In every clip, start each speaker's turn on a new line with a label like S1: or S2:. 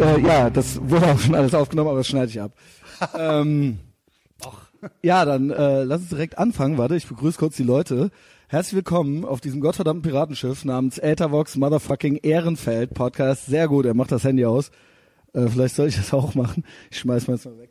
S1: Äh, ja, das wurde auch schon alles aufgenommen, aber das schneide ich ab. ähm, ja, dann äh, lass uns direkt anfangen. Warte, ich begrüße kurz die Leute. Herzlich willkommen auf diesem gottverdammten Piratenschiff namens Äthervox Motherfucking Ehrenfeld Podcast. Sehr gut, er macht das Handy aus. Äh, vielleicht soll ich das auch machen. Ich schmeiß mal jetzt mal weg.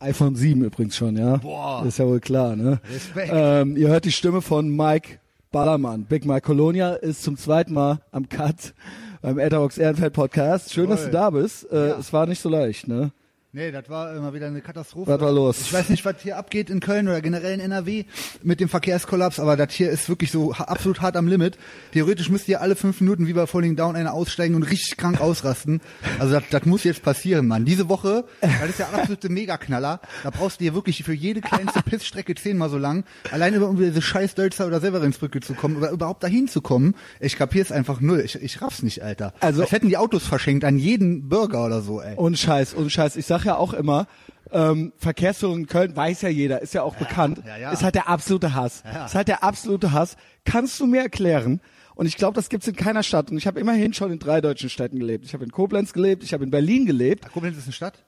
S1: iPhone 7 übrigens schon, ja.
S2: Boah.
S1: Ist ja wohl klar, ne?
S2: Respekt.
S1: Ähm, ihr hört die Stimme von Mike Ballermann. Big Mike Colonia ist zum zweiten Mal am Cut beim Etherbox Ehrenfeld Podcast. Schön, dass du
S2: Toll.
S1: da bist. Äh,
S2: Ja.
S1: Es war nicht so leicht, ne?
S2: Nee, das war immer wieder eine Katastrophe.
S1: Was war los?
S2: Ich weiß nicht, was hier abgeht in Köln oder generell in NRW mit dem Verkehrskollaps, aber das hier ist wirklich so absolut hart am Limit. Theoretisch müsst ihr alle fünf Minuten wie bei Falling Down einer aussteigen und richtig krank ausrasten. Also das, das muss jetzt passieren, Mann. Diese Woche, das ist ja absolute Megaknaller. Da brauchst du dir wirklich für jede kleinste Pissstrecke zehnmal so lang, allein über irgendwie diese scheiß Dölzer oder Severinsbrücke zu kommen oder überhaupt dahin zu kommen. Ich kapier's einfach null. Ich, ich raff's nicht, Alter.
S1: Also-
S2: Als hätten die Autos verschenkt an jeden Bürger oder so, ey.
S1: Und Scheiß, und Scheiß. Ich sag ja auch immer, ähm, Verkehrsführung in Köln weiß ja jeder, ist ja auch bekannt.
S2: ja, ja.
S1: Ist halt der absolute Hass.
S2: Ja.
S1: Ist halt der absolute Hass. Kannst du mir erklären? Und ich glaube, das gibt's in keiner Stadt. Und ich habe immerhin schon in drei deutschen Städten gelebt. Ich habe in Koblenz gelebt, ich habe in Berlin gelebt.
S2: Koblenz ist eine Stadt?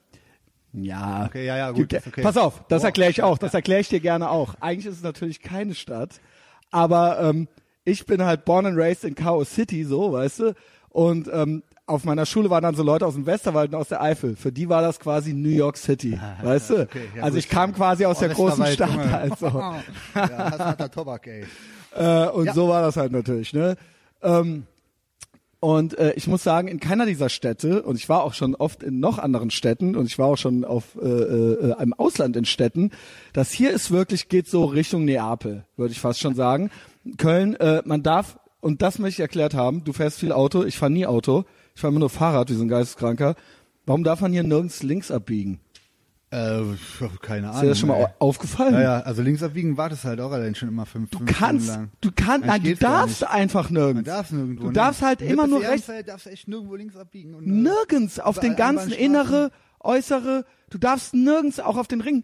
S1: Ja.
S2: Okay, ja, ja, gut,
S1: Gibt-
S2: okay.
S1: Pass auf, das
S2: Boah.
S1: erkläre ich auch. Das erkläre ich dir gerne auch. Eigentlich ist es natürlich keine Stadt, aber ähm, ich bin halt born and raised in Chaos City, so, weißt du. Und ähm, auf meiner Schule waren dann so Leute aus dem Westerwald und aus der Eifel. Für die war das quasi New York City, weißt du.
S2: okay, ja,
S1: also ich kam quasi aus der großen Stadt
S2: Junge.
S1: halt so.
S2: ja, das hat der Tobak, ey.
S1: Äh, und
S2: Ja.
S1: so war das halt natürlich, ne? Ähm, und äh, ich muss sagen, in keiner dieser Städte, und ich war auch schon oft in noch anderen Städten und ich war auch schon auf äh, äh, im Ausland in Städten, das hier ist wirklich, geht so Richtung Neapel, würde ich fast schon sagen. Köln, äh, man darf, und das möchte ich erklärt haben, du fährst viel Auto, ich fahre nie Auto, ich fahre immer nur Fahrrad, wie so ein Geisteskranker. Warum darf man hier nirgends links abbiegen?
S2: Äh, keine Ahnung.
S1: Ist dir das schon mal
S2: ey.
S1: au- aufgefallen?
S2: Ja, ja, also links abbiegen wartest halt auch allein schon immer fünf,
S1: Du
S2: fünf
S1: kannst,
S2: Stunden lang.
S1: du kannst, nein, du darfst einfach nirgends.
S2: Man darf nirgendwo.
S1: Du darfst halt
S2: Mit
S1: immer nur rechts.
S2: Ehrenfeld darfst echt nirgendwo links abbiegen. Und, äh,
S1: Nirgends, auf den ganzen innere, äußere, du darfst nirgends, auch auf den Ring.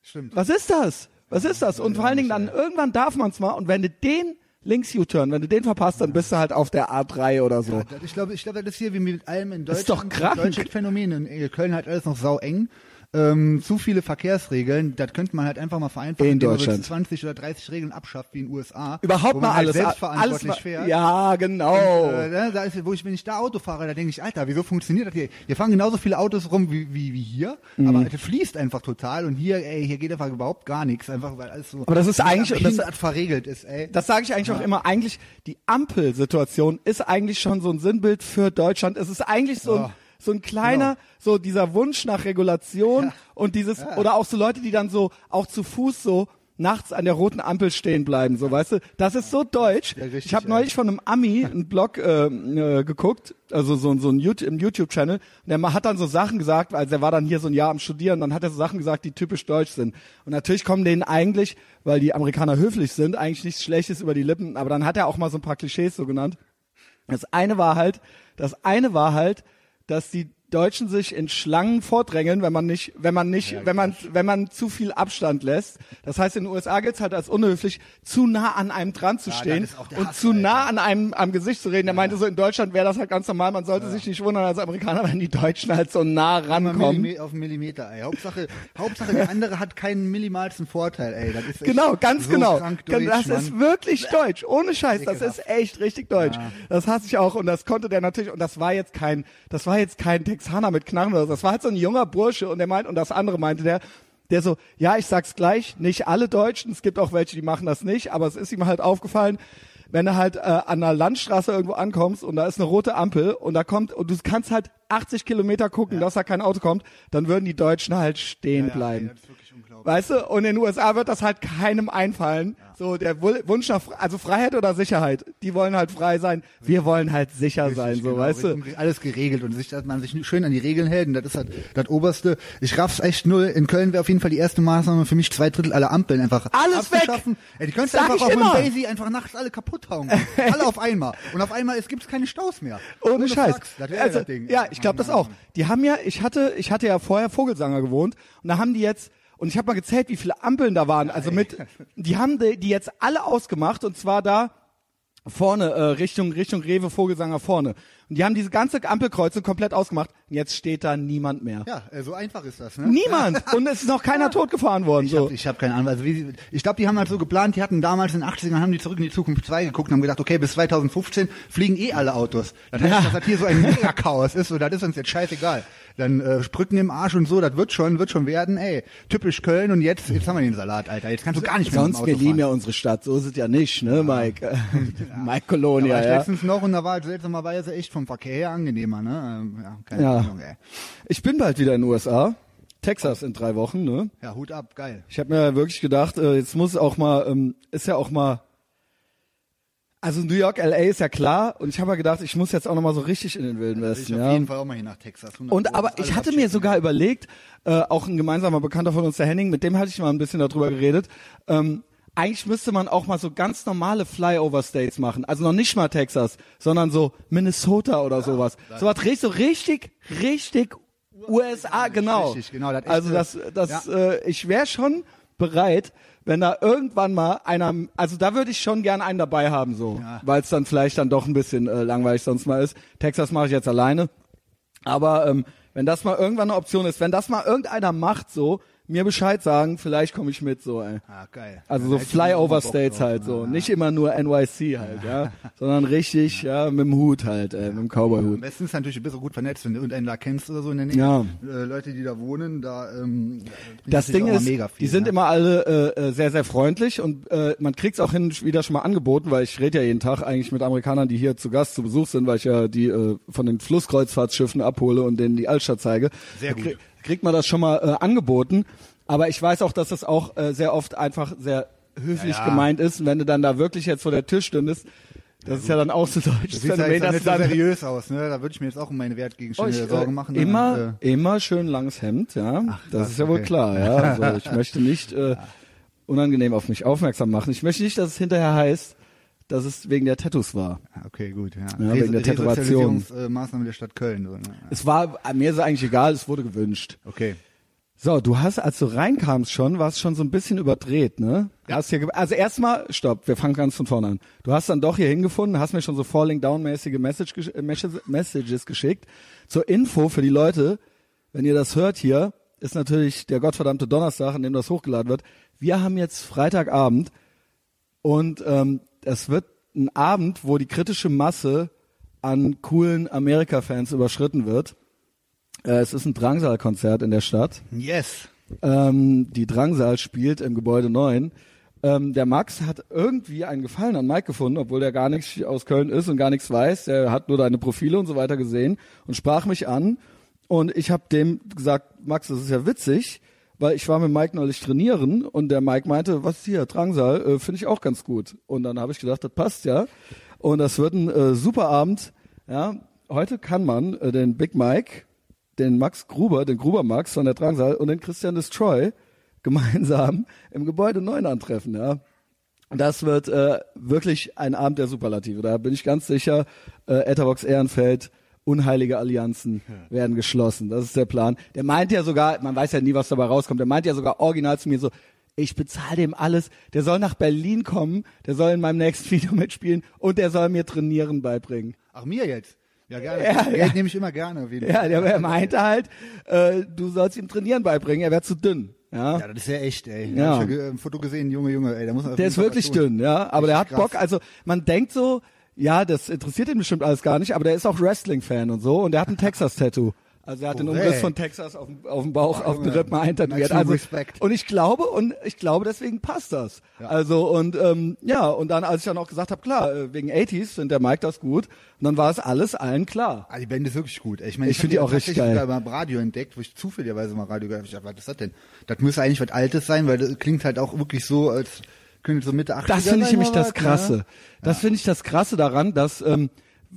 S2: Stimmt.
S1: Was ist das? Was ist das? Und vor allen Dingen dann, irgendwann darf man es mal und wenn du den links U-Turn, wenn du den verpasst, dann bist du halt auf der A3 oder so.
S2: Das- Ich glaube, ich glaube, das ist hier wie mit allem in
S1: Das
S2: Deutschland.
S1: ist doch krank.
S2: Deutsches Phänomen. In äh, Köln halt alles noch sau eng. Ähm, zu viele Verkehrsregeln, das könnte man halt einfach mal vereinfachen,
S1: In
S2: indem man so
S1: Deutschland.
S2: 20 oder 30 Regeln abschafft wie in den USA.
S1: Überhaupt
S2: man
S1: mal
S2: halt
S1: alles,
S2: selbstverantwortlich
S1: alles
S2: fährt.
S1: Ja, genau.
S2: Äh, ne, da ist, wo ich, wenn ich da Auto fahre, da denke ich, Alter, wieso funktioniert das hier? Hier fahren genauso viele Autos rum wie, wie, wie hier,
S1: Mhm.
S2: aber es fließt einfach total und hier, ey, hier geht einfach überhaupt gar nichts, einfach weil alles so
S1: Aber das ist eigentlich- das-
S2: behindert verregelt ist, ey.
S1: Das sage ich eigentlich auch immer. Eigentlich, die Ampelsituation ist eigentlich schon so ein Sinnbild für Deutschland. Es ist eigentlich so ein,
S2: Ja.
S1: So ein kleiner, so dieser Wunsch nach Regulation und dieses, oder auch so Leute, die dann so, auch zu Fuß so, nachts an der roten Ampel stehen bleiben, so weißt du, das ist so deutsch.
S2: Ja, richtig,
S1: ich habe neulich von einem Ami einen Blog äh, äh, geguckt, also so, so ein YouTube-Channel, und der hat dann so Sachen gesagt, also er war dann hier so ein Jahr am Studieren, dann hat er so Sachen gesagt, die typisch deutsch sind. Und natürlich kommen denen eigentlich, weil die Amerikaner höflich sind, eigentlich nichts Schlechtes über die Lippen, aber dann hat er auch mal so ein paar Klischees so genannt. Das eine war halt, das eine war halt, dass die Deutschen sich in Schlangen vordrängeln, wenn man nicht, wenn man nicht, wenn man, wenn man zu viel Abstand lässt. Das heißt, in den USA gilt's halt als unhöflich, zu nah an einem dran zu
S2: Ja,
S1: stehen und
S2: Hass,
S1: zu nah
S2: Alter.
S1: an einem am Gesicht zu reden. Der meinte so, in Deutschland wäre das halt ganz normal. Man sollte sich nicht wundern als Amerikaner, wenn die Deutschen halt so nah rankommen.
S2: Millime- auf Millimeter, ey. Hauptsache, Hauptsache der andere hat keinen millimalsten Vorteil, ey. Das ist
S1: Genau, ganz
S2: so
S1: genau.
S2: Deutsch,
S1: das
S2: Mann.
S1: ist wirklich deutsch, ohne Scheiß. Das ist echt richtig deutsch. Das hasse ich auch und das konnte der natürlich und das war jetzt kein, das war jetzt kein Texaner mit Knarren oder so. Das war halt so ein junger Bursche und der meint und das andere meinte der, der so, ja, ich sag's gleich, nicht alle Deutschen, es gibt auch welche, die machen das nicht, aber es ist ihm halt aufgefallen, wenn du halt äh, an einer Landstraße irgendwo ankommst und da ist eine rote Ampel und da kommt und du kannst halt 80 Kilometer gucken, dass da kein Auto kommt, dann würden die Deutschen halt stehen
S2: Ja,
S1: bleiben.
S2: ey,
S1: Weißt du, und in den USA wird das halt keinem einfallen. So der Wunsch nach, also Freiheit oder Sicherheit. Die wollen halt frei sein. Wir wollen halt sicher
S2: Richtig,
S1: sein, so,
S2: genau,
S1: weißt du.
S2: Alles geregelt und sich, dass man sich schön an die Regeln hält und das ist halt das Oberste. Ich raff's echt null. In Köln wäre auf jeden Fall die erste Maßnahme für mich zwei Drittel aller Ampeln einfach
S1: Alles weg!
S2: Ey, die könntest einfach auf
S1: immer.
S2: einem Daisy einfach nachts alle kaputt hauen. alle auf einmal. Und auf einmal es gibt's keine Staus mehr.
S1: Ohne Scheiß.
S2: Flachs, Das wäre
S1: Also, ja, ich glaube das auch. Die haben ja, ich hatte, ich hatte ja vorher Vogelsanger gewohnt und da haben die jetzt und ich habe mal gezählt, wie viele Ampeln da waren. Also mit, die haben die, die jetzt alle ausgemacht und zwar da vorne äh, Richtung Richtung Rewe Vogelsanger vorne. Und die haben diese ganze Ampelkreuzung komplett ausgemacht. Und jetzt steht da niemand mehr.
S2: Ja, äh, so einfach ist das, ne?
S1: Niemand! Und es ist noch keiner totgefahren worden.
S2: Ich
S1: so.
S2: habe ich hab keine Ahnung. Also wie, sie- ich glaube, die haben halt so geplant, die hatten damals in den 80ern, haben die zurück in die Zukunft 2 geguckt und haben gedacht, okay, bis 2015 fliegen eh alle Autos. Das heißt,
S1: Ja.
S2: dass das hier so ein Mega-Chaos ist, so, das ist uns jetzt scheißegal. Dann äh, Sprücken im Arsch und so, das wird schon, wird schon werden, ey. Typisch Köln und jetzt, jetzt haben wir den Salat, Alter. Jetzt kannst du gar nicht mehr
S1: Sonst, wir lieben ja unsere Stadt. So ist es ja nicht, ne, Mike? Mike
S2: Da war
S1: Colonia, ja.
S2: letztens noch und da war es seltsamerweise echt vom Verkehr her angenehmer, ne? Ähm, Ja, keine
S1: Ja.
S2: Ahnung, ey.
S1: Ich bin bald wieder in den USA. Texas in drei Wochen, ne?
S2: Ja, Hut ab, geil.
S1: Ich habe mir wirklich gedacht, äh, jetzt muss auch mal, ähm, ist ja auch mal, also New York, LA ist ja klar und ich habe mir gedacht, ich muss jetzt auch noch mal so richtig in den Wilden
S2: Ich
S1: Westen,
S2: auf
S1: ja.
S2: jeden Fall auch mal hier nach Texas. 100
S1: Und aber ich hatte mir sogar überlegt, äh, auch ein gemeinsamer Bekannter von uns, der Henning, mit dem hatte ich mal ein bisschen darüber geredet. Ähm, eigentlich müsste man auch mal so ganz normale Flyover States machen. Also noch nicht mal Texas, sondern so Minnesota oder sowas. So was richtig, so richtig, richtig USA, genau.
S2: richtig, genau, das
S1: also das, das, äh, ich wäre schon bereit, wenn da irgendwann mal einer, also da würde ich schon gern einen dabei haben, so,
S2: Ja.
S1: weil es dann vielleicht dann doch ein bisschen äh, langweilig sonst mal ist. Texas mache ich jetzt alleine. Aber ähm, wenn das mal irgendwann eine Option ist, wenn das mal irgendeiner macht, so, mir Bescheid sagen, vielleicht komme ich mit, so, ey.
S2: Ah, geil.
S1: Also
S2: Ja,
S1: so Flyover States halt so,
S2: Ja.
S1: nicht immer nur NYC halt, ja, sondern richtig, ja, mit dem Hut halt, äh, mit dem
S2: Am
S1: Cowboy-Hut.
S2: besten ist natürlich, bist auch gut vernetzt, wenn du irgendeinen da kennst oder so in der Nähe.
S1: Ja.
S2: Äh, Leute, die da wohnen, da ähm, ja,
S1: Das Ding ist,
S2: mega viel,
S1: die sind
S2: ne?
S1: immer alle äh, äh, sehr, sehr freundlich und äh, man kriegt's auch hin wieder schon mal angeboten, weil ich rede ja jeden Tag eigentlich mit Amerikanern, die hier zu Gast zu Besuch sind, weil ich ja die äh, von den Flusskreuzfahrtschiffen abhole und denen die Altstadt zeige.
S2: Sehr gut.
S1: Kriegt man das schon mal äh, angeboten. Aber ich weiß auch, dass das auch äh, sehr oft einfach sehr höflich
S2: Ja, ja.
S1: gemeint ist. Und wenn du dann da wirklich jetzt vor der Tür stündest, das ist ja dann auch so
S2: Das
S1: deutsches
S2: sieht ja jetzt
S1: dann
S2: seriös aus, ne? Da würde ich mir jetzt auch um meine Wertgegenstände
S1: euch,
S2: Sorgen
S1: äh,
S2: machen. ne?
S1: Immer,
S2: Äh,
S1: immer schön langes Hemd, ja. das
S2: krass,
S1: ist ja wohl
S2: okay.
S1: klar, ja. Also ich möchte nicht äh, unangenehm auf mich aufmerksam machen. Ich möchte nicht, dass es hinterher heißt, dass es wegen der Tattoos war.
S2: ah, okay, gut, ja.
S1: wegen der Tätowation.
S2: Resozialisierungsmaßnahme der Stadt Köln. So, ne?
S1: Es war, mir ist es eigentlich egal, es wurde gewünscht.
S2: Okay.
S1: So, du hast, als du reinkamst schon, warst schon so ein bisschen überdreht, ne?
S2: Ja.
S1: Hast hier, also erstmal, stopp, wir fangen ganz von vorne an. Du hast dann doch hier hingefunden, hast mir schon so Falling Down-mäßige Message, äh, Messages- Messages geschickt. Zur Info für die Leute, wenn ihr das hört hier, ist natürlich der gottverdammte Donnerstag, an dem das hochgeladen wird. Wir haben jetzt Freitagabend und ähm, es wird ein Abend, wo die kritische Masse an coolen Amerika-Fans überschritten wird. Äh, es ist ein Drangsal-Konzert in der Stadt.
S2: Yes.
S1: Ähm, die Drangsal spielt im Gebäude 9. Ähm, der Max hat irgendwie einen Gefallen an Mike gefunden, obwohl der gar nicht aus Köln ist und gar nichts weiß. Der hat nur deine Profile und so weiter gesehen und sprach mich an. Und ich habe dem gesagt, Max, das ist ja witzig, weil ich war mit Mike neulich trainieren und der Mike meinte, was hier, Drangsal, äh, finde ich auch ganz gut. Und dann habe ich gedacht, das passt ja. Und das wird ein äh, super Abend. Ja, heute kann man äh, den Big Mike, den Max Gruber, den Gruber Max von der Drangsal und den Christian Destroy gemeinsam im Gebäude 9 antreffen, ja. Das wird äh, wirklich ein Abend der Superlative. Da bin ich ganz sicher, äh, Etherbox Ehrenfeld, unheilige Allianzen werden geschlossen. Das ist der Plan. Der meint ja sogar, man weiß ja nie, was dabei rauskommt, der meint ja sogar original zu mir so, ich bezahle dem alles, der soll nach Berlin kommen, der soll in meinem nächsten Video mitspielen und der soll mir Trainieren beibringen.
S2: Ach, mir jetzt? Ja, gerne.
S1: Ja,
S2: Geld
S1: ja.
S2: nehme ich immer gerne. Auf jeden
S1: Ja, der, der meinte halt, äh, du sollst ihm Trainieren beibringen, er wäre zu dünn. Ja.
S2: Ja, das ist ja echt, ey.
S1: Ja.
S2: Ja. Ich habe ein Foto gesehen, Junge, Junge, ey. Da muss man
S1: Der ist wirklich dünn, ja. Aber der hat
S2: krass.
S1: Bock. Also man denkt so, ja, das interessiert ihn bestimmt alles gar nicht, aber der ist auch Wrestling-Fan und so und der hat ein Texas-Tattoo. Also er hat den
S2: Korrekt.
S1: Umriss von Texas auf, dem- auf dem Bauch, auf den
S2: Junge.
S1: Rippen eintätowiert. Also,
S2: Respekt.
S1: und ich glaube, und ich glaube, deswegen passt das.
S2: Ja.
S1: Also und ähm, ja, und dann, als ich dann auch gesagt habe, klar, äh, wegen 80s findet der Mike das gut, und dann war es alles allen klar.
S2: Ah, die Band ist wirklich gut. ey. Ich, meine,
S1: Ich find die
S2: hab
S1: auch richtig geil.
S2: sogar beim Radio entdeckt, wo ich zufälligerweise mal Radio gehört habe. Ich dachte, was ist das denn? Das müsste eigentlich was Altes sein, weil das klingt halt auch wirklich so, als könnte so Mitte 80er
S1: Das finde ich nämlich das
S2: was,
S1: Krasse.
S2: Ne?
S1: Das finde ich das Krasse daran, dass ähm,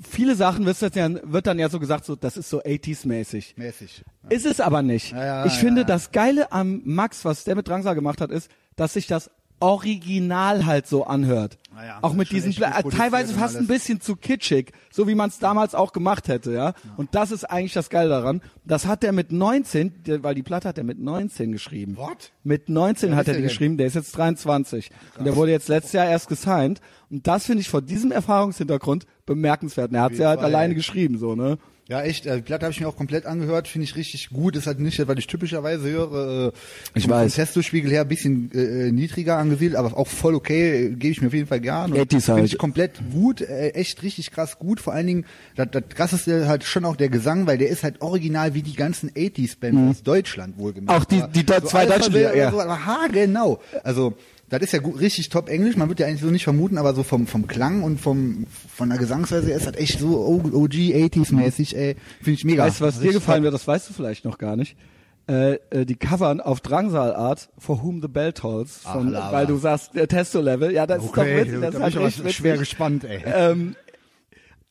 S1: viele Sachen wird, ja, wird dann ja so gesagt, so das ist so 80s-mäßig.
S2: Mäßig.
S1: Ist es aber nicht.
S2: Ja, ja,
S1: ich finde,
S2: ja.
S1: das Geile am Max, was der mit Drangsal gemacht hat, ist, dass sich das Original halt so anhört.
S2: Naja,
S1: auch mit diesen teilweise fast ein bisschen zu kitschig, so wie man es damals auch gemacht hätte, ja? Und das ist eigentlich das Geile daran. Das hat der mit 19, der, weil die Platte hat er mit 19 geschrieben.
S2: What?
S1: Mit 19
S2: Wer
S1: hat er die
S2: denn?
S1: geschrieben, der ist jetzt 23. Und der wurde jetzt letztes Jahr erst gesigned. Und das finde ich vor diesem Erfahrungshintergrund bemerkenswert. Und er hat sie halt
S2: jeden Fall,
S1: alleine
S2: ey.
S1: geschrieben, so, ne?
S2: Ja, echt. äh, Die Platte habe ich mir auch komplett angehört. Finde ich richtig gut. Ist halt nicht, was ich typischerweise höre. Äh,
S1: Ich weiß.
S2: Vom Testospiegel her ein bisschen äh, niedriger angesiedelt, aber auch voll okay. Gebe ich mir auf jeden Fall gern.
S1: 80s halt.
S2: Finde ich komplett gut. Äh, echt richtig krass gut. Vor allen Dingen, das, das krasseste halt schon auch der Gesang, weil der ist halt original wie die ganzen 80s-Bands aus Deutschland wohlgemerkt.
S1: Mhm. Auch die-
S2: Aber
S1: die dort zwei Deutschen, ja.
S2: so, aber ha, genau. Also, das ist ja gut, richtig top Englisch, man wird ja eigentlich so nicht vermuten, aber so vom, vom Klang und vom, von der Gesangsweise her ist das echt so OG 80s mäßig, ey. Finde ich mega.
S1: Weißt du, was dir gefallen
S2: top.
S1: wird? Das weißt du vielleicht noch gar nicht. Äh, äh, die Covern auf Drangsal-Art For Whom the Bell Tolls,
S2: Ach,
S1: von,
S2: Lava.
S1: weil du sagst äh, Testo-Level. Ja, das ist doch
S2: Okay,
S1: witzig.
S2: da
S1: Das ist
S2: ich
S1: halt
S2: aber
S1: echt witzig.
S2: schwer gespannt, ey.
S1: Ähm,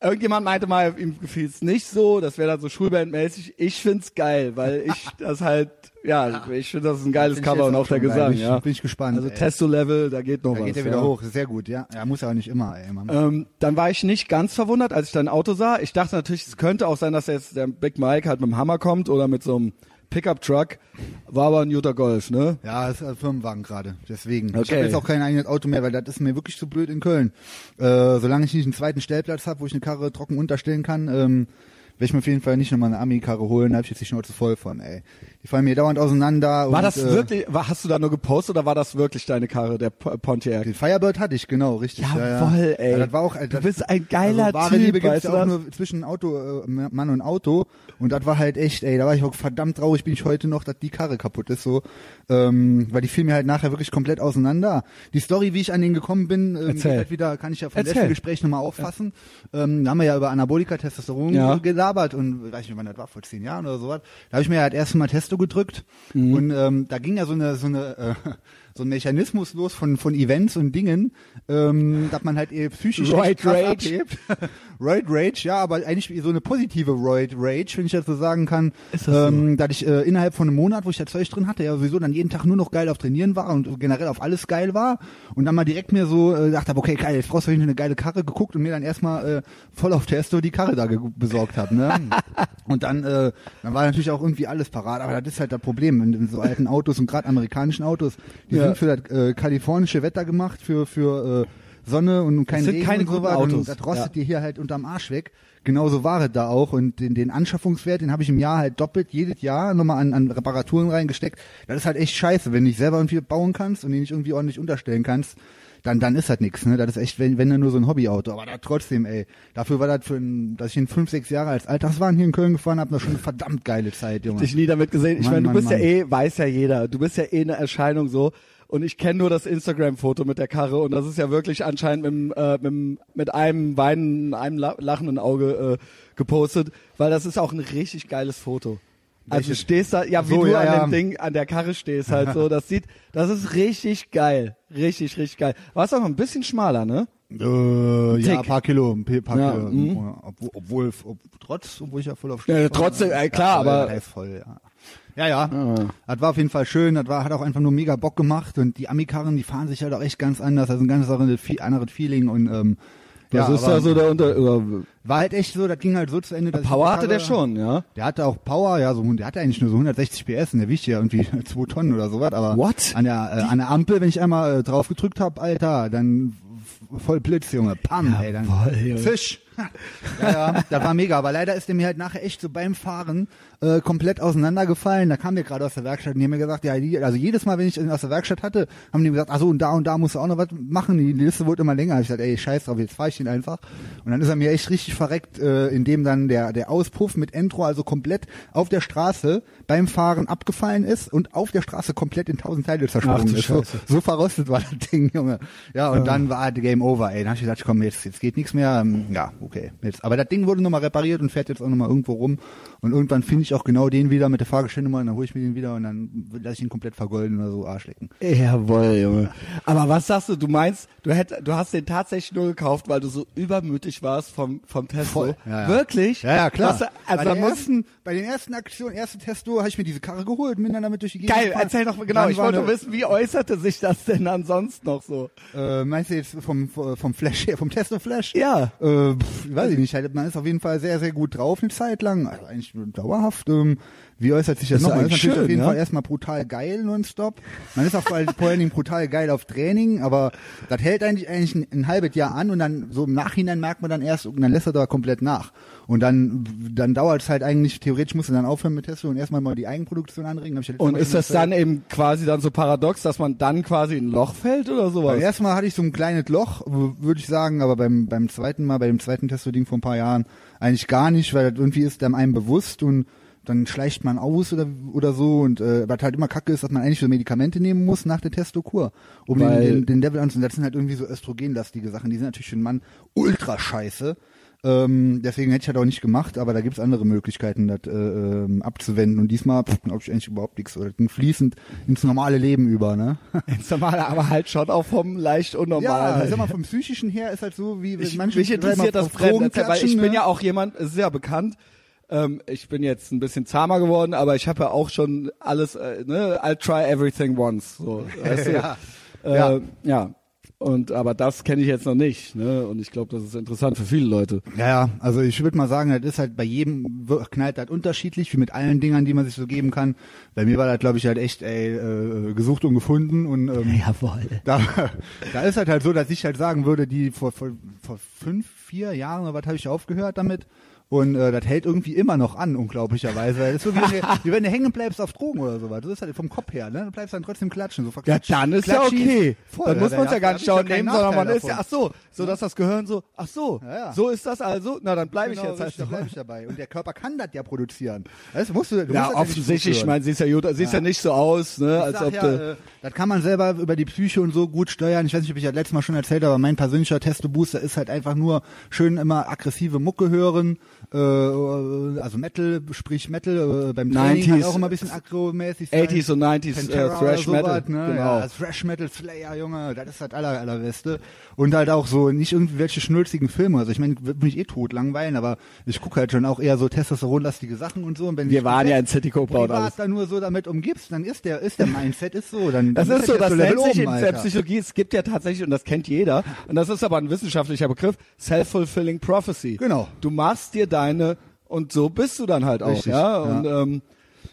S1: irgendjemand meinte mal, ihm gefiel es nicht so, das wäre dann so Schulbandmäßig. Ich find's geil, weil ich das halt, ja, ich finde das ist ein geiles Cover und
S2: auch
S1: auch der. Gesang,
S2: Bin ich-
S1: ja.
S2: bin ich gespannt,
S1: Also
S2: ey.
S1: Testo-Level, da geht noch
S2: Da
S1: was.
S2: geht er wieder
S1: ja.
S2: hoch, sehr gut, ja. Ja, muss aber nicht immer, ey.
S1: Ähm, dann war ich nicht ganz verwundert, als ich dein Auto sah. Ich dachte natürlich, es könnte auch sein, dass jetzt der Big Mike halt mit dem Hammer kommt oder mit so einem Pickup-Truck. War aber ein Jutta Golf, ne?
S2: Ja, das ist ein Firmenwagen gerade, deswegen. Ich
S1: Okay.
S2: habe jetzt auch kein eigenes Auto mehr, weil das ist mir wirklich zu blöd in Köln. Äh, solange ich nicht einen zweiten Stellplatz habe, wo ich eine Karre trocken unterstellen kann, ähm, werde ich mir auf jeden Fall nicht nochmal eine Ami-Karre holen, da habe ich jetzt die Schnauze voll von, ey. Die fallen mir dauernd auseinander.
S1: War
S2: und,
S1: das
S2: äh,
S1: wirklich, war, hast du da nur gepostet oder war das wirklich deine Karre, der P- Pontiac?
S2: Den Firebird hatte ich, genau, richtig. ja,
S1: Jawohl,
S2: ja.
S1: ey.
S2: Ja, das war auch, äh,
S1: Du
S2: das,
S1: bist ein geiler
S2: also, wahre
S1: Typ,
S2: Liebe gibt's
S1: weißt
S2: ja
S1: du
S2: auch nur zwischen Auto, äh, Mann und Auto. Und das war halt echt, ey, da war ich auch verdammt traurig, bin ich heute noch, dass die Karre kaputt ist, so. Ähm, weil die fiel mir halt nachher wirklich komplett auseinander. Die Story, wie ich an den gekommen bin, ähm,
S1: Erzähl.
S2: halt wieder, kann ich ja vom
S1: Erzähl.
S2: letzten Gespräch nochmal auffassen. Ähm, da haben wir ja über Anabolika, Testosteron
S1: Ja.
S2: gelabert und weiß nicht, wann das war, vor zehn Jahren oder sowas. Da habe ich mir halt erst mal Testo gedrückt
S1: Mhm.
S2: und ähm, da ging ja so eine, so eine, äh, so ein Mechanismus los von, von Events und Dingen, ähm, dass man halt eh psychisch
S1: Roid
S2: echt krass abhebt. Roid Rage, ja, aber eigentlich so eine positive Roid Rage, wenn ich das so sagen kann.
S1: Ist das so?
S2: ähm, dass ich äh, innerhalb von einem Monat, wo ich das Zeug drin hatte, ja sowieso dann jeden Tag nur noch geil auf Trainieren war und generell auf alles geil war und dann mal direkt mir so äh, dachte, okay, geil, jetzt brauchst du eine geile Karre geguckt und mir dann erstmal äh, voll auf Testo die Karre da besorgt habe, ne? und dann äh, dann war natürlich auch irgendwie alles parat, aber das ist halt das Problem, in, in so alten Autos und gerade amerikanischen Autos, die
S1: Ja.
S2: sind für das äh, kalifornische Wetter gemacht, für für äh, Sonne und kein Regen
S1: keine
S2: und so was.
S1: Autos.
S2: Und das rostet
S1: Ja.
S2: dir hier halt unterm Arsch weg. Genauso war es da auch. Und den, den Anschaffungswert, den habe ich im Jahr halt doppelt jedes Jahr nochmal an, an Reparaturen reingesteckt. Das ist halt echt scheiße, wenn du nicht selber irgendwie bauen kannst und den nicht irgendwie ordentlich unterstellen kannst. Dann, dann ist das nix, ne? Das ist echt, wenn, wenn dann nur so ein Hobbyauto. Aber da trotzdem, ey. Dafür war das für ein, dass ich in fünf, sechs Jahre als Alltagswagen hier in Köln gefahren habe, das schon eine verdammt geile Zeit, Junge.
S1: dich nie damit gesehen. Ich meine, du
S2: Mann,
S1: bist ja
S2: Mann.
S1: eh, weiß ja jeder, du bist ja eh eine Erscheinung so. Und ich kenne nur das Instagram-Foto mit der Karre und das ist ja wirklich anscheinend mit, äh, mit, mit einem weinenden, einem la- lachenden Auge äh, gepostet, weil das ist auch ein richtig geiles Foto. Also du stehst da, ja, wie
S2: So,
S1: du
S2: ja,
S1: an
S2: ja.
S1: dem Ding, an der Karre stehst halt so, das sieht, das ist richtig geil. Richtig, richtig geil. Warst auch ein bisschen schmaler, ne?
S2: Äh, ja, ein paar Kilo, ein paar
S1: Ja,
S2: Kilo.
S1: mhm.
S2: Obwohl, obwohl, ob, trotz, obwohl ich ja voll auf
S1: Ja,
S2: Stich war.
S1: trotzdem, äh, klar, aber-
S2: voll, ja. Ja, ja. Das war auf jeden Fall schön. Das war, hat auch einfach nur mega Bock gemacht. Und die Amikarren, die fahren sich halt auch echt ganz anders. Also ein ganz anderes, Fe- anderes Feeling. Und ähm,
S1: Was
S2: ja,
S1: ist
S2: aber
S1: da so der unter, oder,
S2: war halt echt so, das ging halt so zu Ende. dass
S1: Power hatte der schon, ja?
S2: Der hatte auch Power, ja, so, der hatte eigentlich nur so 160 PS und der wiegt ja irgendwie zwei Tonnen oder sowas, aber
S1: What?
S2: an der, äh, an der Ampel, wenn ich einmal äh, drauf gedrückt hab, Alter, dann voll Blitz, Junge, pam, ey, dann
S1: Junge.
S2: Fisch. Ja, ja, das war mega, aber leider ist der mir halt nachher echt so beim Fahren äh, komplett auseinandergefallen. Da kam der gerade aus der Werkstatt und die haben mir gesagt, ja, die, also jedes Mal, wenn ich ihn aus der Werkstatt hatte, haben die gesagt, ach so, und da und da musst du auch noch was machen. Die Liste wurde immer länger. Ich gesagt, ey, scheiß drauf, jetzt fahr ich den einfach. Und dann ist er mir echt richtig verreckt, äh, indem dann der der Auspuff mit Entro also komplett auf der Straße beim Fahren abgefallen ist und auf der Straße komplett in tausend Teile zersprungen ist. So, so verrostet war das Ding, Junge. Ja, und dann war Game Over, ey. Dann hab ich gesagt, komm, jetzt, jetzt geht nichts mehr. Ähm, Ja, okay. Jetzt. Aber das Ding wurde nochmal repariert und fährt jetzt auch nochmal irgendwo rum. Und irgendwann finde ich auch genau den wieder mit der Fahrgestellnummer und dann hole ich mir den wieder und dann lasse ich ihn komplett vergolden oder so Arschlecken.
S1: Jawohl, Junge. Aber was sagst du? Du meinst, Du, hätt, du hast den tatsächlich nur gekauft, weil du so übermütig warst vom, vom Testo.
S2: Voll, ja, ja.
S1: Wirklich?
S2: Ja, ja, klar.
S1: Du, also muss,
S2: ersten, bei den ersten Aktionen, ersten Testo, habe ich mir diese Karre geholt und bin dann damit durch die Gegend
S1: geil,
S2: gefahren.
S1: erzähl doch genau.
S2: Dann
S1: Ich wollte
S2: eine-
S1: wissen, wie äußerte sich das denn ansonsten noch so?
S2: Äh, meinst du jetzt vom, vom Flash her, vom Testo Flash?
S1: Ja.
S2: Äh, pff, weiß ich nicht. Halt, Man ist auf jeden Fall sehr, sehr gut drauf eine Zeit lang. Also eigentlich dauerhaft. Ähm, wie äußert sich das
S1: Ist
S2: noch?
S1: ja
S2: Man ist
S1: schön,
S2: auf jeden
S1: ne?
S2: Fall erstmal brutal geil nonstop. Man ist auch vor allen Dingen brutal geil auf Training, aber das hält eigentlich eigentlich ein, ein halbes Jahr an und dann so im Nachhinein merkt man dann erst und dann lässt er da komplett nach. Und dann dann dauert es halt eigentlich, theoretisch musst du dann aufhören mit Testo und erstmal mal die Eigenproduktion anregen. Ja
S1: Und ist das dann eben quasi dann so paradox, dass man dann quasi in ein Loch fällt oder sowas?
S2: Beim ersten Mal hatte ich so ein kleines Loch, würde ich sagen, aber beim, beim zweiten Mal, bei dem zweiten Testo-Ding vor ein paar Jahren eigentlich gar nicht, weil das irgendwie ist einem einem bewusst und dann schleicht man aus oder oder so und äh, was halt immer kacke ist, dass man eigentlich so Medikamente nehmen muss nach der Testokur, um den,
S1: Weil-
S2: den, den Level anzunehmen. Das sind halt irgendwie so östrogenlastige Sachen, die sind natürlich für den Mann ultra scheiße. Ähm, deswegen hätte ich halt auch nicht gemacht, aber da gibt's andere Möglichkeiten, das äh, ähm, abzuwenden. Und diesmal glaube ich eigentlich überhaupt nichts. Oder das ging fließend ins normale Leben über, ne?
S1: Ins normale, aber halt schon auch vom leicht unnormalen.
S2: Ja, sag mal, vom psychischen her ist halt so, wie
S1: ich,
S2: manche
S1: mich interessiert das erzähl, weil ich
S2: klatschen,
S1: bin
S2: ne?
S1: ja auch jemand, es ist ja bekannt, ähm, ich bin jetzt ein bisschen zahmer geworden, aber ich habe ja auch schon alles, äh, ne, I'll try everything once, so, weißt du?
S2: Ja.
S1: Äh,
S2: Ja.
S1: ja. Und aber das kenne ich jetzt noch nicht, ne? Und ich glaube, das ist interessant für viele Leute.
S2: Ja, ja, also ich würde mal sagen, das ist halt bei jedem knallt das unterschiedlich, wie mit allen Dingern, die man sich so geben kann. Bei mir war das, glaube ich, halt echt ey, äh, gesucht und gefunden und ähm,
S1: Jawohl.
S2: da, da ist halt halt so, dass ich halt sagen würde, die vor, vor, vor fünf, vier Jahren oder was habe ich aufgehört damit. Und äh, das hält irgendwie immer noch an, unglaublicherweise. Das ist so wie wenn, du, wie wenn du hängen bleibst auf Drogen oder sowas. Das ist halt vom Kopf her, ne? Du bleibst dann trotzdem klatschen. So
S1: Ja, dann ist ja okay.
S2: Voll,
S1: dann muss man es ja gar nicht
S2: ich
S1: schauen nehmen, sondern man
S2: Nachteil
S1: ist ja,
S2: davon.
S1: ach so, so dass das Gehirn so, ach so,
S2: Ja, ja.
S1: so ist das also, na dann bleibe ich
S2: Genau,
S1: jetzt halt
S2: da bleib ich dabei. Und der Körper kann das ja produzieren. Das musst du, du
S1: Ja, offensichtlich, ich meine, siehst ja, gut, siehst ja. nicht so aus, ne,
S2: Ich
S1: als
S2: sag
S1: ob
S2: ja, äh, das kann man selber über die Psyche und so gut steuern. Ich weiß nicht, ob ich das letztes Mal schon erzählt habe, aber mein persönlicher Testo-Booster ist halt einfach nur schön immer aggressive Mucke hören, äh, also Metal, sprich Metal, äh, beim Training
S1: 90s,
S2: halt auch immer ein bisschen aggro-mäßig sein.
S1: 80s und 90s äh, Thrash
S2: oder
S1: Metal,
S2: sowas, ne?
S1: genau.
S2: Ja, Thrash Metal Slayer, Junge, das ist das aller, allerbeste. Und halt auch so, nicht irgendwelche schnulzigen Filme. Also ich meine, würde mich eh tot langweilen, aber ich gucke halt schon auch eher so testosteronlastige Sachen und so. Und wenn
S1: Wir waren ja in City Cobra und alles.
S2: privat da nur so damit umgibst, dann ist der, ist der Mindset ist so. Dann,
S1: Das
S2: dann
S1: ist so,
S2: der
S1: das
S2: Testo-Level
S1: nennt sich in der. Psychologie, es gibt ja tatsächlich, und das kennt jeder, und das ist aber ein wissenschaftlicher Begriff, Self-Fulfilling Prophecy.
S2: Genau.
S1: Du machst dir deine, und so bist du dann halt auch,
S2: Richtig,
S1: ja,
S2: ja.
S1: und ähm,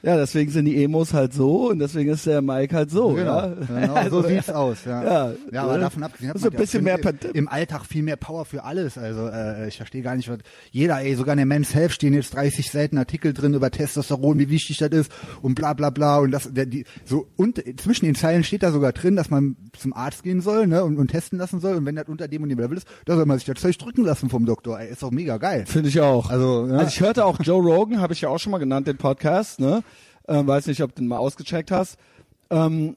S1: ja, deswegen sind die Emos halt so und deswegen ist der Mike halt so,
S2: Genau,
S1: ja.
S2: genau
S1: Also,
S2: so sieht's aus, ja.
S1: ja,
S2: ja aber
S1: äh,
S2: davon abgesehen hat
S1: so
S2: man
S1: ein bisschen mehr
S2: im, im Alltag viel mehr Power für alles. Also äh, ich verstehe gar nicht, was jeder, ey, sogar in der Men's Health stehen jetzt 30 Seiten Artikel drin über Testosteron, wie wichtig das ist und bla bla bla und das der, die so und zwischen den Zeilen steht da sogar drin, dass man zum Arzt gehen soll, ne, und, und testen lassen soll und wenn das unter dem und dem Level ist, da soll man sich das Zeug drücken lassen vom Doktor. Ey, ist doch mega geil.
S1: Finde ich auch.
S2: Also, ja.
S1: also ich hörte auch Joe Rogan, habe ich ja auch schon mal genannt, den Podcast, ne? Ähm, weiß nicht, ob du den mal ausgecheckt hast. Ähm,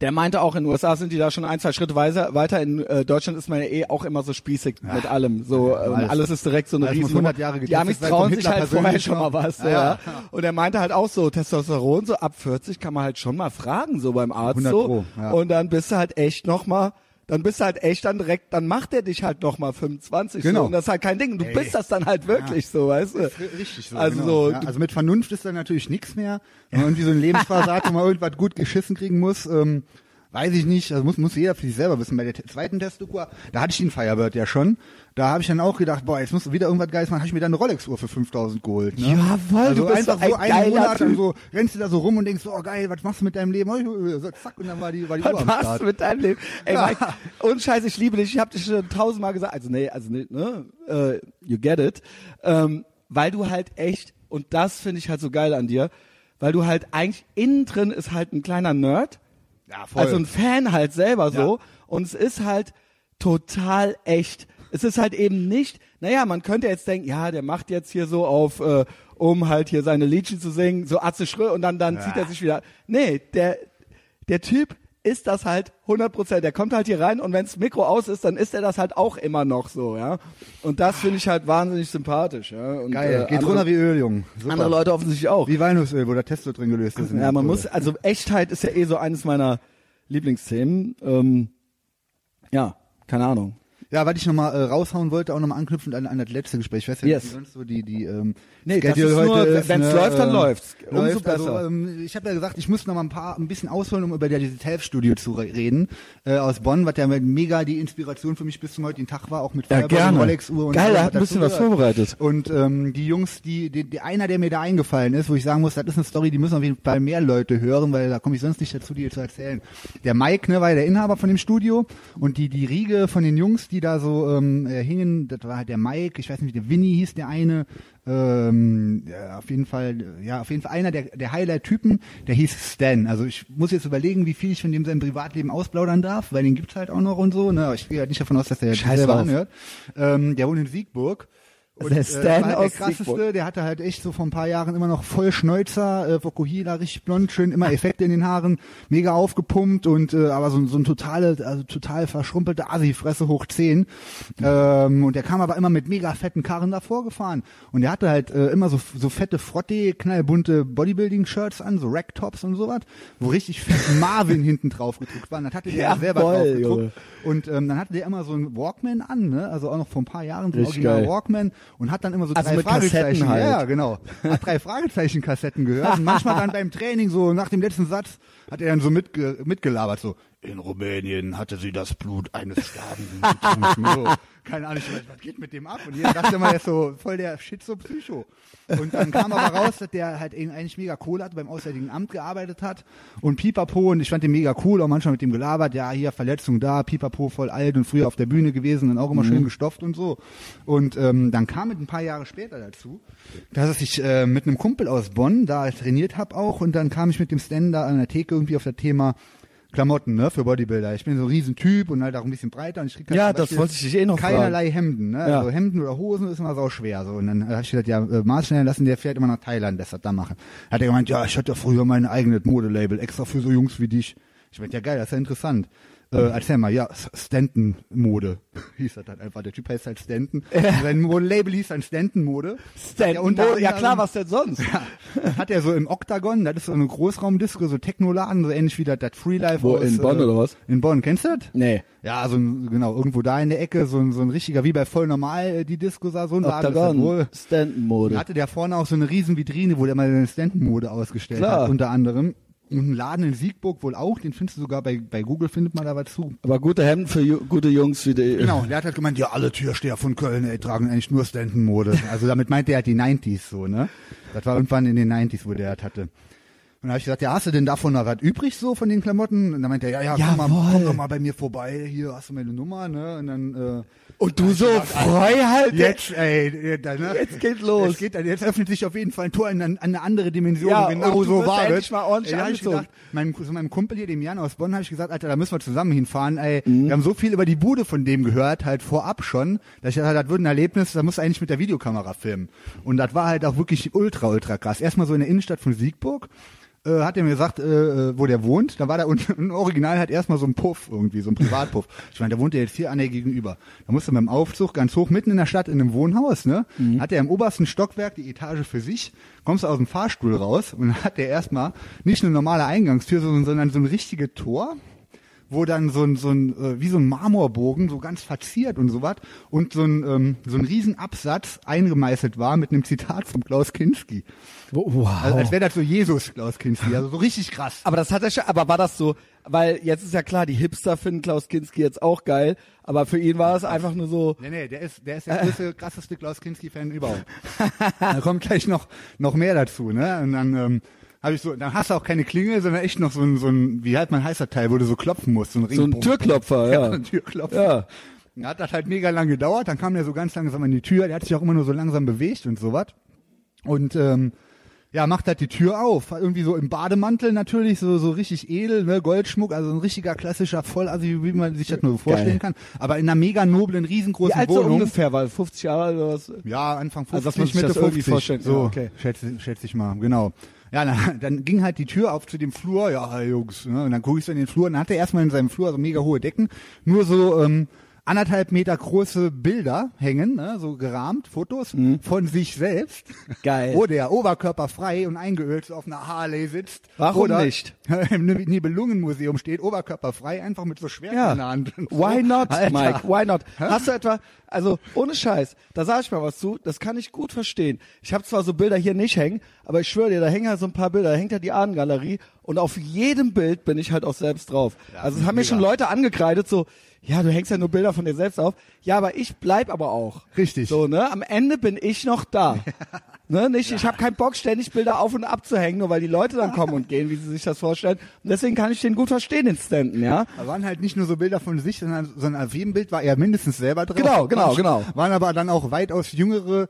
S1: der meinte auch, in den USA sind die da schon ein, zwei Schritte weiter. weiter. In äh, Deutschland ist man ja eh auch immer so spießig mit allem. So ähm,
S2: alles.
S1: alles ist direkt so eine riesen
S2: 100 Jahre
S1: Die Amis trauen sich halt vorher schon mal was.
S2: Ja,
S1: ja. Und er meinte halt auch so, Testosteron, so ab 40 kann man halt schon mal fragen, so beim Arzt.
S2: 100
S1: so.
S2: Pro, ja.
S1: Und dann bist du halt echt noch mal dann bist du halt echt dann direkt, dann macht er dich halt noch mal 25
S2: Genau.
S1: so, und das ist halt kein Ding. Du
S2: Ey.
S1: bist das dann halt wirklich so, weißt du?
S2: Richtig so.
S1: Also
S2: genau.
S1: so,
S2: ja, also mit Vernunft ist dann natürlich nichts mehr. Wenn man irgendwie so Lebensphase hat, wo man irgendwas gut geschissen kriegen muss, ähm, weiß ich nicht. Also muss, muss jeder für sich selber wissen. Bei der te- zweiten Testdoku, da hatte ich den Firebird ja schon. Da habe ich dann auch gedacht, boah, jetzt musst du wieder irgendwas Geiles machen. Habe ich mir dann eine Rolex-Uhr für 5000 geholt. Ne?
S1: Jawohl,
S2: also
S1: du bist
S2: einfach
S1: so ein
S2: einen Monat
S1: Typ.
S2: so rennst du da so rum und denkst, so, oh geil, was machst du mit deinem Leben? So, zack, und dann war die, war die Uhr
S1: Was
S2: am
S1: machst
S2: Start.
S1: du mit deinem Leben? Ey,
S2: Ja.
S1: Mike, und Scheiß, ich liebe dich. Ich habe dich schon tausendmal gesagt. Also nee, also nee, ne, äh, you get it. Ähm, weil du halt echt, und das finde ich halt so geil an dir, weil du halt eigentlich innen drin ist halt ein kleiner Nerd,
S2: Ja, voll.
S1: also ein Fan halt selber so,
S2: Ja.
S1: und es ist halt total echt. Es ist halt eben nicht, naja, man könnte jetzt denken, ja, der macht jetzt hier so auf, äh, um halt hier seine Liedchen zu singen, so Atze Schrö und dann, dann zieht er sich wieder. Nee, der, der Typ ist das halt 100 Prozent. Der kommt halt hier rein und wenns Mikro aus ist, dann ist er das halt auch immer noch so, ja. Und das finde ich halt wahnsinnig sympathisch, ja. Und,
S2: Geil,
S1: äh,
S2: geht
S1: andere,
S2: runter wie Öl, Junge. Super.
S1: andere Leute offensichtlich auch.
S2: Wie Walnussöl, wo der Testo drin gelöst ist.
S1: Ja, man
S2: Pulle.
S1: muss, also Echtheit ist ja eh so eines meiner Lieblingsthemen. Ähm, ja, keine Ahnung.
S2: Ja, was ich nochmal äh, raushauen wollte, auch nochmal anknüpfend an, an das letzte Gespräch. Ich weiß ja
S1: Yes.
S2: nicht, wie sonst so die, die ähm,
S1: Nee, das
S2: Schedule
S1: ist nur,
S2: ist,
S1: wenn's
S2: ne,
S1: läuft, dann
S2: ähm,
S1: läuft's. Umso
S2: läuft,
S1: besser.
S2: Also, ähm, ich habe ja gesagt, ich muss noch mal ein paar ein bisschen ausholen, um über dieses Health-Studio zu re reden äh, aus Bonn, was ja mega die Inspiration für mich bis zum heutigen Tag war, auch mit
S1: Ja, gerne.
S2: und Rolex-Uhr und
S1: Geil, er hat ein
S2: was
S1: bisschen was vorbereitet.
S2: Und ähm, die Jungs, die, die, die einer, der mir da eingefallen ist, wo ich sagen muss, das ist eine Story, die müssen auf jeden Fall mehr Leute hören, weil da komme ich sonst nicht dazu, die zu erzählen. Der Mike, ne, war ja der Inhaber von dem Studio und die die Riege von den Jungs, die da so ähm, äh, hingen, das war halt der Mike, ich weiß nicht, der Winnie hieß der eine, ähm, ja, auf jeden Fall, ja, auf jeden Fall einer der, der Highlight-Typen, der hieß Stan. Also ich muss jetzt überlegen, wie viel ich von dem sein Privatleben ausplaudern darf, weil den gibt's halt auch noch und so. Ne? Ich gehe halt nicht davon aus, dass der
S1: Scheiß
S2: anhört. Ähm, der wohnt in Siegburg. Und,
S1: Der
S2: äh,
S1: Stan
S2: war halt
S1: aus
S2: der krasseste,
S1: Siegburg.
S2: der hatte halt echt so vor ein paar Jahren immer noch voll Schnäuzer, äh, Vokuhila, richtig blond, schön, immer Effekte in den Haaren, mega aufgepumpt und äh, aber so, ein- so ein totale, also total verschrumpelte Asi-Fresse hoch 10. Ähm, und der kam aber immer mit mega fetten Karren davor gefahren. Und der hatte halt äh, immer so, so fette Frotte, knallbunte Bodybuilding-Shirts an, so Racktops und sowas, wo richtig fett Marvin hinten drauf gedruckt war. Und das hatte der
S1: Ja,
S2: selber
S1: voll,
S2: drauf gedruckt.
S1: Junge.
S2: Und ähm, dann hatte der immer so einen Walkman an, ne? also auch noch vor ein paar Jahren so ein Original
S1: geil.
S2: Walkman und hat dann immer so
S1: Also
S2: drei
S1: mit Kassetten
S2: Fragezeichen.
S1: halt.
S2: Ja, genau. Hat drei Fragezeichen-Kassetten gehört und manchmal dann beim Training so nach dem letzten Satz hat er dann so mitge mitgelabert so. In Rumänien hatte sie das Blut eines Sterbenden getrunken. So. Keine Ahnung, was geht mit dem ab? Und jeder dachte immer, er ist so voll der Schizo-Psycho. Und dann kam aber raus, dass der halt eigentlich mega cool hat, beim Auswärtigen Amt gearbeitet hat und Pipapo und ich fand den mega cool, auch manchmal mit dem gelabert, ja, hier Verletzung da, Pipapo voll alt und früher auf der Bühne gewesen und auch immer schön gestofft und so. Und ähm, dann kam es ein paar Jahre später dazu, dass ich äh, mit einem Kumpel aus Bonn da trainiert habe auch und dann kam ich mit dem Stan da an der Theke irgendwie auf das Thema Klamotten, ne, für Bodybuilder. Ich bin so ein Riesentyp und halt auch ein bisschen breiter und ich krieg halt
S1: Ja, das wollte ich eh noch
S2: Keinerlei Hemden, ne?
S1: Ja.
S2: Also Hemden oder Hosen ist immer sau schwer, so. Und dann habe ich gesagt, ja, äh, lassen, der fährt immer nach Thailand, das hat da machen. Hat er gemeint, ja, ich hatte ja früher mein eigenes Modelabel, extra für so Jungs wie dich. Ich meinte, ja geil, das ist ja interessant. Äh, erzähl mal, ja, Stanton-Mode hieß das halt einfach. Der Typ heißt halt Stanton. Sein Modelabel hieß dann Stanton-Mode.
S1: Stan,
S2: Ja,
S1: ja klar, was denn sonst?
S2: Hat er so im Octagon, das ist so eine Großraumdisco, so Technoladen, so ähnlich wie das, das Freelife
S1: Wo,
S2: aus,
S1: in Bonn
S2: äh,
S1: oder was?
S2: In Bonn, kennst du das?
S1: Nee.
S2: Ja, so ein, genau, irgendwo da in der Ecke, so ein, so ein richtiger, wie bei voll normal, äh, die Disco sah, so ein.
S1: Octagon, Stanton-Mode.
S2: Hatte der vorne auch so eine riesen Vitrine, wo der mal seine Stanton-Mode ausgestellt
S1: Klar.
S2: hat, unter anderem. Und einen Laden in Siegburg wohl auch, den findest du sogar bei, bei Google, findet man da was zu.
S1: Aber gute Hemden für ju gute Jungs wie die.
S2: Genau, der hat halt gemeint, ja, alle Türsteher von Köln, ey, tragen eigentlich nur Stanton-Mode. Also damit meinte er halt die 90s so, ne? Das war irgendwann in den 90s, wo der das hatte. Und dann habe ich gesagt, ja, hast du denn davon noch was übrig so von den Klamotten? Und dann meinte er, ja, ja, komm, mal, komm doch mal bei mir vorbei, hier hast du meine Nummer, ne? Und dann, äh,
S1: Und du so frei halt.
S2: Jetzt, ey, da, ne?
S1: Jetzt geht los.
S2: Jetzt, geht, jetzt öffnet sich auf jeden Fall ein Tor in, an eine andere Dimension.
S1: Ja,
S2: genau so war das.
S1: mal ordentlich
S2: Ey, da ich gedacht, meinem, zu meinem Kumpel hier, dem Jan aus Bonn, habe ich gesagt, Alter, da müssen wir zusammen hinfahren. Ey,
S1: Mhm.
S2: wir haben so viel über die Bude von dem gehört, halt vorab schon, dass ich dachte, das wird ein Erlebnis, da muss eigentlich mit der Videokamera filmen. Und das war halt auch wirklich ultra, ultra krass. Erstmal so in der Innenstadt von Siegburg. Äh, hat er mir gesagt, äh, äh, wo der wohnt. Da war da unten Original halt erstmal so ein Puff irgendwie, so ein Privatpuff. Ich meine, der wohnt ja jetzt hier an der gegenüber. Da musste man im Aufzug ganz hoch mitten in der Stadt in einem Wohnhaus, ne? Hat er im obersten Stockwerk die Etage für sich, kommst du aus dem Fahrstuhl raus und hat der erstmal nicht eine normale Eingangstür, sondern, sondern so ein richtiges Tor wo dann so ein, so ein äh, wie so ein Marmorbogen, so ganz verziert und sowas und so ein, ähm, so ein Riesenabsatz eingemeißelt war mit einem Zitat von Klaus Kinski.
S1: Wow.
S2: Also, als wäre das so Jesus Klaus Kinski, also so richtig krass.
S1: aber das hat er schon, aber war das so, weil jetzt ist ja klar, die Hipster finden Klaus Kinski jetzt auch geil, aber für ihn war es einfach nur so,
S2: Nee, nee, der ist, der ist der größte, krasseste Klaus Kinski-Fan überhaupt. da kommt gleich noch, noch mehr dazu, ne? Und dann, ähm, habe ich so, dann hast du auch keine Klingel, sondern echt noch so ein, so ein, wie halt mein heißer Teil, wo du so klopfen musst, so ein
S1: so ein Türklopfer,
S2: Ja,
S1: ja.
S2: ein Türklopfer.
S1: Ja.
S2: Dann hat das halt mega lang gedauert, dann kam der so ganz langsam an die Tür, der hat sich auch immer nur so langsam bewegt und sowas. Und ähm, ja, macht halt die Tür auf. Irgendwie so im Bademantel natürlich, so, so richtig edel, ne, Goldschmuck, also ein richtiger klassischer Vollassi, wie man sich das nur so vorstellen kann. Aber in einer mega noblen,
S1: Wie
S2: riesengroßen
S1: alt so
S2: Wohnung.
S1: ungefähr, weil 50 Jahre alt oder was?
S2: Ja, Anfang 50,
S1: Also, dass man sich
S2: Mitte
S1: das irgendwie
S2: 50.
S1: vorstellt.
S2: So,
S1: Ja, okay.
S2: schätze, schätze ich mal, genau. Ja, dann, dann ging halt die Tür auf zu dem Flur, ja, Jungs, ne, und dann gucke ich so in den Flur, und dann hat er erstmal in seinem Flur so mega hohe Decken, nur so, ähm, anderthalb Meter große Bilder hängen, ne, so gerahmt, Fotos von sich selbst.
S1: Mhm. Geil.
S2: Wo der oberkörperfrei und eingeölt auf einer Harley sitzt.
S1: Warum
S2: Oder
S1: nicht?
S2: im Nibelungenmuseum steht, oberkörperfrei, einfach mit so Schwertern
S1: Ja.
S2: in der Hand. so.
S1: Why not,
S2: Alter.
S1: Mike? Why not? Hast du etwa, also ohne Scheiß, da sag ich mal was zu, das kann ich gut verstehen. Ich habe zwar so Bilder hier nicht hängen, aber ich schwöre dir, da hängen ja so ein paar Bilder, da hängt ja die Ahnengalerie und auf jedem Bild bin ich halt auch selbst drauf. also es haben mir schon Leute angekreidet, so, ja, du hängst ja nur Bilder von dir selbst auf. Ja, aber ich bleib aber auch.
S2: Richtig.
S1: So, ne? Am Ende bin ich noch da. ne? Nicht, ich habe keinen Bock, ständig Bilder auf und abzuhängen, nur weil die Leute dann kommen und gehen, wie sie sich das vorstellen. Und deswegen kann ich den gut verstehen, den Stanton, ja.
S2: Da waren halt nicht nur so Bilder von sich, sondern, sondern auf jedem Bild war er mindestens selber drauf.
S1: Genau, genau, genau.
S2: Waren aber dann auch weitaus jüngere,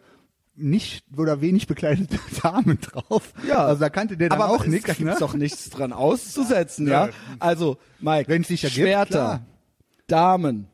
S2: nicht oder wenig bekleidete Damen drauf.
S1: Ja.
S2: Also da kannte der dann
S1: aber
S2: auch nichts.
S1: gibt's
S2: Ne?
S1: doch nichts dran auszusetzen, ja.
S2: Ja.
S1: Also, Mike,
S2: Wenn's sich ergibt,
S1: Schwerter,
S2: klar.
S1: Damen,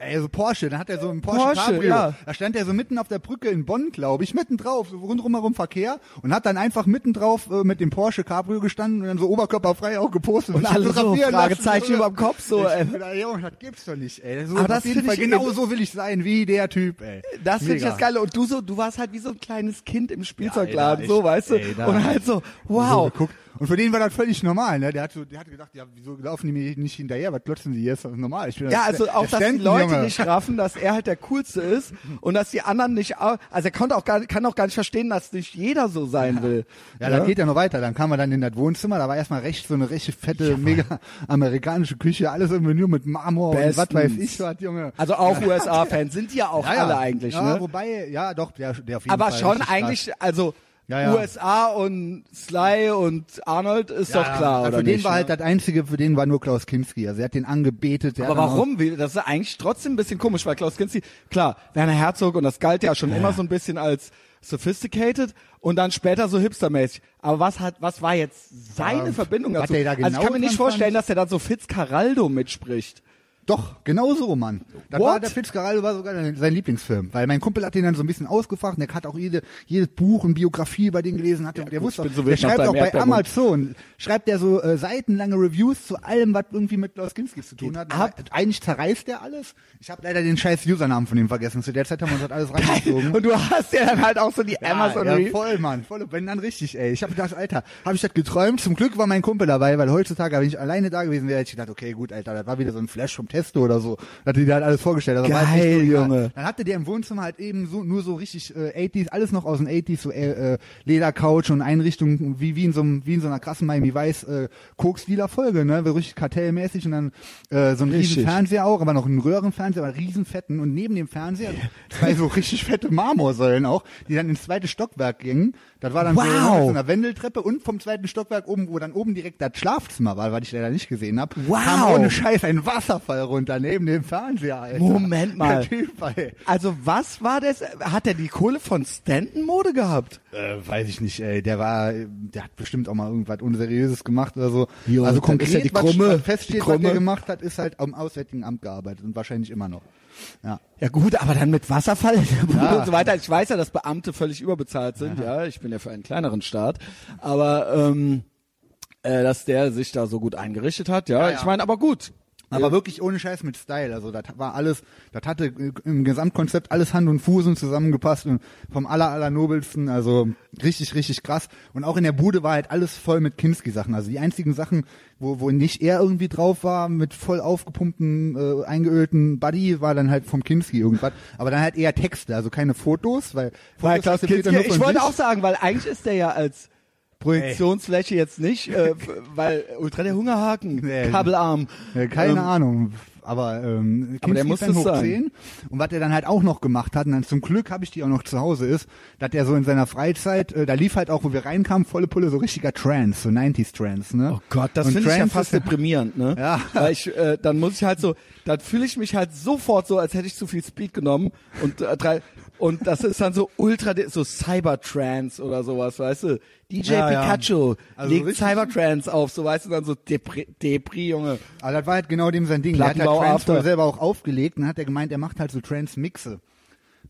S2: Ey, so Porsche, dann hat er so ein Porsche,
S1: Porsche,
S2: Cabrio.
S1: ja.
S2: Da stand er so mitten auf der Brücke in Bonn, glaube ich, mitten drauf, so rundherum herum Verkehr und hat dann einfach mitten drauf äh, mit dem Porsche Cabrio gestanden und dann so oberkörperfrei auch gepostet
S1: Und
S2: sich
S1: alle so Fragezeichen
S2: lassen.
S1: überm Kopf, so,
S2: Ich
S1: ey.
S2: Junge, das gibt's doch nicht, ey. So,
S1: Aber das
S2: jeden Fall,
S1: ich-
S2: genau so will ich sein, wie der Typ, ey.
S1: das finde ich das Geile. Und du so, du warst halt wie so ein kleines Kind im Spielzeugladen,
S2: Ey,
S1: so,
S2: da,
S1: weißt du?
S2: ey, da.
S1: und halt so,
S2: So
S1: wow.
S2: geguckt. Und für den war das völlig normal, ne? Der hat so, der hat gedacht, ja, wieso laufen die mir nicht hinterher? Was klotzen die hier? Ist doch normal. Ich bin
S1: Ja,
S2: das-
S1: also auch, dass die Leute
S2: Junge.
S1: nicht raffen, dass er halt der Coolste ist und dass die anderen nicht, also er konnte auch gar, kann auch gar nicht verstehen, dass nicht jeder so sein will.
S2: Ja, da geht ja noch weiter. Dann kam er dann in das Wohnzimmer, da war erstmal recht so eine richtig fette, mega amerikanische Küche, alles irgendwie nur mit Marmor und was weiß
S1: Bestens.
S2: ich was, Junge.
S1: Also auch USA-Fans sind die ja auch
S2: Ja, ja.
S1: alle eigentlich,
S2: ja,
S1: ne?
S2: wobei, ja, doch, der, der auf jeden
S1: Aber
S2: Fall
S1: schon eigentlich, also
S2: Ja, ja.
S1: USA und Sly und Arnold ist
S2: krass.
S1: doch klar,
S2: Ja,
S1: oder
S2: Für den
S1: nicht?
S2: war
S1: ne?
S2: halt das Einzige, für den war nur Klaus Kinski. Also er hat den angebetet.
S1: Aber warum? Das ist eigentlich trotzdem ein bisschen komisch, weil Klaus Kinski, klar, Werner Herzog und das galt ja schon immer so ein bisschen als sophisticated und dann später so hipstermäßig. Aber was hat, was war jetzt seine
S2: Ja,
S1: Verbindung dazu?
S2: der da
S1: also ich
S2: genau
S1: kann mir nicht vorstellen, dass er da so Fitzcarraldo mitspricht.
S2: Doch, genau so, Mann. Das
S1: What?
S2: war, der Fitzcarraldo war sogar sein Lieblingsfilm. Weil mein Kumpel hat den dann so ein bisschen ausgefragt und der hat auch jede, jedes Buch und Biografie bei denen gelesen. Hat, der der
S1: gut,
S2: wusste auch,
S1: so
S2: der schreibt auch bei. Amazon, schreibt der so äh, seitenlange Reviews zu allem, was irgendwie mit Klaus Kinski zu tun hat.
S1: ab.
S2: Eigentlich zerreißt der alles. Ich habe leider den scheiß Usernamen von dem vergessen. Zu der Zeit haben wir uns das alles reingezogen.
S1: Und du hast ja dann halt auch so die Amazon
S2: ja, voll, Mann, voll, wenn dann richtig, ey. Ich habe gedacht, Alter, habe ich das geträumt? Zum Glück war mein Kumpel dabei, weil heutzutage, wenn ich alleine da gewesen wäre, hätte ich gedacht, okay, gut, Alter, das war wieder so ein Flash vom Testo oder so. Da hat die da halt alles vorgestellt. Also halt
S1: Geil. Junge.
S2: Dann hatte der im Wohnzimmer halt eben so, nur so richtig äh, 80s, alles noch aus den 80s, so äh, äh, Ledercouch und Einrichtungen, wie, wie in so einem, wie in so einer krassen Miami Weiß äh, Koks-Dealer-Folge, ne? So richtig kartellmäßig und dann äh, so ein riesen. Fernseher auch, aber noch einen Röhrenfernseher, aber riesen fetten und neben dem Fernseher zwei so richtig fette Marmorsäulen auch, die dann ins zweite Stockwerk gingen. Das war dann so
S1: Wow.
S2: so einer Wendeltreppe und vom zweiten Stockwerk oben, wo dann oben direkt das Schlafzimmer war, weil ich leider nicht gesehen habe,
S1: Wow.
S2: kam ohne Scheiß ein Wasserfall runter neben dem Fernseher, Alter.
S1: Moment mal.
S2: Typ.
S1: Also was war das? Hat er die Kohle von Stanton Mode gehabt?
S2: Äh, weiß ich nicht, ey. Der war, der hat bestimmt auch mal irgendwas Unseriöses gemacht oder so.
S1: Jo,
S2: also
S1: ist ja
S2: konkret,
S1: die
S2: was,
S1: Krumme,
S2: was feststeht,
S1: die
S2: was der
S1: Krumme.
S2: gemacht hat, ist halt am Auswärtigen Amt gearbeitet und wahrscheinlich immer noch. Ja.
S1: Ja gut, aber dann mit Wasserfall
S2: Ja.
S1: und so weiter. Ich weiß ja, dass Beamte völlig überbezahlt sind. Ja, ich bin ja für einen kleineren Staat. Aber ähm, äh, dass der sich da so gut eingerichtet hat, ja.
S2: Ja, ja.
S1: Ich meine, aber gut.
S2: Aber wirklich ohne Scheiß mit Style. Also das war alles, das hatte im Gesamtkonzept alles Hand und Fuß und zusammengepasst und vom aller aller nobelsten, also richtig richtig krass. Und auch in der Bude war halt alles voll mit Kinski Sachen. Also die einzigen Sachen, wo wo nicht er irgendwie drauf war mit voll aufgepumpten äh, eingeölten Buddy, war dann halt vom Kinski irgendwas. Aber dann halt eher Texte, also keine Fotos, weil
S1: Weil
S2: Fotos
S1: Klaus
S2: akzeptiert er
S1: Kinski, ich wollte
S2: sich.
S1: auch sagen, weil eigentlich ist der ja als Projektionsfläche jetzt nicht, äh, weil Ultra der Hungerhaken,
S2: Nee.
S1: Kabelarm.
S2: Äh, keine
S1: Ähm,
S2: Ahnung. Aber, ähm,
S1: Aber der muss es sein.
S2: 10. Und was er dann halt auch noch gemacht hat, und dann zum Glück habe ich die auch noch zu Hause, ist, dass er so in seiner Freizeit, äh, da lief halt auch, wo wir reinkamen, volle Pulle so richtiger Trance, so 90s Trance, ne?
S1: Oh Gott, das finde ich ja fast deprimierend, ne?
S2: Ja.
S1: Weil ich, äh, dann muss ich halt so, dann fühle ich mich halt sofort so, als hätte ich zu viel Speed genommen und äh, drei, und das ist dann so ultra, so Cybertrance oder sowas, weißt du? DJ
S2: Ja, ja.
S1: Pikachu
S2: Also
S1: legt Cybertrance auf, so weißt du, dann so Depri, Depri Junge.
S2: Aber das war halt genau dem sein Ding. Der hat halt Trance wohl selber auch aufgelegt und hat er gemeint, er macht halt so Trance-Mixe.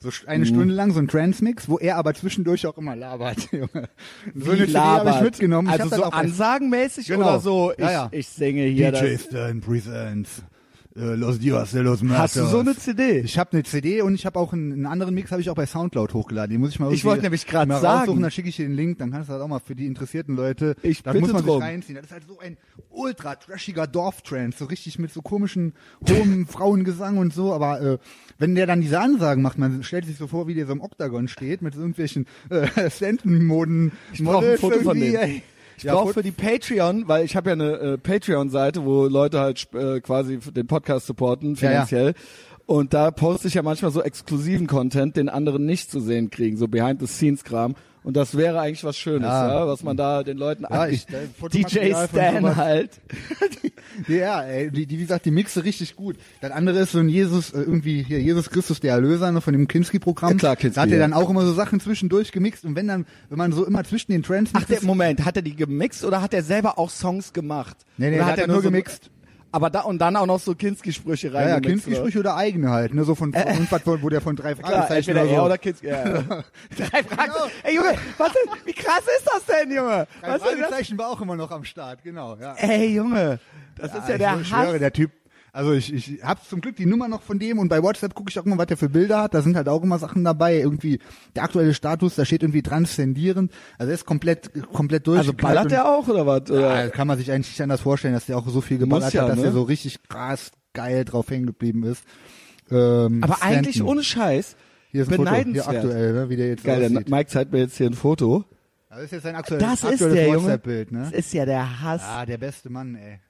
S2: So st-
S1: Mhm.
S2: eine Stunde lang so ein Trance-Mix, wo er aber zwischendurch auch immer labert, Junge. So
S1: Wie
S2: eine CD habe ich
S1: labert.
S2: mitgenommen. Ich
S1: Also
S2: das
S1: so ansagenmäßig
S2: Genau.
S1: oder so, ich,
S2: Ja, ja.
S1: ich singe hier
S2: DJ. Stern presents äh, Los Dios de los Muertos.
S1: Hast du so eine CD?
S2: Ich habe eine CD und ich habe auch einen, einen anderen Mix, habe ich auch bei Soundcloud hochgeladen. Den muss ich mal
S1: Ich wollte nämlich
S2: mal
S1: sagen.
S2: raussuchen, dann schicke ich dir den Link, dann kannst du das auch mal für die interessierten Leute.
S1: Ich
S2: das
S1: bitte
S2: muss man
S1: drum.
S2: sich reinziehen. Das ist halt so ein ultra trashiger Dorftrance, so richtig mit so komischen hohem Frauengesang und so. Aber äh, wenn der dann diese Ansagen macht, man stellt sich so vor, wie der so im Oktagon steht mit so irgendwelchen äh, Stanton-Moden.
S1: Ich brauche ein Foto von dem.
S2: ey.
S1: Ich
S2: Ja,
S1: brauche für die Patreon, weil ich habe ja eine äh, Patreon-Seite, wo Leute halt äh, quasi den Podcast supporten,
S2: Ja, ja.
S1: finanziell. Und da poste ich ja manchmal so exklusiven Content, den anderen nicht zu sehen kriegen, so Behind-the-Scenes-Kram. Und das wäre eigentlich was Schönes, ja,
S2: Ja.
S1: was man da den Leuten
S2: Ja, ich-
S1: DJ Stan halt.
S2: Ja, ey, die, die, wie gesagt, die mixe richtig gut. Das andere ist so ein Jesus, äh, irgendwie hier Jesus Christus der Erlöser ne, von dem Kinski-Programm.
S1: Ja, klar, Kinski,
S2: Da hat er dann auch immer so Sachen zwischendurch gemixt und wenn dann, wenn man so immer zwischen den Trends
S1: Ach, der, Moment, hat er die gemixt oder hat er selber auch Songs gemacht?
S2: Nee, nee,
S1: oder
S2: der hat er nur
S1: so-
S2: gemixt.
S1: Aber da, und dann auch noch so Kinski-Sprüche
S2: ja, ja,
S1: reingemixt.
S2: Kinski-Sprüche oder eigene halt, ne, so von, von irgendwas, wo wo der von drei
S1: Klar,
S2: Fragezeichen
S1: entweder
S2: oder
S1: er
S2: so.
S1: oder Kinski. Ja, ja. Drei Fragen. Ey Junge, was ist, wie krass ist das denn, Junge?
S2: Drei
S1: Was?
S2: Fragezeichen war auch immer noch am Start, genau, ja.
S1: Ey Junge, das ist ja
S2: ich
S1: der
S2: schwöre,
S1: Hass.
S2: der Typ. Also ich, ich habe zum Glück die Nummer noch von dem und bei WhatsApp gucke ich auch immer, was der für Bilder hat. Da sind halt auch immer Sachen dabei. Irgendwie der aktuelle Status, da steht irgendwie transzendierend. Also er ist komplett komplett durch.
S1: Also ballert der auch oder was? Oder?
S2: Ja, kann man sich eigentlich nicht anders vorstellen, dass der auch so viel geballert
S1: ja,
S2: hat, dass
S1: ne?
S2: er so richtig krass geil drauf hängen geblieben ist. Ähm,
S1: Aber
S2: Stanton.
S1: eigentlich ohne Scheiß.
S2: hier ist ein Foto, hier
S1: beneidenswert.
S2: aktuell, ne, wie der jetzt
S1: Geil, der
S2: aussieht.
S1: Mike zeigt mir jetzt hier ein Foto.
S2: Das ist jetzt sein aktuelles,
S1: Das
S2: aktuelles
S1: der.
S2: WhatsApp-Bild,
S1: Das
S2: ne?
S1: ist ja der Hass.
S2: Ah, der beste Mann, ey.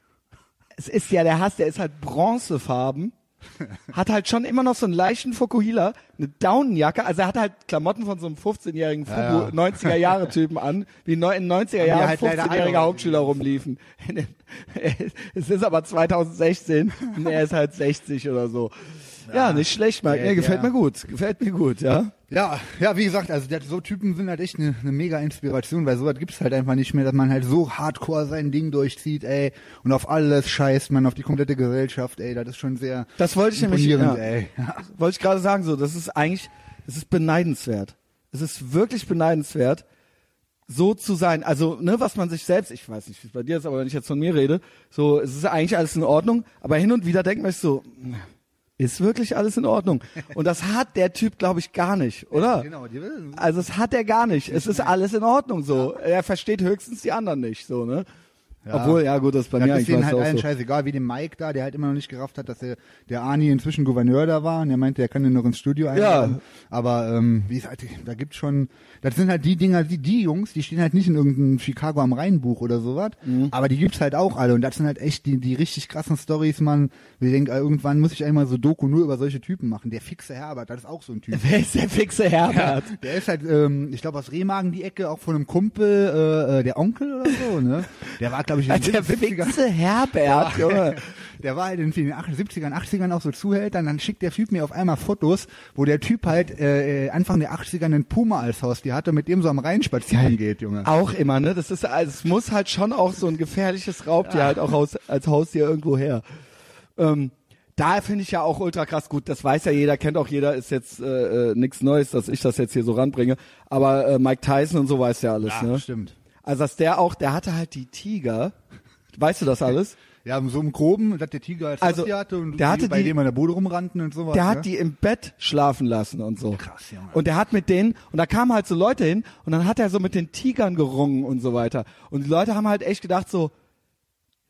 S1: Es ist ja der Hass, der ist halt bronzefarben. hat halt schon immer noch so einen leichten Fokuhila, eine Daunenjacke, also er hat halt Klamotten von so einem 15-jährigen Fubu,
S2: Ja, ja.
S1: 90er-Jahre-Typen an, wie in 90er Jahren
S2: halt leider
S1: 15-jährige
S2: alle.
S1: Hauptschüler rumliefen. es ist aber 2016 und er ist halt 60 oder so. Ja, nicht schlecht, Mike.
S2: Ja,
S1: Nee, gefällt mir gut. Gefällt mir gut, ja.
S2: Ja, ja, wie gesagt, also der, so Typen sind halt echt eine, eine mega Inspiration, weil sowas gibt's halt einfach nicht mehr, dass man halt so hardcore sein Ding durchzieht, ey, und auf alles scheißt man, auf die komplette Gesellschaft, ey, das ist schon sehr
S1: Das wollte ich nämlich, ja.
S2: ey. Ja.
S1: wollte ich gerade sagen, so, das ist eigentlich, es ist beneidenswert. Es ist wirklich beneidenswert, so zu sein. Also, ne, was man sich selbst, ich weiß nicht, wie es bei dir ist, aber wenn ich jetzt von mir rede, so, es ist eigentlich alles in Ordnung, aber hin und wieder denkt man sich so, ist wirklich alles in Ordnung? Und das hat der Typ, glaube ich, gar nicht, oder?
S2: Genau,
S1: Also, es hat er gar nicht. Es ist alles in Ordnung, so. Er versteht höchstens die anderen nicht, so, ne? Obwohl, ja, gut, das ist bei mir
S2: das ist
S1: eigentlich
S2: denen halt allen
S1: so.
S2: scheißegal, wie dem Mike da, der halt immer noch nicht gerafft hat, dass der, der Arnie inzwischen Gouverneur da war und der meinte, er kann den noch ins Studio einladen. Aber ähm, wie gesagt, da gibt's schon, das sind halt die Dinger, die, die Jungs, die stehen halt nicht in irgendeinem Chicago am Rhein Buch oder sowas,
S1: Mhm.
S2: aber die gibt's halt auch alle und das sind halt echt die, die richtig krassen Stories, man. Wir denken, äh, irgendwann muss ich einmal so Doku nur über solche Typen machen. Der fixe Herbert, das ist auch so ein Typ.
S1: Wer ist der fixe Herbert?
S2: Der ist halt, ähm, ich glaube aus Remagen die Ecke, auch von einem Kumpel, äh, äh, der Onkel oder so, ne? Der war, glaube ich, in den
S1: Der
S2: 70er
S1: fixe Herbert, Junge.
S2: Der war halt in den 70ern, 80ern auch so Zuhälter, und dann schickt der Typ mir auf einmal Fotos, wo der Typ halt äh, äh, Anfang der 80er einen Puma als Haustier hatte, mit dem so am Rhein spazieren geht, Junge.
S1: Auch immer, ne? Das ist, also es muss halt schon auch so ein gefährliches Raubtier halt auch aus, als Haustier irgendwo her. Ähm, da finde ich ja auch ultra krass gut. Das weiß ja jeder, kennt auch jeder. Ist jetzt äh, äh, nichts Neues, dass ich das jetzt hier so ranbringe. Aber äh, Mike Tyson und so weiß ja alles, ne?
S2: stimmt.
S1: Also dass der auch, der hatte halt die Tiger. Weißt du das alles?
S2: Ja, so im Groben, dass der Tiger als
S1: Also,
S2: hatte und
S1: der
S2: die,
S1: hatte
S2: bei
S1: die-
S2: dem an der Bude rumrannten und sowas.
S1: Der
S2: ne?
S1: hat die im Bett schlafen lassen und so.
S2: Krass, Junge.
S1: Und der hat mit denen, und da kamen halt so Leute hin, und dann hat er so mit den Tigern gerungen und so weiter. Und die Leute haben halt echt gedacht so,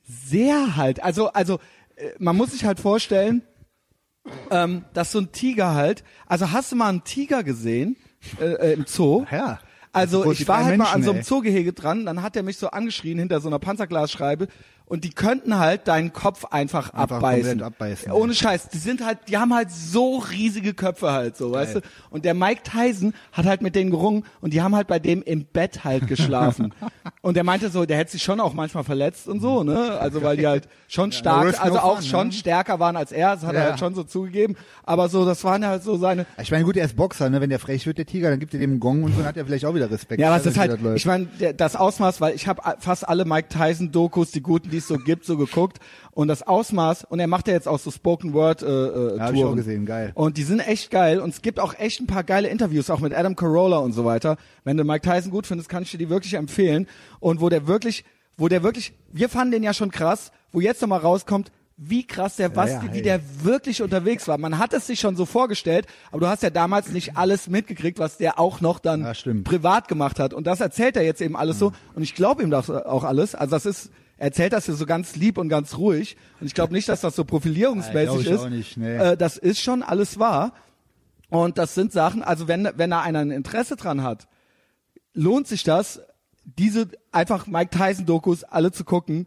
S1: sehr halt, also, also, äh, man muss sich halt vorstellen, ähm, dass so ein Tiger halt, also hast du mal einen Tiger gesehen, äh, äh, im Zoo?
S2: Ja.
S1: Also
S2: wie
S1: ich war halt mal an
S2: Menschen,
S1: so einem. Zoogehege dran, dann hat er mich so angeschrien hinter so einer Panzerglasscheibe und die könnten halt deinen Kopf einfach,
S2: Einfach
S1: abbeißen.
S2: abbeißen,
S1: Ohne Scheiß, die sind halt, die haben halt so riesige Köpfe halt so, weißt du? Und der Mike Tyson hat halt mit denen gerungen und die haben halt bei dem im Bett halt geschlafen. und der meinte so, der hätte sich schon auch manchmal verletzt und so, ne? Also weil die halt schon stark,
S2: no
S1: also auch
S2: fun,
S1: schon
S2: ne?
S1: stärker waren als er, das hat er
S2: Ja.
S1: halt schon so zugegeben, aber so, das waren halt so seine,
S2: Ich meine, gut, er ist Boxer, ne? Wenn der frech wird, der Tiger, dann gibt er dem einen Gong und so, dann hat er vielleicht auch wieder Respekt.
S1: Ja,
S2: Ich
S1: was
S2: weiß
S1: ist halt,
S2: das
S1: ich meine, das Ausmaß, weil ich habe fast alle Mike Tyson Dokus, die guten, die es so gibt, so geguckt und das Ausmaß und er macht ja jetzt auch so Spoken Word äh, äh,
S2: Ja, hab ich auch gesehen, geil.
S1: Und die sind echt geil und es gibt auch echt ein paar geile Interviews, auch mit Adam Carolla und so weiter. Wenn du Mike Tyson gut findest, kann ich dir die wirklich empfehlen und wo der wirklich, wo der wirklich, wir fanden den ja schon krass, wo jetzt nochmal rauskommt, wie krass der was,
S2: ja,
S1: wie
S2: hey.
S1: der wirklich unterwegs war. Man hat es sich schon so vorgestellt, aber du hast ja damals nicht alles mitgekriegt, was der auch noch dann
S2: Ja,
S1: privat gemacht hat. Und das erzählt er jetzt eben alles so. Und ich glaube ihm das auch alles. Also das ist, er erzählt das hier so ganz lieb und ganz ruhig. Und ich glaube nicht, dass das so profilierungsmäßig
S2: Ja,
S1: ist.
S2: nicht, nee.
S1: äh, das ist schon alles wahr. Und das sind Sachen, also wenn, wenn da einer ein Interesse dran hat, lohnt sich das, diese einfach Mike Tyson Dokus alle zu gucken.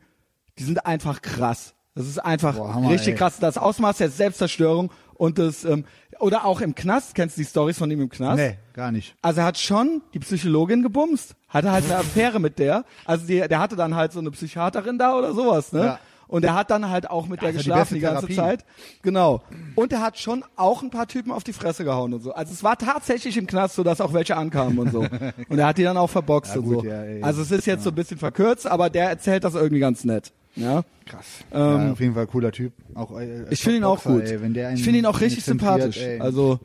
S1: Die sind einfach krass. Das ist einfach
S2: Boah, Hammer,
S1: richtig
S2: ey.
S1: krass. Das Ausmaß der Selbstzerstörung und das, ähm, oder auch im Knast. Kennst du die Stories von ihm im Knast?
S2: Nee, gar nicht.
S1: Also er hat schon die Psychologin gebumst. Hatte halt eine Affäre mit der. Also die, der hatte dann halt so eine Psychiaterin da oder sowas, ne?
S2: Ja.
S1: Und er hat dann halt auch mit der
S2: die
S1: geschlafen die,
S2: beste
S1: ganze
S2: Therapie.
S1: Zeit. Genau. Und er hat schon auch ein paar Typen auf die Fresse gehauen und so. Also es war tatsächlich im Knast so, dass auch welche ankamen und so. Und er hat die dann auch verboxt
S2: Ja,
S1: und
S2: gut,
S1: so.
S2: ja,
S1: also es ist jetzt so ein bisschen verkürzt, aber der erzählt das irgendwie ganz nett. Ja.
S2: Krass.
S1: Ähm,
S2: ja, auf jeden Fall cooler Typ. Auch, äh,
S1: Ich finde ihn auch gut.
S2: Ey,
S1: ich finde ihn auch richtig sympathisch.
S2: ey.
S1: Also,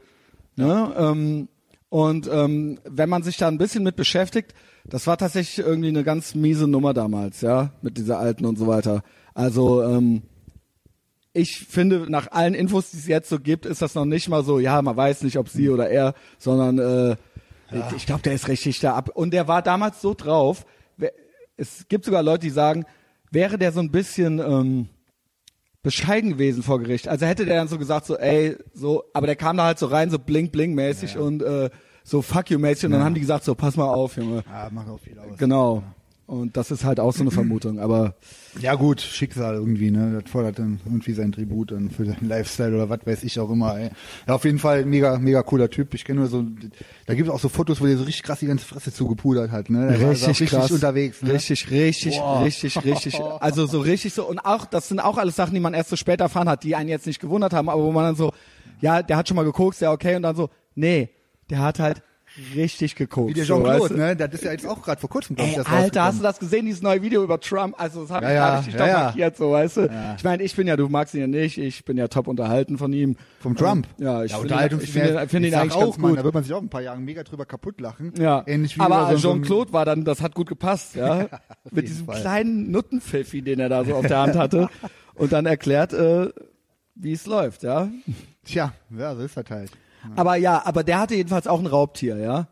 S1: ne, ähm, und ähm, wenn man sich da ein bisschen mit beschäftigt, das war tatsächlich irgendwie eine ganz miese Nummer damals, ja, mit dieser alten und so weiter. Also ähm, ich finde, nach allen Infos, die es jetzt so gibt, ist das noch nicht mal so, ja, man weiß nicht, ob sie oder er, sondern äh, ich glaube, der ist richtig da ab. Und der war damals so drauf. Es gibt sogar Leute, die sagen, wäre der so ein bisschen ähm, bescheiden gewesen vor Gericht. Also hätte der dann so gesagt, so, ey, so, aber der kam da halt so rein, so blink blink mäßig und äh, so fuck you mäßig und dann haben die gesagt, so, pass mal auf, Junge.
S2: Ja, macht auch viel aus.
S1: Genau. Und das ist halt auch so eine Vermutung, aber
S2: Ja gut, Schicksal irgendwie, ne? Das fordert dann irgendwie sein Tribut dann für seinen Lifestyle oder was weiß ich auch immer, ey. Ja, auf jeden Fall mega, mega cooler Typ. Ich kenne nur so, da gibt es auch so Fotos, wo der so richtig krass die ganze Fresse zugepudert hat, ne? Der war also auch richtig
S1: krass.
S2: unterwegs, ne?
S1: Richtig, richtig,
S2: Boah.
S1: richtig, richtig. Also so richtig so. Und auch, das sind auch alles Sachen, die man erst so später erfahren hat, die einen jetzt nicht gewundert haben, aber wo man dann so, ja, der hat schon mal geguckt, ja okay, und dann so, nee, der hat halt richtig geguckt.
S2: Wie der
S1: so,
S2: Jean-Claude,
S1: weißt du?
S2: ne? Das ist ja jetzt auch gerade vor kurzem, glaub ich, das
S1: Alter, hast du das gesehen, dieses neue Video über Trump? Also das hat
S2: Ja,
S1: mich
S2: ja,
S1: richtig
S2: ja,
S1: doch
S2: ja.
S1: markiert, so, weißt du? Ich meine, ich bin ja, du magst ihn ja nicht, ich bin ja top unterhalten von ihm.
S2: Vom Trump.
S1: Ja, ich
S2: ja,
S1: finde ihn, ich finde ihn eigentlich
S2: auch,
S1: ganz
S2: Mann,
S1: gut.
S2: Da wird man sich auch ein paar Jahre mega drüber kaputt lachen.
S1: Ja,
S2: Ähnlich wie
S1: aber
S2: so, so
S1: Jean-Claude war dann, das hat gut gepasst, ja, mit diesem
S2: Fall.
S1: kleinen Nuttenpfiffi, den er da so auf der Hand hatte und dann erklärt, äh, wie es läuft, ja.
S2: Tja, ja, so ist das halt.
S1: Aber ja, aber der hatte jedenfalls auch ein Raubtier, ja.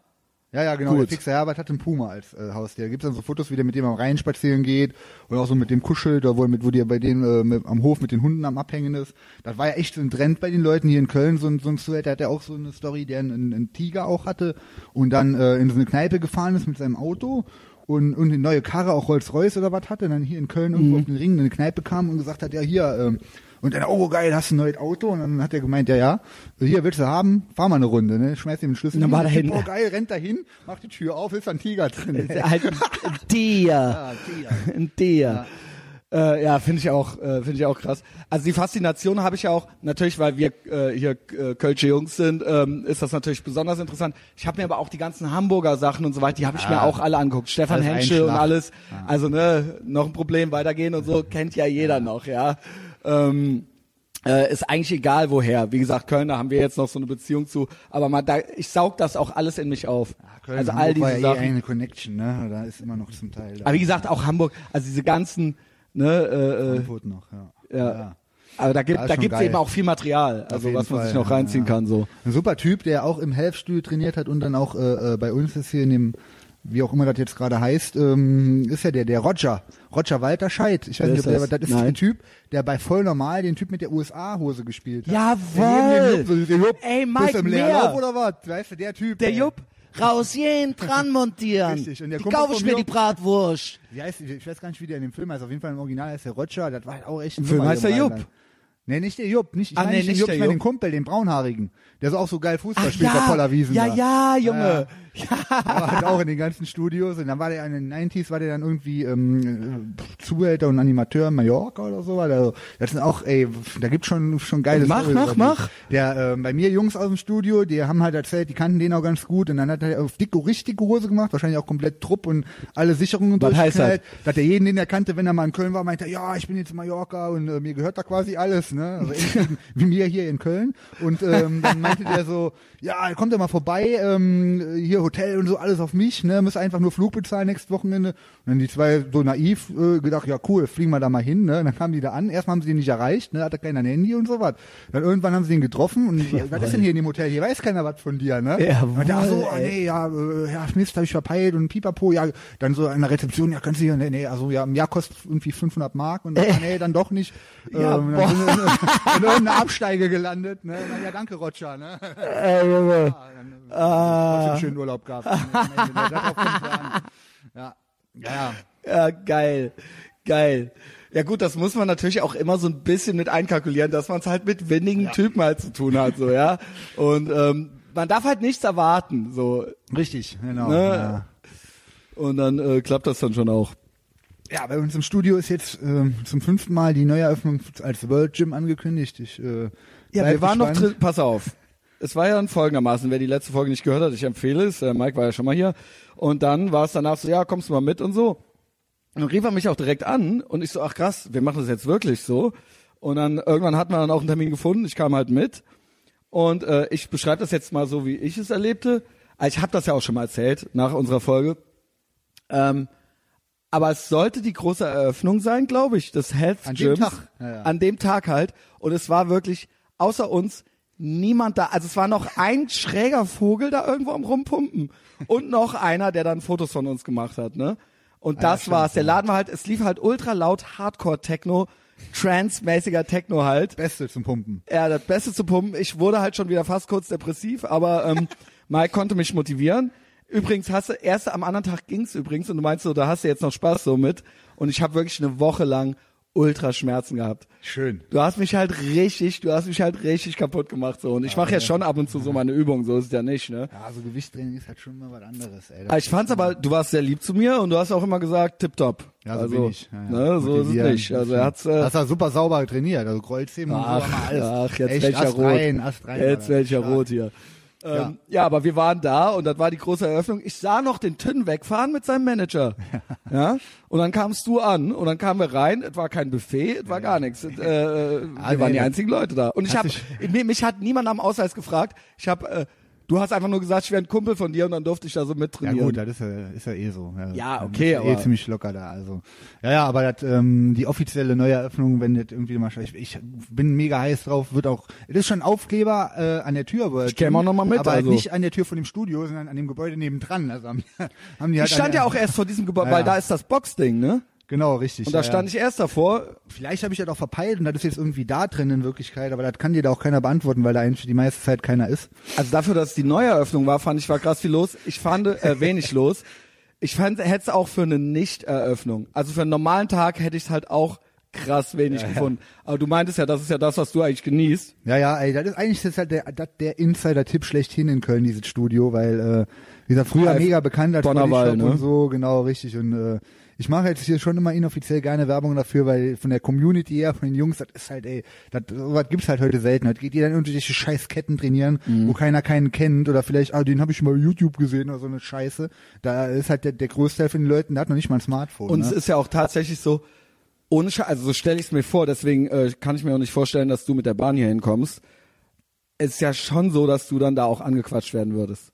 S2: Ja, ja, genau.
S1: Gut.
S2: Der Fixer Herbert hat einen Puma als äh, Haustier. Da gibt's dann so Fotos, wie der mit dem am Rhein spazieren geht oder auch so mit dem kuschelt oder wo, mit, wo der bei denen äh, mit, am Hof mit den Hunden am Abhängen ist. Das war ja echt so ein Trend bei den Leuten hier in Köln. So ein, so ein Sweat, der hat ja auch so eine Story, der einen, einen Tiger auch hatte und dann äh, in so eine Kneipe gefahren ist mit seinem Auto und, und eine neue Karre, auch Rolls-Royce oder was hatte, dann hier in Köln
S1: Mhm.
S2: irgendwo auf den Ring in eine Kneipe kam und gesagt hat, ja hier, ähm, und dann, oh geil, hast du ein neues Auto? Und dann hat er gemeint, ja, ja, hier willst du haben, fahr mal eine Runde, ne? Schmeiß ihm den Schlüssel.
S1: Dann war
S2: hin,
S1: er hin.
S2: Oh geil, rennt da hin, macht die Tür auf, ist ein Tiger drin.
S1: Halt ein Tier.
S2: Ja, Tiger.
S1: Ein Tier. Ja, äh, ja finde ich auch, äh, finde ich auch krass. Also die Faszination habe ich ja auch natürlich, weil wir äh, hier äh, Kölsche Jungs sind, ähm, ist das natürlich besonders interessant. Ich habe mir aber auch die ganzen Hamburger Sachen und so weiter, die habe ich mir
S2: Ah.
S1: auch alle angeguckt. Stefan Henschel und alles. Also ne, noch ein Problem weitergehen und so kennt ja jeder noch, ja. Ähm, äh, ist eigentlich egal woher. Wie gesagt, Köln, da haben wir jetzt noch so eine Beziehung zu. Aber man, da, ich saug das auch alles in mich auf.
S2: Köln,
S1: also
S2: Hamburg
S1: all diese
S2: war ja
S1: Sachen.
S2: eh eine Connection, ne? Da ist immer noch zum Teil. Da
S1: Aber wie gesagt, auch Hamburg, also diese ganzen, ne, äh, äh,
S2: Frankfurt noch, ja.
S1: ja. Aber da gibt
S2: Ja,
S1: da gibt's
S2: geil.
S1: eben auch viel Material, also was man sich
S2: Fall,
S1: noch
S2: ja,
S1: reinziehen
S2: ja.
S1: kann so.
S2: Ein super Typ, der auch im Helfstuhl trainiert hat und dann auch äh, äh, bei uns ist hier in dem, wie auch immer das jetzt gerade heißt, ähm, ist ja der, der Roger. Roger Walter Scheid. Ich weiß nicht, ob der,
S1: das?
S2: das ist
S1: Nein.
S2: ein Typ, der bei voll normal den Typ mit der USA-Hose gespielt hat.
S1: Jawohl!
S2: Der Jupp, der Jupp,
S1: Ey,
S2: bist
S1: Mike,
S2: du im! Leerlauf oder was? Weißt du, der Typ.
S1: Der
S2: ey.
S1: Jupp, rausgehen, dran montieren.
S2: Richtig, und der
S1: die kaufe ich mir die Bratwurst.
S2: Wie heißt, ich weiß gar nicht, wie der in dem Film heißt. Auf jeden Fall im Original heißt der Roger. Das war halt auch echt ein
S1: Film
S2: Nummer
S1: heißt der Jupp.
S2: Nee, nicht der Jupp. Nicht, ich
S1: Ah,
S2: meine
S1: nee,
S2: nicht
S1: nicht
S2: Jupp,
S1: der
S2: ich meine den
S1: Jupp.
S2: Kumpel, den Braunhaarigen. Der so auch so geil Fußball
S1: Ach
S2: spielt bei Poller Wiesen.
S1: ja, ja, Junge.
S2: Der war halt auch in den ganzen Studios und dann war der in den 90s, war der dann irgendwie ähm, äh, Zuhälter und Animateur in Mallorca oder so. Also, das sind auch, ey, da gibt's schon schon geile
S1: Mach,
S2: Storys
S1: mach, mach.
S2: Der ähm, bei mir Jungs aus dem Studio, die haben halt erzählt, die kannten den auch ganz gut und dann hat er auf dicke richtig Hose gemacht, wahrscheinlich auch komplett Trupp und alle Sicherungen
S1: Was heißt
S2: durchgeknallt. Da hat er jeden, den er kannte, wenn er mal in Köln war, meinte er, ja, ich bin jetzt in Mallorca und äh, mir gehört da quasi alles, ne? Also wie mir hier in Köln. Und ähm, dann meinte der so, ja, kommt er mal vorbei, ähm, hier Hotel und so, alles auf mich, ne, müsst einfach nur Flug bezahlen nächstes Wochenende. Und dann die zwei so naiv äh, gedacht, ja cool, fliegen wir da mal hin, ne. Und dann kamen die da an, erstmal haben sie ihn nicht erreicht, ne, hatte keiner ein Handy und so was. Dann irgendwann haben sie ihn getroffen und was ist denn hier in dem Hotel? Hier weiß keiner was von dir, ne?
S1: Jawohl,
S2: und ach so, ah,
S1: ey.
S2: nee, ja, äh, ja, Mist, habe ich verpeilt und pipapo, ja, dann so an der Rezeption, ja, können Sie hier, nee, nee, also ja, im Jahr kostet irgendwie 500 Mark und dann, ah, nee, dann doch nicht.
S1: Ja,
S2: ähm, dann sind in, in irgendeiner Absteige gelandet, ne? Na, ja, danke, Roger, ne?
S1: Äh.
S2: Ja, dann, äh, trotzdem schönen Urlaub gehabt. Kommt's an. ja, ja, ja.
S1: Ja, geil. Geil. Ja gut, das muss man natürlich auch immer so ein bisschen mit einkalkulieren, dass man es halt mit wenigen Typen halt zu tun hat, so, ja. Und ähm, man darf halt nichts erwarten, so.
S2: Richtig, genau.
S1: Ne?
S2: Ja.
S1: Und dann äh, klappt das dann schon auch.
S2: ja, bei uns im Studio ist jetzt ähm, zum fünften Mal die Neueröffnung als World Gym angekündigt. Ich, äh,
S1: Ja, wir waren noch
S2: gespannt.
S1: drin, pass auf. Es war ja dann folgendermaßen, wer die letzte Folge nicht gehört hat, ich empfehle es, äh, Mike war ja schon mal hier. Und dann war es danach so, ja, kommst du mal mit und so. Und dann rief er mich auch direkt an und ich so, ach krass, wir machen das jetzt wirklich so. Und dann irgendwann hatten wir dann auch einen Termin gefunden, ich kam halt mit. Und äh, ich beschreibe das jetzt mal so, wie ich es erlebte. Also Ich habe das ja auch schon mal erzählt nach unserer Folge. Ähm, aber es sollte die große Eröffnung sein, glaube ich, des Health
S2: An dem
S1: Gyms.
S2: Tag. Ja, ja.
S1: An dem Tag halt. Und es war wirklich außer uns niemand da. Also es war noch ein schräger Vogel da irgendwo am Rumpumpen und noch einer, der dann Fotos von uns gemacht hat. Ne? Und das
S2: stimmt,
S1: war's. Der
S2: ja.
S1: Laden war halt, es lief halt ultra laut Hardcore-Techno, Trance-mäßiger Techno halt.
S2: Beste zum Pumpen.
S1: Ja, das Beste zu pumpen. Ich wurde halt schon wieder fast kurz depressiv, aber ähm, Mike konnte mich motivieren. Übrigens hast du erst am anderen Tag ging's übrigens und du meinst so, da hast du jetzt noch Spaß so mit. Und ich habe wirklich eine Woche lang Ultraschmerzen gehabt.
S2: Schön.
S1: Du hast mich halt richtig, du hast mich halt richtig kaputt gemacht so. Und ich mache ja schon ab und zu so meine Übungen, so ist es ja nicht, ne?
S2: Ja, so Gewichttraining ist halt schon mal was anderes, ey.
S1: Aber ich fand's aber, du warst sehr lieb zu mir und du hast auch immer gesagt, tipptopp.
S2: Ja, so
S1: also,
S2: bin ich. Ja, ja.
S1: Ne, so ist es nicht. Also er hat's, äh,
S2: Hast du super sauber trainiert, also Kreuzheben und so,
S1: Ach,
S2: alles.
S1: ach, jetzt
S2: Echt,
S1: welcher rot.
S2: rein, Ast rein,
S1: jetzt welcher rot hier. Ähm, ja. aber wir waren da und das war die große Eröffnung. Ich sah noch den Tünn wegfahren mit seinem Manager. ja. Und dann kamst du an und dann kamen wir rein. Es war kein Buffet, es war gar nichts. Äh, äh, wir waren die
S2: das-
S1: einzigen Leute da. Und ich habe, mich, mich hat niemand am Ausweis gefragt. Ich habe, äh, du hast einfach nur gesagt, ich wäre ein Kumpel von dir und dann durfte ich da so
S2: Ja
S1: mittrainieren.
S2: gut, das ist ja, ist ja eh so. Ja,
S1: Ja, okay,
S2: ja eh
S1: aber-
S2: ziemlich locker da. Also ja, ja, aber das, ähm, die offizielle Neueröffnung, wenn das irgendwie mal, ich, ich bin mega heiß drauf, wird auch, es ist schon Aufkleber äh, an der Tür, aber
S1: Ich käme auch noch mal mit,
S2: aber halt
S1: also.
S2: nicht an der Tür von dem Studio, sondern an dem Gebäude nebendran. Also haben, haben die halt
S1: ich stand
S2: an
S1: ja auch erst vor diesem Gebäude,
S2: Ja,
S1: weil
S2: ja.
S1: da ist das Boxding, ne?
S2: Genau richtig.
S1: Und da
S2: ja,
S1: stand
S2: ja.
S1: ich erst davor.
S2: Vielleicht habe ich das auch verpeilt und das ist jetzt irgendwie da drin in Wirklichkeit, aber das kann dir da auch keiner beantworten, weil da eigentlich die meiste Zeit keiner ist.
S1: Also dafür, dass es die Neueröffnung war, fand ich war krass viel los. Ich fand äh, wenig los. Ich fand, hätte es auch für eine Nicht-Eröffnung. Also für einen normalen Tag hätte ich es halt auch krass wenig gefunden. Aber du meintest ja, das ist ja das, was du eigentlich genießt.
S2: Ja, ja, ey, das ist eigentlich das ist halt der, das, der Insider-Tipp schlechthin in Köln, dieses Studio, weil äh, dieser früher
S1: Alf
S2: mega bekannt als
S1: Bonnerwall,
S2: Bodyshop
S1: ne?
S2: und so, genau, richtig. Und äh, ich mache jetzt hier schon immer inoffiziell gerne Werbung dafür, weil von der Community her, von den Jungs, das ist halt, ey, das, sowas gibt's halt heute selten. Das geht jeder in irgendwelche scheiß Ketten trainieren,
S1: Mhm.
S2: wo keiner keinen kennt oder vielleicht, ah, den habe ich mal bei YouTube gesehen oder so eine Scheiße. Da ist halt der, der Großteil von den Leuten, der hat noch nicht mal ein Smartphone.
S1: Und
S2: ne?
S1: es ist ja auch tatsächlich so, ohne Sche also so stelle ich es mir vor, deswegen äh, kann ich mir auch nicht vorstellen, dass du mit der Bahn hier hinkommst. Es ist ja schon so, dass du dann da auch angequatscht werden würdest.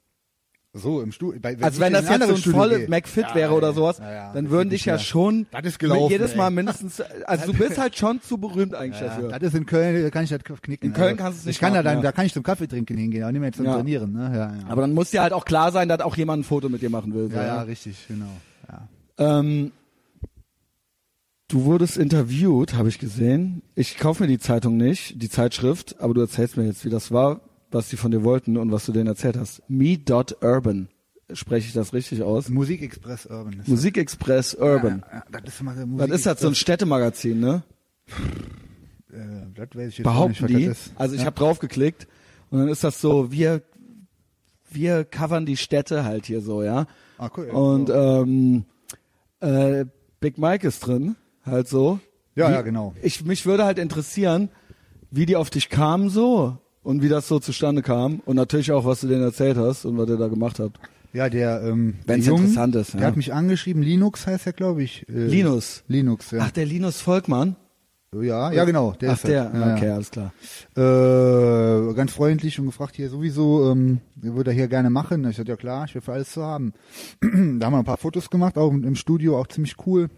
S2: So im Studio. Bei,
S1: Also wenn das jetzt so ein
S2: Studio
S1: volle
S2: gehe.
S1: McFit
S2: Ja,
S1: wäre oder sowas,
S2: Ja, ja,
S1: dann würden dich ja schon
S2: Das ist gelaufen,
S1: jedes Mal
S2: ey.
S1: mindestens, also du bist halt schon zu berühmt eigentlich
S2: Ja,
S1: dafür.
S2: das ist in Köln, da kann ich das knicken.
S1: In Köln kannst du es nicht
S2: Ich kann da
S1: machen,
S2: dann,
S1: ja.
S2: da kann ich zum Kaffee trinken hingehen, aber nicht mehr zum
S1: Ja.
S2: Trainieren, ne? Ja, ja.
S1: Aber dann muss dir halt auch klar sein, dass auch jemand ein Foto mit dir machen will. so,
S2: ja, ja, richtig, genau. Ja.
S1: Ähm, du wurdest interviewt, habe ich gesehen. Ich kaufe mir die Zeitung nicht, die Zeitschrift, aber du erzählst mir jetzt, wie das war, was die von dir wollten und was du denen erzählt hast. Me.urban. Spreche ich das richtig aus?
S2: Musikexpress Urban.
S1: Musikexpress Urban.
S2: Ja, ja, das ist immer
S1: Was ist das, so ein Städtemagazin, ne?
S2: Äh, das weiß ich jetzt
S1: Behaupten
S2: nicht,
S1: die.
S2: das.
S1: Also ich
S2: ja.
S1: habe draufgeklickt und dann ist das so, wir wir covern die Städte halt hier so, ja.
S2: Ah, cool, ja.
S1: Und ähm, äh, Big Mike ist drin, halt so.
S2: Ja,
S1: wie,
S2: ja, genau.
S1: Ich mich würde halt interessieren, wie die auf dich kamen so und wie das so zustande kam und natürlich auch, was du denen erzählt hast und was ihr da gemacht habt.
S2: Ja, der, ähm,
S1: Wenn's
S2: der Jung,
S1: interessant ist,
S2: Der
S1: ja.
S2: hat mich angeschrieben, Linux heißt er, glaube ich. Äh,
S1: Linus.
S2: Linux, ja.
S1: Ach, der Linus Volkmann?
S2: ja, ja, genau. Der
S1: Ach,
S2: ist
S1: der.
S2: er. Ja,
S1: okay,
S2: ja.
S1: alles klar.
S2: Äh, ganz freundlich und gefragt, hier sowieso, ähm, würde er hier gerne machen. Ich sagte, ja klar, ich will für alles zu haben. da haben wir ein paar Fotos gemacht, auch im Studio, auch ziemlich cool.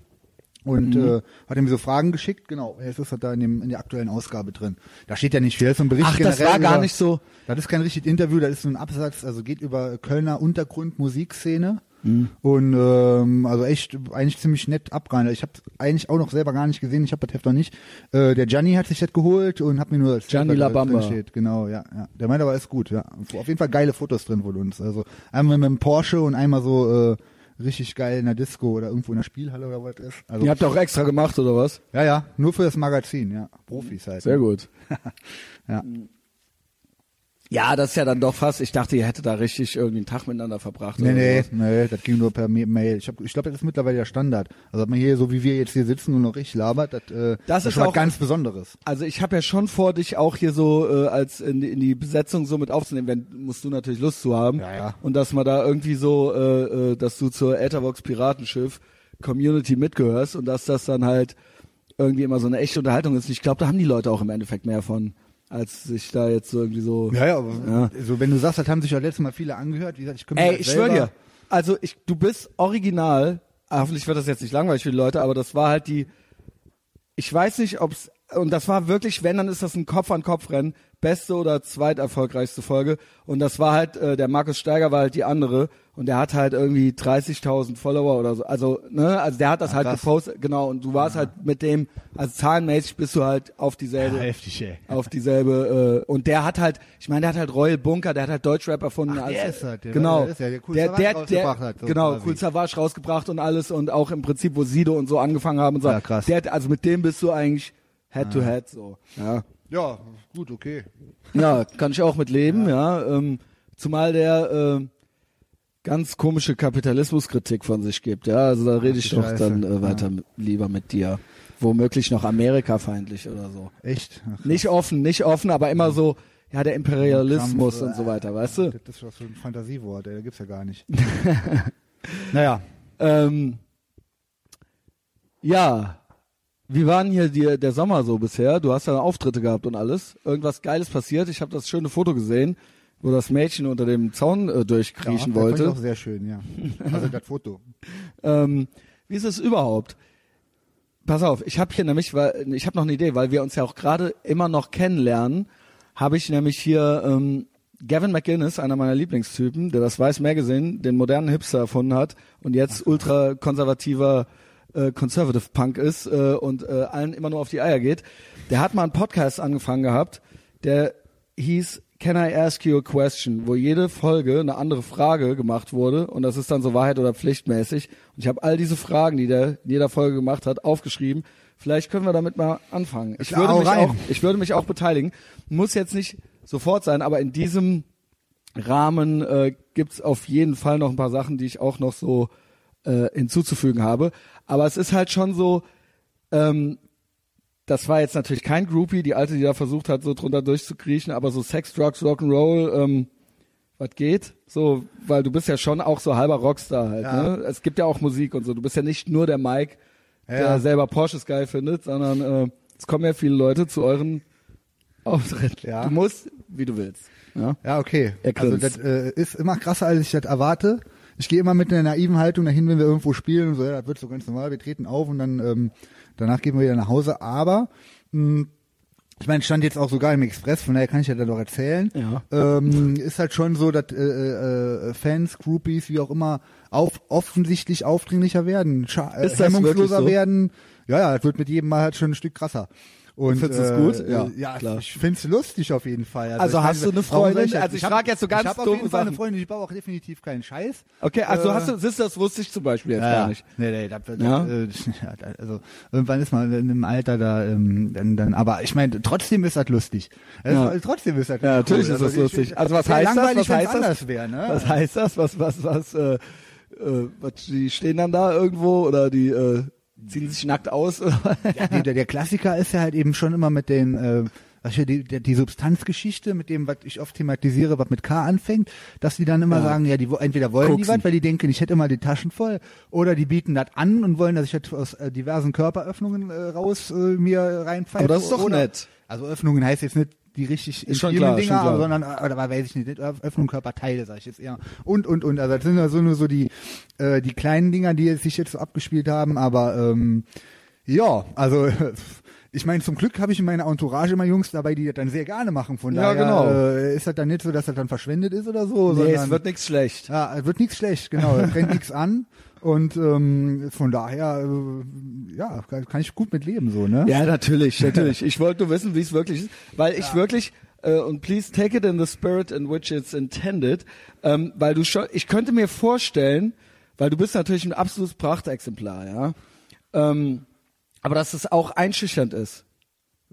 S2: Und
S1: Mhm.
S2: äh, hat mir so Fragen geschickt, genau, jetzt ist das da in, dem, in der aktuellen Ausgabe drin. Da steht ja nicht viel, das ist so ein Bericht
S1: Ach, das
S2: generell
S1: war gar
S2: über,
S1: nicht so.
S2: Das ist kein richtiges Interview, das ist so ein Absatz, also geht über Kölner Untergrund Musikszene.
S1: Mhm.
S2: Und ähm, also echt eigentlich ziemlich nett abgehandelt. Ich habe eigentlich auch noch selber gar nicht gesehen, ich habe das Heft noch nicht. Äh, der Gianni hat sich das geholt und hat mir nur das
S1: Gianni La Bamba.
S2: steht. Genau, ja, ja. Der meinte aber ist gut, ja. Auf jeden Fall geile Fotos drin von uns. Also einmal mit dem Porsche und einmal so äh, richtig geil in der Disco oder irgendwo in der Spielhalle oder was ist. Also
S1: Ihr habt auch extra gemacht, oder was?
S2: ja, ja, nur für das Magazin, ja. Profis halt.
S1: Sehr gut.
S2: Ja.
S1: Ja, das ist ja dann doch fast, ich dachte, ihr hättet da richtig irgendwie einen Tag miteinander verbracht.
S2: Nee,
S1: oder
S2: nee, nee, das ging nur per Ma- Mail. Ich, hab- ich glaube, das ist mittlerweile der Standard. Also, ob man hier, so wie wir jetzt hier sitzen und noch richtig labert, das, äh, das,
S1: ist
S2: schon was ganz Besonderes.
S1: Also ich habe ja schon vor, dich auch hier so äh, als in, die- in die Besetzung so mit aufzunehmen, wenn musst du natürlich Lust zu haben.
S2: Ja, ja.
S1: Und dass man da irgendwie so, äh, äh, dass du zur Etherbox Piratenschiff Community mitgehörst und dass das dann halt irgendwie immer so eine echte Unterhaltung ist. Ich glaube, da haben die Leute auch im Endeffekt mehr von, als sich da jetzt so irgendwie so.
S2: Ja, ja, aber
S1: Ja.
S2: so wenn du sagst, das haben sich ja letztes Mal viele angehört. Wie gesagt, ich komme
S1: Ey, ich schwöre dir. Also ich, du bist original. Hoffentlich wird das jetzt nicht langweilig für die Leute, aber das war halt die. Ich weiß nicht, ob's und das war wirklich, wenn dann ist das ein Kopf an Kopf Rennen, beste oder zweiterfolgreichste Folge. Und das war halt äh, der Markus Steiger war halt die andere und der hat halt irgendwie 30.000 Follower oder so. Also ne, also der hat das
S2: Ah,
S1: halt
S2: krass.
S1: gepostet, genau. Und du warst halt mit dem, also zahlenmäßig bist du halt auf dieselbe
S2: heftig, ey.
S1: auf dieselbe äh, und der hat halt, ich meine, der hat halt Royal Bunker, der hat halt Deutschrap erfunden.
S2: Ach, der ist das, der-
S1: genau,
S2: der ist ja, der Cool
S1: der, der, der,
S2: hat, so
S1: genau. Cool Savage rausgebracht und alles und auch im Prinzip, wo Sido und so angefangen haben und so.
S2: Ja, krass.
S1: Der, hat- also mit dem bist du eigentlich Head to Head so. Ja,
S2: Ja, gut, okay.
S1: ja, kann ich auch mit leben. Ja, ähm, zumal der äh, ganz komische Kapitalismuskritik von sich gibt. Ja, also da rede ich doch
S2: Scheiße.
S1: dann äh, weiter mit, lieber mit dir. Womöglich noch Amerikafeindlich oder so.
S2: Echt? Ach,
S1: Nicht offen, nicht offen, aber immer so, ja, der Imperialismus
S2: Kampf,
S1: und so weiter, weißt du?
S2: Das ist was für ein Fantasiewort, der gibt's ja gar nicht. naja,
S1: Ähm, ja, wie war denn hier die, der Sommer so bisher? Du hast ja Auftritte gehabt und alles. Irgendwas Geiles passiert. Ich habe das schöne Foto gesehen, wo das Mädchen unter dem Zaun äh, durchkriechen
S2: ja, das
S1: wollte.
S2: auch sehr schön, ja. Also das Foto.
S1: Ähm, wie ist es überhaupt? Pass auf, ich habe hier nämlich, weil ich habe noch eine Idee, weil wir uns ja auch gerade immer noch kennenlernen, habe ich nämlich hier ähm, Gavin McGinnis, einer meiner Lieblingstypen, der das Weiß Magazine, den modernen Hipster erfunden hat und jetzt ultra konservativer äh, Conservative Punk ist äh, und äh, allen immer nur auf die Eier geht. Der hat mal einen Podcast angefangen gehabt, der hieß Can I Ask You a Question, wo jede Folge eine andere Frage gemacht wurde und das ist dann so Wahrheit oder Pflichtmäßig. Und ich habe all diese Fragen, die der in jeder Folge gemacht hat, aufgeschrieben. Vielleicht können wir damit mal anfangen. Ich würde mich
S2: rein.
S1: auch, ich würde mich auch beteiligen. Muss jetzt nicht sofort sein, aber in diesem Rahmen äh, gibt's auf jeden Fall noch ein paar Sachen, die ich auch noch so äh, hinzuzufügen habe. Aber es ist halt schon so, ähm, das war jetzt natürlich kein Groupie, die alte, die da versucht hat, so drunter durchzukriechen, aber so Sex, Drugs, Rock'n'Roll, ähm, was geht? So, weil du bist ja schon auch so halber Rockstar halt,
S2: Ja.
S1: ne? Es gibt ja auch Musik und so. Du bist ja nicht nur der Mike, der
S2: Ja.
S1: selber Porsches geil findet, sondern äh, es kommen ja viele Leute zu euren Auftritten.
S2: Ja.
S1: Du musst, wie du willst. Ja?
S2: Ja, okay. Also das äh, ist immer krasser, als ich das erwarte. Ich gehe immer mit einer naiven Haltung dahin, wenn wir irgendwo spielen und so, ja, das wird so ganz normal, wir treten auf und dann ähm, danach gehen wir wieder nach Hause. Aber mh, ich meine, stand jetzt auch sogar im Express, von daher kann ich ja da doch erzählen.
S1: Ja.
S2: Ähm, ist halt schon so, dass äh, äh, Fans, Groupies, wie auch immer, auf, offensichtlich aufdringlicher werden, scha- äh, hemmungsloser
S1: so?
S2: werden. Ja, ja, das wird mit jedem Mal halt schon ein Stück krasser. Und,
S1: Findest
S2: äh,
S1: gut? Ja,
S2: äh, ja
S1: klar.
S2: ich find's lustig auf jeden Fall.
S1: Also
S2: ich
S1: hast du eine Freundin?
S2: ich?
S1: Also ich
S2: hab-
S1: frag jetzt so ganz
S2: Ich habe auf jeden Fall eine. Freundin, ich baue auch definitiv keinen Scheiß.
S1: Okay, also
S2: Äh,
S1: hast du, siehst das wusste ich zum Beispiel jetzt
S2: ja,
S1: gar nicht.
S2: Nee, nee, das,
S1: Ja?
S2: äh, da- also irgendwann ist man in einem Alter da, ähm, dann, dann, aber ich meine, trotzdem ist das lustig. Es
S1: Ja.
S2: ist- Trotzdem ist das
S1: Ja, natürlich
S2: cool.
S1: ist das
S2: ich-
S1: lustig. Also was
S2: wär
S1: heißt das? Was heißt das?
S2: wäre, ne?
S1: Was heißt das? Was, was, was, äh, äh, was, die stehen dann da irgendwo oder die äh, ziehen sich nackt aus? Oder?
S2: Ja, der, der Klassiker ist ja halt eben schon immer mit den, äh, was hier die, der, die Substanzgeschichte, mit dem, was ich oft thematisiere, was mit K anfängt, dass die dann immer
S1: Ja.
S2: sagen, ja, die entweder wollen die
S1: Koksen.
S2: was, weil die denken, ich hätte immer die Taschen voll, oder die bieten das an und wollen, dass ich das aus äh, diversen Körperöffnungen äh, raus äh, mir reinpfeife.
S1: Aber das ist doch
S2: oder,
S1: nett.
S2: Also Öffnungen heißt jetzt nicht die richtig
S1: Ist schon klar, schon
S2: Dinger,
S1: klar.
S2: sondern, oder weiß ich nicht, Öffnung Körperteile, sag ich jetzt eher. Und, und, und, also das sind ja so nur so die, äh, die kleinen Dinger, die jetzt sich jetzt so abgespielt haben, aber, ähm, ja, also, ich meine, zum Glück habe ich in meiner Entourage immer Jungs dabei, die das dann sehr gerne machen. Von
S1: Ja,
S2: daher
S1: genau.
S2: äh, ist das dann nicht so, dass das dann verschwendet ist oder so.
S1: Nee,
S2: sondern,
S1: es wird nichts schlecht.
S2: ja, es wird nichts schlecht, genau. Es rennt nichts an. Und ähm, von daher, äh, ja, kann, ich gut mit leben, so, ne?
S1: Ja, natürlich, natürlich. Ich wollte nur wissen, wie es wirklich ist, weil ich wirklich äh, und please take it in the spirit in which it's intended, ähm, weil du schon, ich könnte mir vorstellen, weil du bist natürlich ein absolutes Prachtexemplar, ja, ähm, aber dass es auch einschüchternd ist.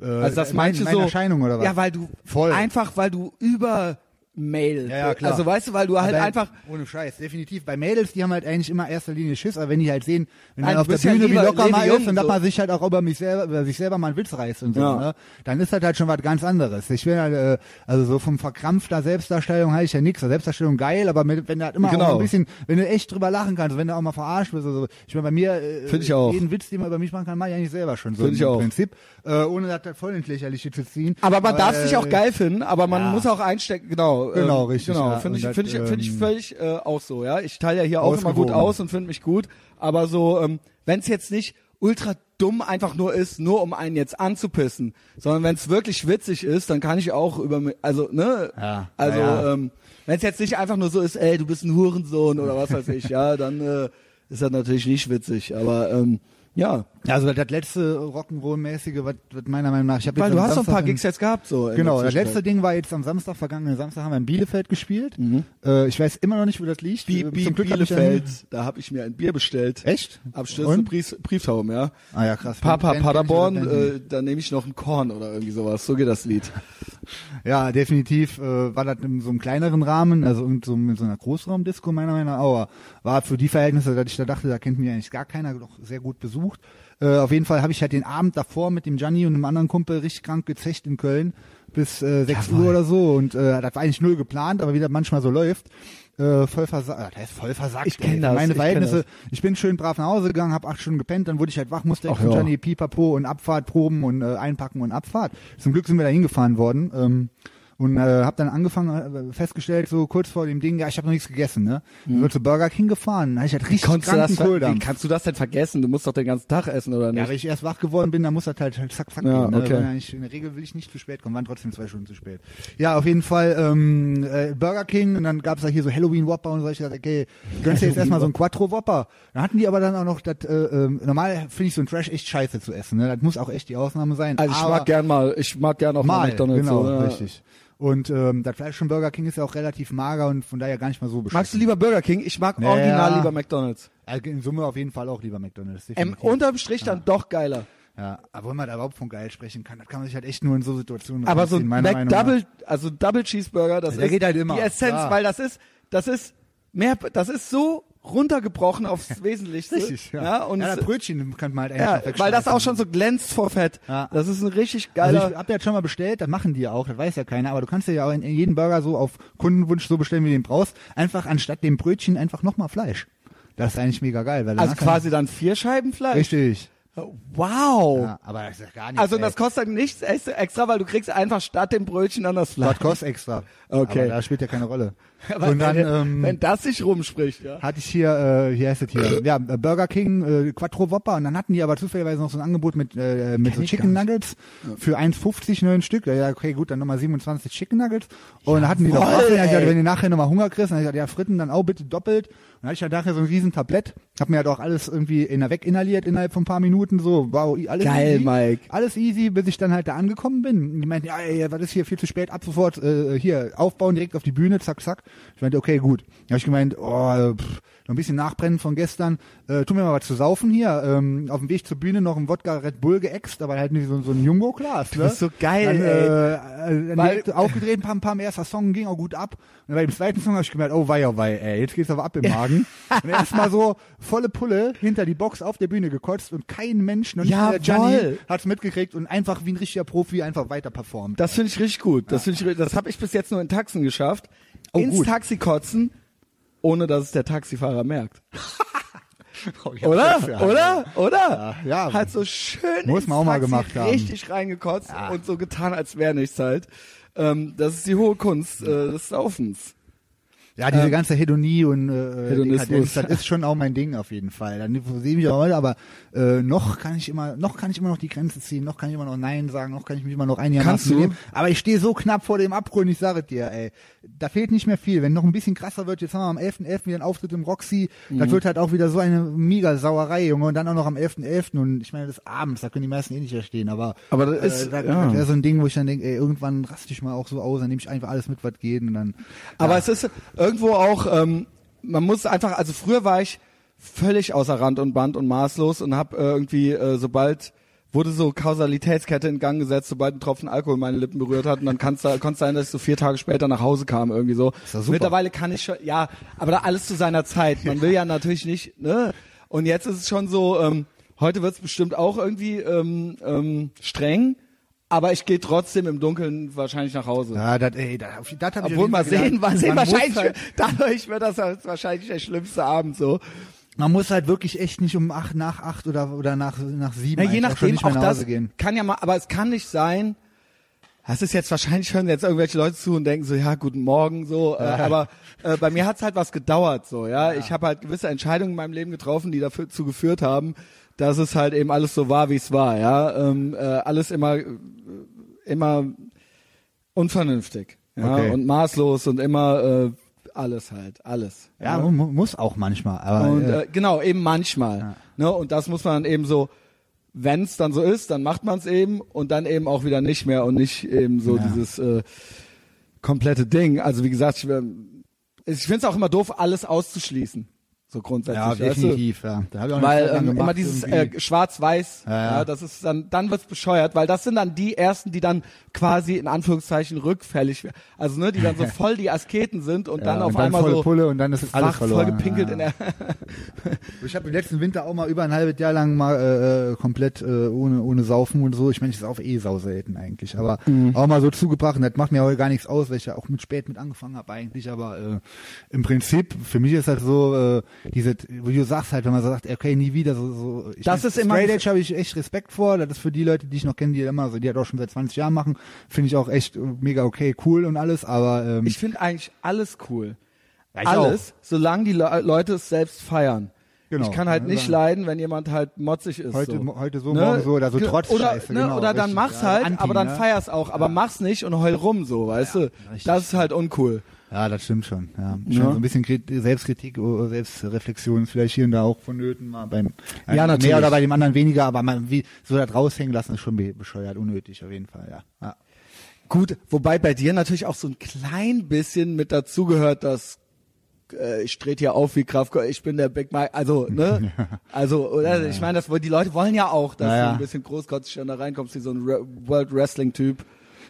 S2: Äh,
S1: Also dass
S2: mein-
S1: manche
S2: meine
S1: so,
S2: Erscheinung oder was?
S1: ja, weil du
S2: Voll.
S1: einfach, weil du über Mail,
S2: Ja, ja, klar.
S1: also weißt du, weil du halt
S2: Aber
S1: einfach
S2: Ohne Scheiß, definitiv. Bei Mädels, die haben halt eigentlich immer erster Linie Schiss, aber wenn die halt sehen, wenn
S1: du
S2: auf der Bühne wie locker mal ist und dass
S1: so.
S2: man sich halt auch über mich selber, über sich selber mal einen Witz reißt und so,
S1: Ja.
S2: ne? Dann ist das halt schon was ganz anderes. Ich will halt, äh, also so vom verkrampfter Selbstdarstellung halte ich ja nichts. Selbstdarstellung geil, aber mit, wenn du halt immer
S1: Genau.
S2: auch ein bisschen, wenn du echt drüber lachen kannst, wenn du auch mal verarscht wirst, also, ich meine, bei mir, äh,
S1: Find ich auch.
S2: jeden Witz, den man über mich machen kann, mache ich eigentlich selber schon so
S1: Find ich auch.
S2: Prinzip, äh, ohne das halt voll ins Lächerliche zu ziehen.
S1: Aber man darf
S2: äh,
S1: sich auch geil finden, aber man
S2: ja.
S1: muss auch einstecken, genau.
S2: Genau,
S1: ähm,
S2: richtig,
S1: Genau,
S2: ja.
S1: finde ich, finde ich, finde ich
S2: ähm,
S1: völlig äh, auch so, ja. Ich teile ja hier auch immer gut aus und finde mich gut, aber so, ähm, wenn es jetzt nicht ultra dumm einfach nur ist, nur um einen jetzt anzupissen, sondern wenn es wirklich witzig ist, dann kann ich auch über, also, ne,
S2: Ja,
S1: also,
S2: ja.
S1: ähm, wenn es jetzt nicht einfach nur so ist, ey, du bist ein Hurensohn oder was weiß ich, ja, dann äh, ist das natürlich nicht witzig, aber ähm, ja,
S2: also das letzte Rock'n'Roll-mäßige, was, was meiner Meinung nach, ich habe
S1: weil du hast doch ein paar Gigs jetzt gehabt, so.
S2: Genau, das letzte. Ding war jetzt am Samstag, vergangenen Samstag haben wir in Bielefeld gespielt. Äh, ich weiß immer noch nicht, wo das liegt.
S1: Bi
S2: Äh,
S1: Bi
S2: Zum Glück hab
S1: Bielefeld,
S2: dann-
S1: da habe ich mir ein Bier bestellt.
S2: Echt?
S1: Abstürzende? Brief, Brieftaum, ja.
S2: Ah ja, krass.
S1: Papa
S2: Band-
S1: Paderborn, äh, da nehme ich noch ein Korn oder irgendwie sowas. So geht das Lied.
S2: Ja, definitiv äh, war das in so einem kleineren Rahmen, also in so, in so einer Großraumdisco meiner Meinung nach, aber war für die Verhältnisse, dass ich da dachte, da kennt mich eigentlich gar keiner, doch sehr gut besucht. Äh, auf jeden Fall habe ich halt den Abend davor mit dem Gianni und einem anderen Kumpel richtig krank gezecht in Köln bis äh, 6 Uhr oder so und äh, das war eigentlich null geplant, aber wie das manchmal so läuft, äh, voll versagt, das heißt voll versagt.
S1: Ich kenn
S2: ey.
S1: das,
S2: Meine
S1: ich
S2: Verhältnisse, ich bin schön brav nach Hause gegangen, habe acht Stunden gepennt, dann wurde ich halt wach, musste direkt von
S1: ja.
S2: Gianni Pipapo und Abfahrt proben und äh, einpacken und Abfahrt. Zum Glück sind wir da hingefahren worden. Ähm, und äh, habe dann angefangen, äh, festgestellt, so kurz vor dem Ding, ja, ich habe noch nichts gegessen, ne? Mhm. Wir zu Burger King gefahren, da ich halt richtig
S1: Konntest du das,
S2: kranken
S1: ver- wie
S2: Kohldampf.
S1: kannst du das denn vergessen? Du musst doch den ganzen Tag essen, oder
S2: Ja,
S1: nicht?
S2: wenn ich erst wach geworden bin, dann muss das halt, halt zack, zack
S1: Ja,
S2: gehen. Ne?
S1: okay.
S2: Weil eigentlich In der Regel will ich nicht zu spät kommen, waren trotzdem zwei Stunden zu spät. Ja, auf jeden Fall ähm, äh, Burger King und dann gab's da hier so Halloween Whopper und so. Ich dachte, okay, gönnst dir jetzt erstmal so ein Quattro Whopper. Dann hatten die aber dann auch noch, das, äh, ähm, normal finde ich so ein Trash echt scheiße zu essen. Ne? Das muss auch echt die Ausnahme sein.
S1: also ich mag gern mal, ich mag gern auch mal,
S2: mal,
S1: McDonalds.
S2: genau,
S1: so, ja.
S2: richtig. Und ähm, das Fleisch von Burger King ist ja auch relativ mager und von daher gar nicht mal so beschissen.
S1: Magst du lieber Burger King? Ich mag
S2: Ja.
S1: original lieber McDonalds.
S2: Also in Summe auf jeden Fall auch lieber McDonalds.
S1: Ähm, unterm Strich dann doch geiler.
S2: Ja, aber wenn man da überhaupt von geil sprechen kann, das kann man sich halt echt nur in so Situationen
S1: Aber so
S2: nach.
S1: McDouble, also Double Cheeseburger, das
S2: Der
S1: ist
S2: geht halt immer,
S1: die Essenz,
S2: klar.
S1: weil das ist, das ist mehr, das ist so runtergebrochen aufs Wesentlichste.
S2: Richtig, ja.
S1: ja und
S2: ja, das Brötchen kann man halt
S1: ja,
S2: einfach
S1: weil das auch schon so glänzt vor Fett.
S2: Ja.
S1: Das ist ein richtig
S2: Also
S1: geiler.
S2: ich hab ja schon mal bestellt, das machen die ja auch, das weiß ja keiner, aber du kannst dir ja auch in, in jeden Burger so auf Kundenwunsch so bestellen, wie du den brauchst, einfach anstatt dem Brötchen einfach nochmal Fleisch. Das ist eigentlich mega geil. Weil
S1: also quasi dann vier Scheiben Fleisch.
S2: Richtig.
S1: Wow.
S2: Ja, aber das ist ja gar nicht.
S1: Also das kostet nichts extra, weil du kriegst einfach statt dem Brötchen dann das Fleisch.
S2: das kostet extra.
S1: Okay.
S2: Aber da spielt ja keine Rolle. Und dann,
S1: wenn,
S2: ähm,
S1: wenn das sich rumspricht, ja.
S2: hatte ich hier, äh, hier heißt es hier, ja, äh, Burger King, äh, Quattro Whopper und dann hatten die aber zufälligerweise noch so ein Angebot mit, äh, mit so Chicken Nuggets für 1,50 neun Stück. Ja, ja, okay, gut, dann nochmal 27 Chicken Nuggets. Und dann hatten die noch Waffeln. Ja, ich dachte, wenn ihr nachher nochmal Hunger kriegst, dann hab ich gesagt, ja, Fritten dann auch bitte doppelt. Und dann hatte ich halt nachher so ein riesen Tablett, hab mir halt auch alles irgendwie in der weg inhaliert innerhalb von ein paar Minuten, so, wow, alles
S1: Geil,
S2: easy.
S1: Mike.
S2: Alles easy, bis ich dann halt da angekommen bin. Und die meinten, ja, ja, was ist hier viel zu spät, ab sofort äh, hier aufbauen, direkt auf die Bühne, zack, zack. Ich meinte, okay, gut. Da habe ich gemeint, oh, pff, noch ein bisschen nachbrennen von gestern. Äh, tu mir mal was zu saufen hier. Ähm, auf dem Weg zur Bühne noch ein Wodka Red Bull geäxt, aber halt nicht so, so ein Jumbo-Glas. Ne?
S1: bist so geil,
S2: dann,
S1: ey.
S2: Äh, äh, dann
S1: Weil-
S2: direkt aufgedreht, pam, pam, erster Song ging auch gut ab. Und bei dem zweiten Song habe ich gemerkt, oh wei, oh wei, ey, jetzt geht's aber ab im Magen. und erstmal so volle Pulle hinter die Box auf der Bühne gekotzt und kein Mensch, noch nicht mal der
S1: Jawohl.
S2: Gianni, hat's mitgekriegt und einfach wie ein richtiger Profi einfach weiter performt.
S1: Das finde ich richtig gut. Das finde ich, das habe ich bis jetzt nur in Taxen geschafft.
S2: Oh,
S1: Ins
S2: gut.
S1: Taxi kotzen, ohne dass es der Taxifahrer merkt.
S2: Oh,
S1: Oder?
S2: für-
S1: Oder? Oder?
S2: Ja, ja.
S1: Halt so schön
S2: Muss man auch mal gemacht haben.
S1: richtig reingekotzt und so getan, als wäre nichts halt. Ähm, das ist die hohe Kunst äh, des Laufens.
S2: Ja, diese
S1: Ähm,
S2: ganze Hedonie und äh,
S1: Hedonismus.
S2: Das ist schon auch mein Ding auf jeden Fall. Dann sehe ich mich auch heute, aber äh, noch kann ich immer, noch kann ich immer noch die Grenze ziehen, noch kann ich immer noch Nein sagen, noch kann ich mich immer noch einigermaßen nehmen. Aber ich stehe so knapp vor dem Abgrund, ich sage dir, ey, da fehlt nicht mehr viel. Wenn noch ein bisschen krasser wird, jetzt haben wir am 11.11. wieder einen Auftritt im Roxy,
S1: Mhm.
S2: das wird halt auch wieder so eine mega Sauerei, Junge, und dann auch noch am 11.11. und ich meine, das abends, da können die meisten eh nicht verstehen, aber,
S1: Aber das ist-
S2: äh, da,
S1: ja.
S2: das wäre so ein Ding, wo ich dann denke, ey, irgendwann raste ich mal auch so aus, dann nehme ich einfach alles mit, was geht und dann,
S1: Aber
S2: ja.
S1: es ist irgendwo auch, ähm, man muss einfach, also früher war ich völlig außer Rand und Band und maßlos und habe äh, irgendwie, äh, sobald wurde so Kausalitätskette in Gang gesetzt, sobald ein Tropfen Alkohol meine Lippen berührt hat und dann kann's da, konnte sein, dass ich so vier Tage später nach Hause kam irgendwie so.
S2: Ist doch super.
S1: Mittlerweile kann ich schon, ja, aber da alles zu seiner Zeit. Man will ja natürlich nicht, ne? Und jetzt ist es schon so, ähm, heute wird's bestimmt auch irgendwie ähm, ähm, streng, aber ich gehe trotzdem im Dunkeln wahrscheinlich nach Hause.
S2: Ja, das, ey, das, das hab ich
S1: Obwohl
S2: auf
S1: mal sehen,
S2: gedacht.
S1: mal sehen, wahrscheinlich,
S2: Halt,
S1: dadurch wird das halt wahrscheinlich der schlimmste Abend so.
S2: man muss halt wirklich echt nicht um acht nach acht oder, oder nach, nach sieben
S1: Ja, je nachdem, auch
S2: nach
S1: das
S2: Hause gehen.
S1: kann ja mal, aber es kann nicht sein, das ist jetzt wahrscheinlich hören jetzt irgendwelche Leute zu und denken so, ja, guten Morgen, so, äh, aber äh, bei mir hat's halt was gedauert, so, ja. Ich habe halt gewisse Entscheidungen in meinem Leben getroffen, die dazu geführt haben, dass es halt eben alles so war, wie es war, ja. Ähm, äh, alles immer, äh, immer unvernünftig, ja,
S2: Okay.
S1: und maßlos und immer äh, alles halt, alles.
S2: Ja, mu- muss auch manchmal. Aber
S1: Und
S2: äh,
S1: äh, genau, eben manchmal.
S2: Ja.
S1: Ne? Und das muss man dann eben so, wenn es dann so ist, dann macht man es eben und dann eben auch wieder nicht mehr und nicht eben so
S2: Ja.
S1: dieses äh, komplette Ding. Also wie gesagt, ich, ähm, ich finde es auch immer doof, alles auszuschließen. So grundsätzlich.
S2: ja,
S1: weißt du?
S2: definitiv, ja. Da hab ich auch
S1: Weil ähm,
S2: gemacht,
S1: immer dieses
S2: irgendwie.
S1: äh, Schwarz-Weiß, ja,
S2: Ja, ja.
S1: das ist dann, dann wird's bescheuert, weil das sind dann die ersten, die dann quasi in Anführungszeichen rückfällig, werden. also ne, die dann so voll die Asketen sind und
S2: ja,
S1: dann auf
S2: und dann
S1: einmal
S2: voll
S1: so
S2: Pulle und dann ist alles verloren.
S1: voll gepinkelt
S2: ja.
S1: in der
S2: Ich habe im letzten Winter auch mal über ein halbes Jahr lang mal äh, äh, komplett äh, ohne ohne Saufen und so. Ich meine, ich sauf eh sau selten eigentlich, aber
S1: Mhm.
S2: auch mal so zugebracht. Und das macht mir auch gar nichts aus, weil ich ja auch mit spät mit angefangen habe eigentlich. Aber äh, im Prinzip für mich ist das so äh, diese, wie du sagst halt, wenn man sagt, okay, nie wieder so. so ich
S1: Das ist immer-
S2: Straight Edge habe ich echt Respekt vor. Das ist für die Leute, die ich noch kenne, die immer so, die halt auch schon seit 20 Jahren machen, finde ich auch echt mega okay, cool und alles. Aber ähm,
S1: Ich finde eigentlich alles cool.
S2: Ja,
S1: alles, solange die Le Leute es selbst feiern.
S2: Genau.
S1: Ich kann halt nicht
S2: Ja.
S1: leiden, wenn jemand halt motzig ist.
S2: Heute-
S1: so.
S2: heute so, morgen so oder so trotz
S1: oder,
S2: Scheiße,
S1: ne,
S2: genau,
S1: oder dann
S2: richtig.
S1: mach's
S2: Ja,
S1: halt,
S2: Anti,
S1: aber dann
S2: ne?
S1: feier's auch. Aber mach's nicht und heul rum so, weißt du?
S2: richtig.
S1: Das ist halt uncool.
S2: Ja, das stimmt schon. Ja. Schon
S1: Ja.
S2: so ein bisschen Krit Selbstkritik oder Selbstreflexion ist vielleicht hier und da auch vonnöten, mal beim
S1: Ja, natürlich.
S2: mehr oder bei dem anderen weniger, aber man wie so da raushängen lassen ist schon be bescheuert, unnötig auf jeden Fall, ja. ja.
S1: Gut, wobei bei dir natürlich auch so ein klein bisschen mit dazugehört, dass äh, ich trete hier auf wie Kraftko, ich bin der Big Mike, also, ne? Also, oder? Ich meine, das die Leute wollen ja auch, dass
S2: Ja,
S1: du
S2: ja.
S1: ein bisschen großkotzig dann da reinkommst, wie so ein Re World Wrestling Typ.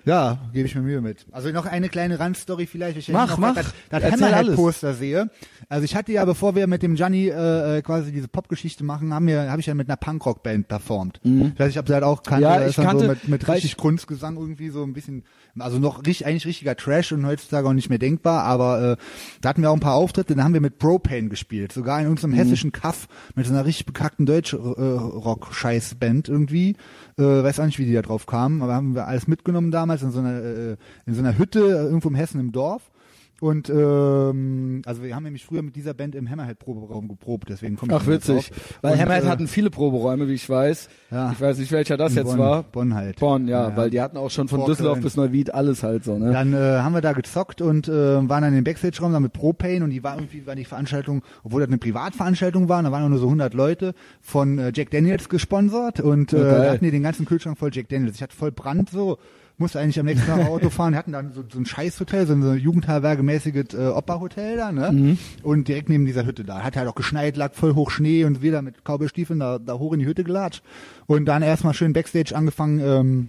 S2: Ja, gebe ich mir Mühe mit. Also noch eine kleine Randstory vielleicht. Ich
S1: Mach,
S2: noch
S1: mach.
S2: Das, das. Hammerhead-Poster sehe. Also ich hatte ja, bevor wir mit dem Gianni äh, äh, quasi diese Popgeschichte machen, haben wir, habe ich ja mit einer Punkrock-Band performt. Ich weiß nicht, ob sie halt auch kannte.
S1: Mhm. Ja,
S2: Das
S1: ich kannte-
S2: so mit, mit richtig
S1: ich-
S2: Kunstgesang irgendwie so ein bisschen, also noch richtig, eigentlich richtiger Trash und heutzutage auch nicht mehr denkbar, aber äh, da hatten wir auch ein paar Auftritte, dann haben wir mit Propane gespielt, sogar in
S1: Mhm.
S2: unserem hessischen Kaff mit so einer richtig bekackten Deutsch-Rock-Scheiß-Band irgendwie. Äh, weiß auch nicht, wie die da drauf kamen, aber haben wir alles mitgenommen damals in so einer, äh, in so einer Hütte irgendwo im Hessen im Dorf. Und ähm, also wir haben nämlich früher mit dieser Band im Hammerhead-Proberaum geprobt, deswegen kommt
S1: Ach, witzig. Weil
S2: Und,
S1: Hammerhead
S2: äh,
S1: hatten viele Proberäume, wie ich weiß.
S2: Ja.
S1: Ich weiß nicht, welcher das jetzt
S2: Bonn,
S1: war.
S2: Bonn halt.
S1: Bonn, ja,
S2: Ja,
S1: weil die hatten auch schon von
S2: Vor
S1: Düsseldorf
S2: Köln.
S1: bis Neuwied alles halt so, ne?
S2: Dann äh, haben wir da gezockt und äh, waren dann im Backstage-Raum dann mit Propane und die war irgendwie war die Veranstaltung, obwohl das eine Privatveranstaltung war, da waren nur so 100 Leute von äh, Jack Daniels gesponsert und äh,
S1: Ja, geil.
S2: da hatten die den ganzen Kühlschrank voll Jack Daniels. Ich hatte voll Brand so, musste eigentlich am nächsten Tag Auto fahren. Die hatten dann so, so ein Scheißhotel, so ein Jugendherbergemäßiges äh, Opa-Hotel da, ne?
S1: Mhm.
S2: Und direkt neben dieser Hütte da. Hat halt auch geschneit, lag voll hoch Schnee und wir da mit Cowboystiefeln da, da hoch in die Hütte gelatscht. Und dann erstmal schön Backstage angefangen, ähm,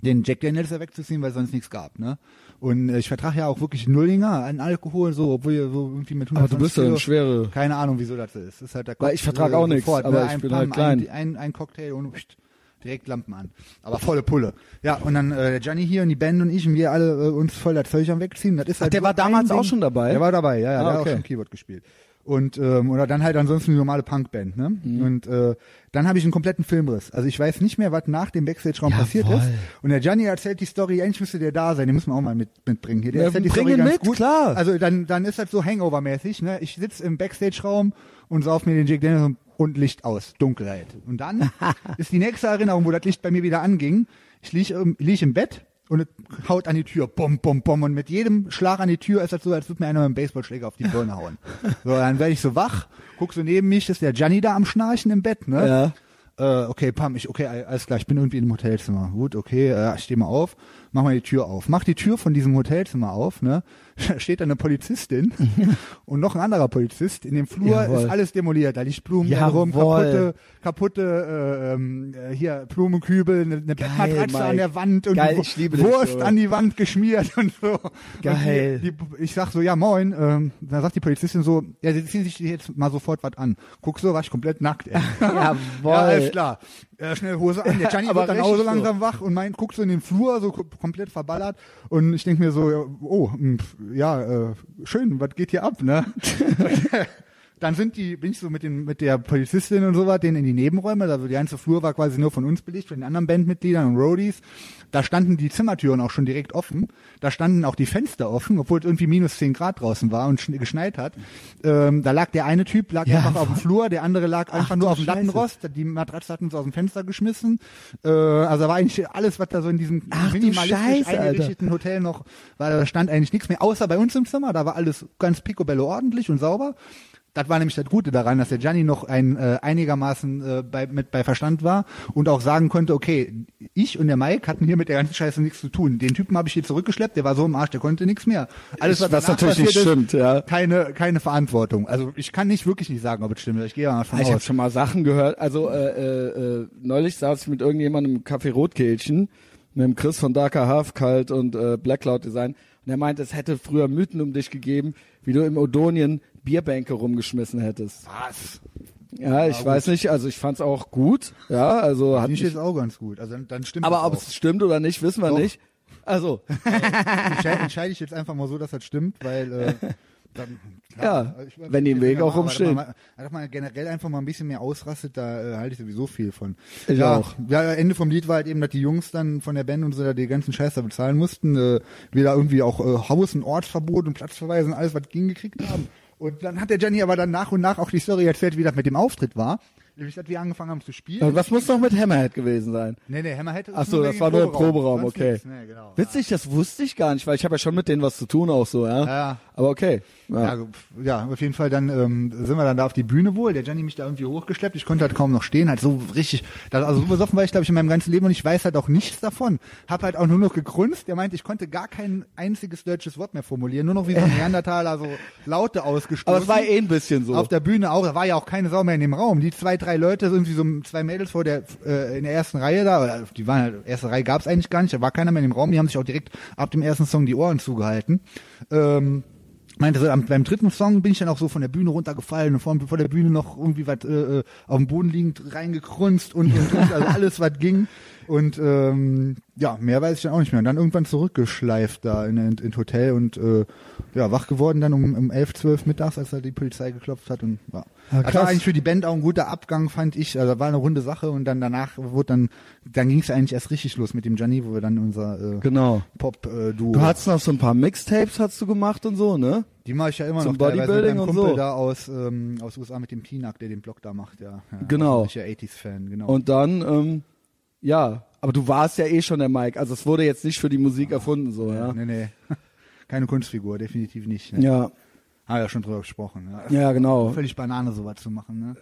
S2: den Jack Daniels da wegzuziehen, weil es sonst nichts gab, ne? Und äh, ich vertrage ja auch wirklich Nullinger an Alkohol, so, obwohl ihr so irgendwie mit 120
S1: Aber du bist ja ein schwere.
S2: keine Ahnung, wieso das ist. Das ist halt der
S1: Weil ich vertrag auch nichts,
S2: sofort,
S1: aber
S2: ne?
S1: ich
S2: ein
S1: bin
S2: Pam,
S1: halt klein.
S2: Ein, ein, ein Cocktail und pst, direkt Lampen an. Aber volle Pulle. Ja, und dann äh, der Gianni hier und die Band und ich und wir alle äh, uns voll das Zeug am wegziehen. Das ist halt
S1: der
S2: so
S1: war damals
S2: ein
S1: auch
S2: Ding.
S1: schon dabei?
S2: Der war dabei, ja, ja,
S1: Ah,
S2: der hat
S1: okay.
S2: auch schon Keyboard gespielt. Und ähm, oder dann halt ansonsten die normale Punkband, ne?
S1: Mhm.
S2: Und äh, dann habe ich einen kompletten Filmriss. Also ich weiß nicht mehr, was nach dem Backstage-Raum
S1: Jawohl.
S2: passiert ist. Und der Gianni erzählt die Story, eigentlich müsste der da sein, den müssen wir auch mal mit, mitbringen hier. Der
S1: Ja,
S2: erzählt die Story
S1: ihn
S2: ganz
S1: mit,
S2: gut.
S1: klar.
S2: Also dann, dann ist das so Hangover-mäßig, ne? Ich sitz im Backstage-Raum und sauf mir den Jack Daniels und- und Licht aus, Dunkelheit. Und dann ist die nächste Erinnerung, wo das Licht bei mir wieder anging. Ich lieg, ähm, lieg im Bett und haut an die Tür, bom, bom, bom. Und mit jedem Schlag an die Tür ist das so, als würde mir einer mit einem Baseballschläger auf die Birne hauen. So, dann werde ich so wach, guck so neben mich, ist der Gianni da am Schnarchen im Bett, ne?
S1: Ja.
S2: Äh, okay, Pam, ich, okay, alles klar, ich bin irgendwie im Hotelzimmer. Gut, okay, äh, ich steh mal auf, mach mal die Tür auf. Mach die Tür von diesem Hotelzimmer auf, ne? Da steht eine Polizistin und noch ein anderer Polizist. In dem Flur
S1: Jawohl.
S2: ist alles demoliert. Da liegt Blumen rum, kaputte, kaputte äh, ähm, äh, hier Blumenkübel, eine, eine Bettmatratze an der Wand und
S1: Geil,
S2: Wurst
S1: so.
S2: an die Wand geschmiert und so.
S1: Geil.
S2: Und die, die, ich sag so, ja moin. Ähm, dann sagt die Polizistin so, ja, sie ziehen sich jetzt mal sofort was an. Guck so, war ich komplett nackt. Ey.
S1: Jawohl.
S2: Ja, alles klar. Äh, schnell Hose an. Der Gianni wird dann auch so langsam wach und meint, guckt so in den Flur, so komplett verballert. Und ich denk mir so, oh, hm, ja, äh, schön, was geht hier ab, ne? dann sind die, bin ich so mit den, mit der Polizistin und so was, denen in die Nebenräume, also die ganze Flur war quasi nur von uns belegt, von den anderen Bandmitgliedern und Roadies. Da standen die Zimmertüren auch schon direkt offen. Da standen auch die Fenster offen, obwohl es irgendwie minus 10 Grad draußen war und schn- geschneit hat. Ähm, da lag der eine Typ, lag
S1: Ja,
S2: einfach auf dem Flur, der andere lag einfach nur
S1: du
S2: auf dem. Lattenrost. Die Matratze hat uns aus dem Fenster geschmissen. Äh, also war eigentlich alles, was da so in diesem
S1: Ach,
S2: minimalistisch
S1: Scheiße, Alter.
S2: eingerichteten Hotel noch war, da stand eigentlich nichts mehr, außer bei uns im Zimmer. Da war alles ganz picobello ordentlich und sauber. Das war nämlich das Gute daran, dass der Gianni noch ein äh, einigermaßen äh, bei, mit bei Verstand war und auch sagen konnte, okay, ich und der Mike hatten hier mit der ganzen Scheiße nichts zu tun. Den Typen habe ich hier zurückgeschleppt, der war so im Arsch, der konnte nichts mehr. Alles, was, danach
S1: natürlich nicht stimmt, ja.
S2: Keine, keine Verantwortung. Also ich kann nicht wirklich nicht sagen, ob es stimmt. Ich gehe mal davon
S1: Ich habe schon mal Sachen gehört. Also äh, äh, äh, neulich saß ich mit irgendjemandem im Café Rotkehlchen, mit dem Chris von Darker Half Kalt und äh, Black Cloud Design. Und er meinte, es hätte früher Mythen um dich gegeben, wie du im Odonien Bierbänke rumgeschmissen hättest.
S2: Was?
S1: Ja, ich weiß nicht. Also ich fand's auch gut. Ja, also hat
S2: Finde ich
S1: mich,
S2: jetzt auch ganz gut. Also dann, dann stimmt
S1: aber ob es stimmt oder nicht, wissen wir
S2: Doch.
S1: nicht. Also
S2: Entscheide, entscheide ich jetzt einfach mal so, dass das stimmt, weil äh, dann,
S1: Ja,
S2: ich-
S1: wenn die im Weg auch rumstehen.
S2: Dass dass man generell einfach mal ein bisschen mehr ausrastet, da äh, halte ich sowieso viel von.
S1: Ich
S2: ja,
S1: auch.
S2: Ja, Ende vom Lied war halt eben, dass die Jungs dann von der Band und so da die ganzen Scheiß da bezahlen mussten. Äh, wir da irgendwie auch äh, Haus- und Ortsverbot und Platzverweise und alles, was ging, gekriegt haben. Und dann hat der Gianni aber dann nach und nach auch die Story erzählt, wie das mit dem Auftritt war. Nämlich, dass wir angefangen haben zu spielen.
S1: was muss noch mit Hammerhead gewesen sein?
S2: Nee, nee, Hammerhead ist
S1: Ach so, das war nur im Proberaum, okay.
S2: Nee, genau.
S1: Witzig, das wusste ich gar nicht, weil ich habe ja schon mit denen was zu tun auch so, ja.
S2: Ja.
S1: Aber okay. Ja.
S2: Ja, pf, ja, auf jeden Fall dann ähm, sind wir dann da auf die Bühne wohl. Der Gianni mich da irgendwie hochgeschleppt. Ich konnte halt kaum noch stehen. Halt so richtig, also so besoffen war ich, glaube ich, in meinem ganzen Leben und ich weiß halt auch nichts davon. Hab halt auch nur noch gegrunzt. Der meinte, ich konnte gar kein einziges deutsches Wort mehr formulieren. Nur noch wie so ein Neandertaler so Laute ausgestoßen.
S1: Aber es war eh ein bisschen so.
S2: Auf der Bühne auch, da war ja auch keine Sau mehr in dem Raum. Die zwei, drei Leute, irgendwie so zwei Mädels vor der äh, in der ersten Reihe da, oder die waren halt, erste Reihe gab's eigentlich gar nicht, da war keiner mehr in dem Raum, die haben sich auch direkt ab dem ersten Song die Ohren zugehalten. Ähm, meinte so, am, beim dritten Song bin ich dann auch so von der Bühne runtergefallen und vor, vor der Bühne noch irgendwie was äh, äh, auf dem Boden liegend reingekrunzt und, und, und also alles was ging und ähm, ja mehr weiß ich dann auch nicht mehr und dann irgendwann zurückgeschleift da in in, in Hotel und äh, ja wach geworden dann um, um 11, 12 mittags als da die Polizei geklopft hat und ja.
S1: Ja,
S2: das
S1: krass.
S2: war eigentlich für die Band auch ein guter Abgang fand ich also war eine runde Sache und dann danach wurde dann dann ging es eigentlich erst richtig los mit dem Gianni wo wir dann unser äh,
S1: Genau.
S2: Pop äh,
S1: Du hattest noch so ein paar Mixtapes hast du gemacht und so, ne?
S2: Die mache ich ja immer
S1: Zum
S2: noch mit
S1: Bodybuilding
S2: einem
S1: und
S2: Kumpel
S1: so.
S2: da aus, ähm, aus USA mit dem Pinak, der den Blog da macht, ja. ja
S1: Genau.
S2: Ich ja 80s-Fan, genau.
S1: Und dann, ähm, ja, aber du warst ja eh schon der Mike. Also es wurde jetzt nicht für die Musik erfunden, so, ja.
S2: Nee, nee. Keine Kunstfigur, definitiv nicht. Ne?
S1: Ja,
S2: Haben wir ja schon drüber gesprochen. Ja.
S1: ja, genau.
S2: Völlig Banane, sowas zu machen, ne?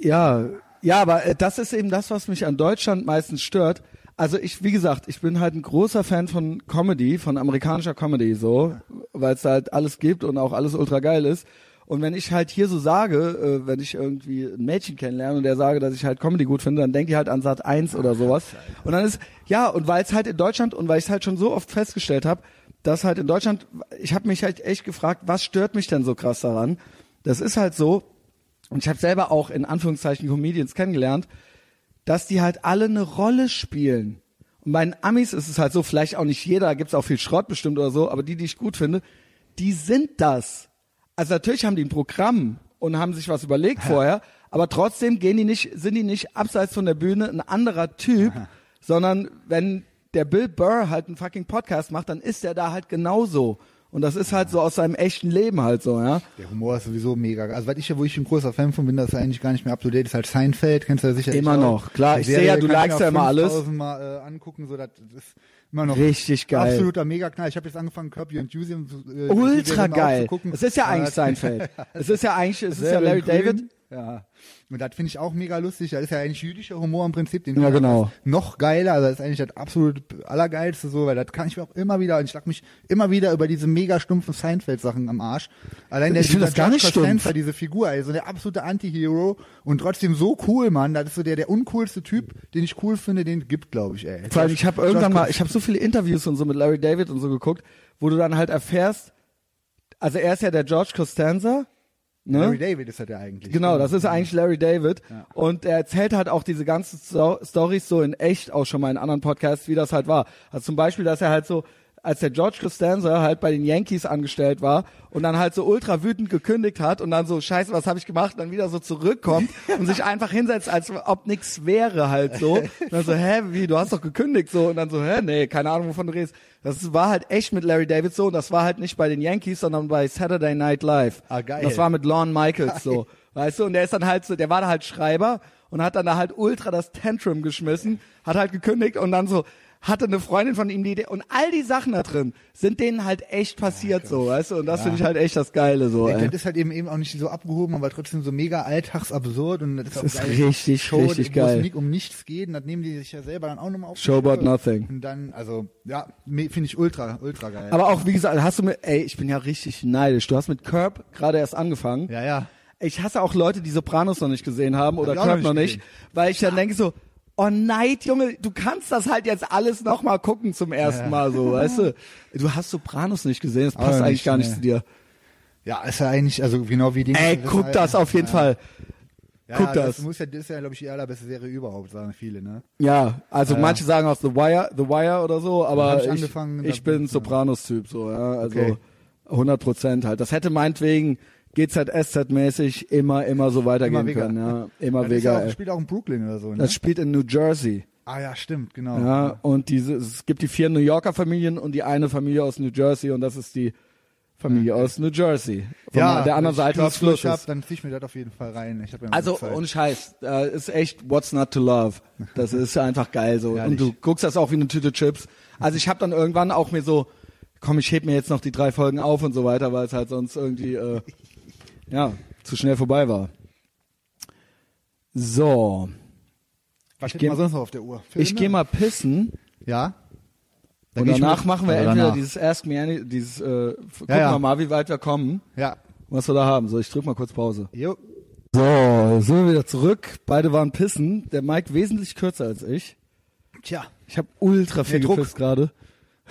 S1: Ja, ja, aber äh, das ist eben das, was mich an Deutschland meistens stört. Also ich, wie gesagt, ich bin halt ein großer Fan von Comedy, von amerikanischer Comedy, so, weil es halt alles gibt und auch alles ultra geil ist. Und wenn ich halt hier so sage, äh, wenn ich irgendwie ein Mädchen kennenlerne und der sage, dass ich halt Comedy gut finde, dann denke ich halt an Sat 1 oder sowas. Und dann ist, ja, und weil es halt in Deutschland und weil ich es halt schon so oft festgestellt habe, dass halt in Deutschland, ich habe mich halt echt gefragt, was stört mich denn so krass daran? Das ist halt so, und ich habe selber auch in Anführungszeichen Comedians kennengelernt, dass die halt alle eine Rolle spielen. Und bei den Amis ist es halt so, vielleicht auch nicht jeder, da gibt's auch viel Schrott bestimmt oder so, aber die, die ich gut finde, die sind das. Also natürlich haben die ein Programm und haben sich was überlegt vorher, aber trotzdem gehen die nicht, sind die nicht abseits von der Bühne ein anderer Typ, sondern wenn der Bill Burr halt einen fucking Podcast macht, dann ist er da halt genauso. Und das ist halt so aus seinem echten Leben halt so, ja.
S2: Der Humor ist sowieso mega. Also was ich ja, wo ich ein großer Fan von bin, das ist eigentlich gar nicht mehr up to date, ist halt Seinfeld, kennst du ja sicher
S1: Immer
S2: auch.
S1: noch, klar.
S2: Die
S1: Ich sehe ja, du likest ja immer alles.
S2: 5000 Mal äh, angucken, so das ist immer noch
S1: Richtig geil.
S2: absoluter Megaknall. Ich habe jetzt angefangen, Your Enthusiasm zu äh,
S1: Ultra geil. Es ist ja
S2: Aber
S1: eigentlich Seinfeld. Es ist ja eigentlich, es ist
S2: Selber
S1: ja Larry
S2: Grün.
S1: David.
S2: Ja. Und das finde ich auch mega lustig. Das ist ja eigentlich jüdischer Humor im Prinzip. Den
S1: Ja, genau.
S2: Noch geiler. Also das ist eigentlich das absolut allergeilste so, weil das kann ich mir auch immer wieder, und ich schlag mich immer wieder über diese mega stumpfen Seinfeld-Sachen am Arsch. Allein der
S1: Ich finde
S2: dieser
S1: das gar nicht
S2: George Costanza,
S1: stumpf.
S2: diese Figur, ey, so der absolute Anti-Hero und trotzdem so cool, Mann. Das ist so der, der uncoolste Typ, den ich cool finde, den gibt, glaube ich, ey.
S1: Vor allem, ich habe irgendwann mal, ich habe so viele Interviews und so mit Larry David und so geguckt, wo du dann halt erfährst, also er ist ja der George Costanza, ne?
S2: Larry David ist das ja eigentlich.
S1: Genau, das ist eigentlich Larry David. Und er erzählt halt auch diese ganzen Sto Stories so in echt auch schon mal in anderen Podcasts, wie das halt war. Also zum Beispiel, dass er halt so, als der George Costanza halt bei den Yankees angestellt war und dann halt so ultra wütend gekündigt hat und dann so, scheiße, was habe ich gemacht? Und dann wieder so zurückkommt und sich einfach hinsetzt, als ob nix wäre halt so. Und dann so, hä, wie, du hast doch gekündigt so. Und dann so, hä, nee, keine Ahnung, wovon du redest. Das war halt echt mit Larry David so und das war halt nicht bei den Yankees, sondern bei Saturday Night Live.
S2: Ah, geil.
S1: Das war mit Lorne Michaels so. Weißt du, und der ist dann halt so, der war da halt Schreiber und hat dann da halt ultra das Tantrum geschmissen, hat halt gekündigt und dann so hatte eine Freundin von ihm die Idee und all die Sachen da drin sind denen halt echt passiert so, weißt du, und das finde ich halt echt das Geile so,
S2: Ey,
S1: ey.
S2: Das ist halt eben eben auch nicht so abgehoben, aber trotzdem so mega alltagsabsurd und das ist auch
S1: ist richtig,
S2: Show,
S1: richtig
S2: wo
S1: geil.
S2: es nicht um nichts geht und das nehmen die sich ja selber dann auch nochmal auf.
S1: Show about nothing.
S2: Und dann, also, ja, finde ich ultra, ultra geil.
S1: Aber auch, wie gesagt, hast du mit, ey, ich bin ja richtig neidisch. Du hast mit Curb gerade erst angefangen.
S2: ja, ja.
S1: Ich hasse auch Leute, die Sopranos noch nicht gesehen haben oder
S2: auch
S1: Curb
S2: noch nicht
S1: nicht, weil ich dann denke so, oh Neid, Junge, du kannst das halt jetzt alles noch mal gucken zum ersten
S2: Ja.
S1: Mal so, weißt du? Du hast Sopranos nicht gesehen, das
S2: Aber
S1: passt eigentlich
S2: nicht,
S1: gar nicht
S2: nee.
S1: zu dir.
S2: Ja, ist ja eigentlich, also genau wie die.
S1: Ey, guck das auf jeden Fall.
S2: Ja,
S1: guck
S2: ja,
S1: das.
S2: Das muss ja, das ist ja, glaube ich, die allerbeste Serie überhaupt, sagen viele, ne?
S1: Ja, also
S2: Ja.
S1: manche sagen aus The Wire, The Wire oder so, aber
S2: ich
S1: ich, ich bin
S2: ja.
S1: Sopranos-Typ so, ja, also
S2: Okay.
S1: 100 Prozent halt. Das hätte meinetwegen GZSZ-mäßig immer, immer so weitergehen
S2: Immer
S1: können, ja, immer
S2: Das ist ja auch, spielt auch in Brooklyn oder so, ne?
S1: Das spielt in New Jersey.
S2: ah ja, stimmt, genau.
S1: Ja, und diese, es gibt die vier New Yorker Familien und die eine Familie aus New Jersey und das ist die Familie aus New Jersey. Von
S2: ja,
S1: der anderen Seite des
S2: Clubs Hab,
S1: Flusses.
S2: dann zieh ich mir das auf jeden Fall rein. Ja
S1: Also, und Scheiß, äh, ist echt What's Not to Love. Das ist einfach geil so. Und du guckst das auch wie eine Tüte Chips. Also ich habe dann irgendwann auch mir so, komm, ich heb mir jetzt noch die drei Folgen auf und so weiter, weil es halt sonst irgendwie, äh, ja, zu schnell vorbei war. So,
S2: Was
S1: ich
S2: steht
S1: geh-
S2: mal sonst noch auf der Uhr?
S1: ich
S2: Filme?
S1: gehe mal pissen.
S2: Ja.
S1: Und
S2: geh ich
S1: danach machen wir entweder
S2: danach.
S1: dieses Ask Me Any, dieses, äh, gucken
S2: ja.
S1: wir mal, wie weit wir kommen,
S2: Ja.
S1: was wir da haben. So, ich drück mal kurz Pause.
S2: Jo.
S1: So, sind wir wieder zurück. Beide waren pissen. Der Mike wesentlich kürzer als ich.
S2: Tja,
S1: Ich habe ultra viel gepisst gerade.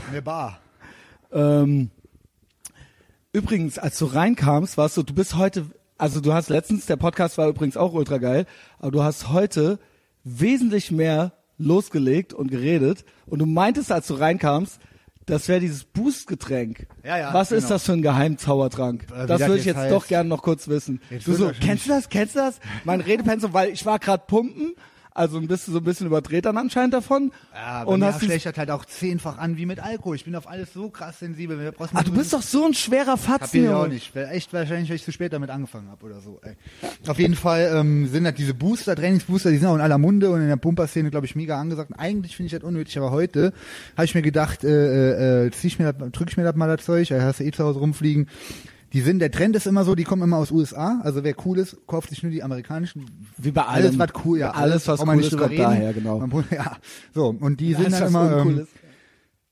S2: eine Bar.
S1: Ähm, übrigens, als du reinkamst, warst du, du bist heute, also du hast letztens, der Podcast war übrigens auch ultra geil, aber du hast heute wesentlich mehr losgelegt und geredet und du meintest, als du reinkamst, das wäre dieses Boost-Getränk.
S2: Ja, ja,
S1: Was ist
S2: genau.
S1: das für ein Geheimzaubertrank?
S2: Äh,
S1: das würde ich
S2: jetzt heißt.
S1: doch gerne noch kurz wissen.
S2: Jetzt
S1: du so, kennst du das, kennst du das? Mein Redepensum, weil ich war gerade pumpen, also ein bisschen, so ein bisschen überdreht dann anscheinend davon.
S2: Ja,
S1: und hast
S2: hast
S1: dieses-
S2: schlecht das halt auch zehnfach an wie mit Alkohol. Ich bin auf alles so krass sensibel. Wir brauchen
S1: Ah, du bist doch so ein schwerer Fatzen,
S2: Kapier ich auch nicht. Echt wahrscheinlich, weil ich zu spät damit angefangen habe oder so. Ey. Auf jeden Fall ähm, sind halt diese Booster, Trainingsbooster, die sind auch in aller Munde und in der Pumper-Szene, glaube ich, mega angesagt. Und eigentlich finde ich das unnötig, aber heute habe ich mir gedacht, äh, äh, zieh ich mir das, drück ich mir das mal das Zeug, äh, hast du eh zu Hause rumfliegen. Die sind, der Trend ist immer so, die kommen immer aus USA. Also wer cool ist, kauft sich nur die amerikanischen.
S1: Wie bei
S2: Alles,
S1: allem.
S2: was cool, ja.
S1: Alles, was cool ist, kommt daher, genau.
S2: Man Ja, so. Und die
S1: Alles,
S2: sind dann immer, ähm.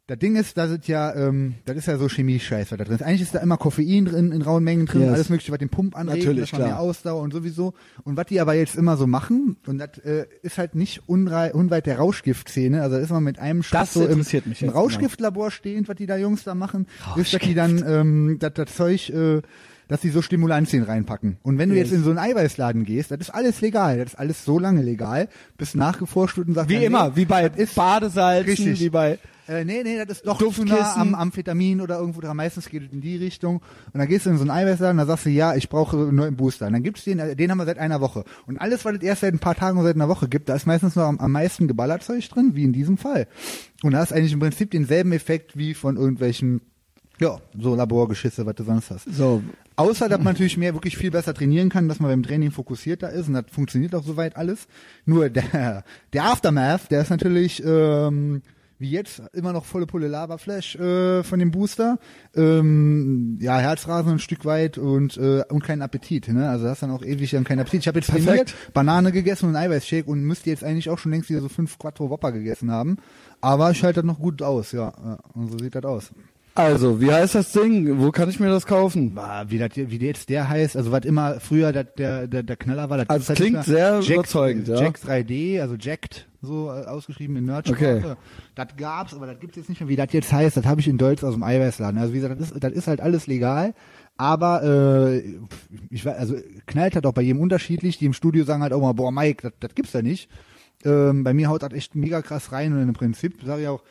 S2: Das Ding ist, da sind ja, ähm, das ist ja so Chemie-Scheiß, was da drin ist. Eigentlich ist da immer Koffein drin, in rauen Mengen drin,
S1: Yes.
S2: alles mögliche, was den Pump anregt,
S1: Natürlich,
S2: dass man mehr. Ausdauer und sowieso. Und was die aber jetzt immer so machen, und das äh, ist halt nicht unweit der Rauschgiftszene, also da ist man mit einem Schuss
S1: Das
S2: so im, im
S1: genau.
S2: Rauschgiftlabor stehend, was die da Jungs da machen, ist, dass die dann ähm, das, das Zeug, äh, dass die so Stimulantien reinpacken. Und wenn du
S1: Yes.
S2: jetzt in so einen Eiweißladen gehst, das ist alles legal, das ist alles so lange legal, bis nachgeforscht wird und sagt,
S1: Wie
S2: ja, nee,
S1: immer, wie bei
S2: das ist
S1: Badesalzen,
S2: richtig.
S1: wie bei
S2: Äh, nee, nee, das ist doch zu nah am Amphetamin oder irgendwo dran. Meistens geht es in die Richtung. Und dann gehst du in so einen Eiweißladen, da sagst du, ja, ich brauche nur einen Booster. Und dann gibt's den, äh, den haben wir seit einer Woche. Und alles, was es erst seit ein paar Tagen oder seit einer Woche gibt, da ist meistens noch am, am meisten Geballerzeug drin, wie in diesem Fall. Und da ist eigentlich im Prinzip denselben Effekt wie von irgendwelchen, ja, so Laborgeschisse, was du sonst hast.
S1: So,
S2: Außer, dass man natürlich mehr wirklich viel besser trainieren kann, dass man beim Training fokussierter ist und das funktioniert auch soweit alles. Nur der, der Aftermath, der ist natürlich, ähm, wie jetzt, immer noch volle Pulle Lava-Flash äh, von dem Booster. Ähm, ja, Herzrasen ein Stück weit und, äh, und keinen Appetit. Ne? Also hast dann auch ewig dann keinen Appetit. Ich habe jetzt
S1: Perfekt.
S2: trainiert, Banane gegessen und einen Eiweißshake und müsste jetzt eigentlich auch schon längst wieder so fünf Quattro Whopper gegessen haben. Aber ich halte das noch gut aus, ja. Und so sieht das aus.
S1: also, wie heißt das Ding? Wo kann ich mir das kaufen?
S2: Wie, das, wie jetzt der heißt, also was immer früher dat, der, der, der Knaller war, das
S1: Also,
S2: halt
S1: klingt sehr
S2: Jack,
S1: überzeugend, ja.
S2: Jack 3D, also Jacked, so äh, ausgeschrieben in Nerdsprache.
S1: Okay.
S2: Das gab's, aber das gibt's jetzt nicht mehr. Wie das jetzt heißt, das habe ich in Deutsch aus dem Eiweißladen. Also wie gesagt, das ist, das ist halt alles legal. Aber äh, ich weiß, also knallt halt auch bei jedem unterschiedlich. Die im Studio sagen halt auch mal, boah, Mike, das, das gibt's da nicht. Ähm, bei mir haut das echt mega krass rein und im Prinzip sage ich auch,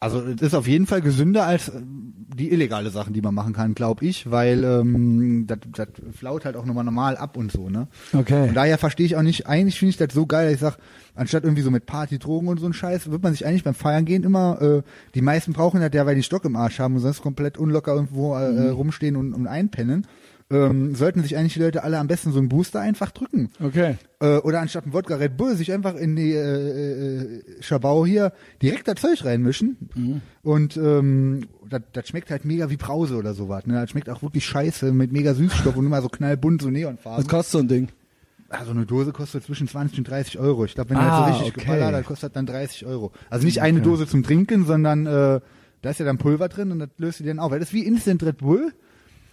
S2: also es ist auf jeden Fall gesünder als äh, die illegale Sachen, die man machen kann, glaube ich, weil ähm, das, das flaut halt auch nochmal normal ab und so, ne?
S1: Okay.
S2: Und daher verstehe ich auch nicht, eigentlich finde ich das so geil, dass ich sag, anstatt irgendwie so mit Party, Drogen und so ein Scheiß, wird man sich eigentlich beim Feiern gehen immer, äh, die meisten brauchen das ja, weil die Stock im Arsch haben und sonst komplett unlocker irgendwo äh,
S1: Mhm.
S2: rumstehen und, und einpennen. Ähm, sollten sich eigentlich die Leute alle am besten so einen Booster einfach drücken.
S1: Okay.
S2: Äh, oder anstatt ein Wodka Red Bull sich einfach in die äh, äh, Schabau hier direkt das Zeug reinmischen.
S1: Mhm.
S2: Und ähm, das, das schmeckt halt mega wie Brause oder sowas. Ne? Das schmeckt auch wirklich scheiße mit mega Süßstoff und immer so knallbunt, so Neonfarben.
S1: Was kostet so ein Ding?
S2: Also eine Dose kostet zwischen 20 und 30 Euro. Ich glaube, wenn
S1: Ah,
S2: das so richtig
S1: okay.
S2: geballert, dann kostet dann 30 Euro. Also nicht eine Dose zum Trinken, sondern äh, da ist ja dann Pulver drin und das löst du dann auf. Weil das ist wie Instant Red Bull,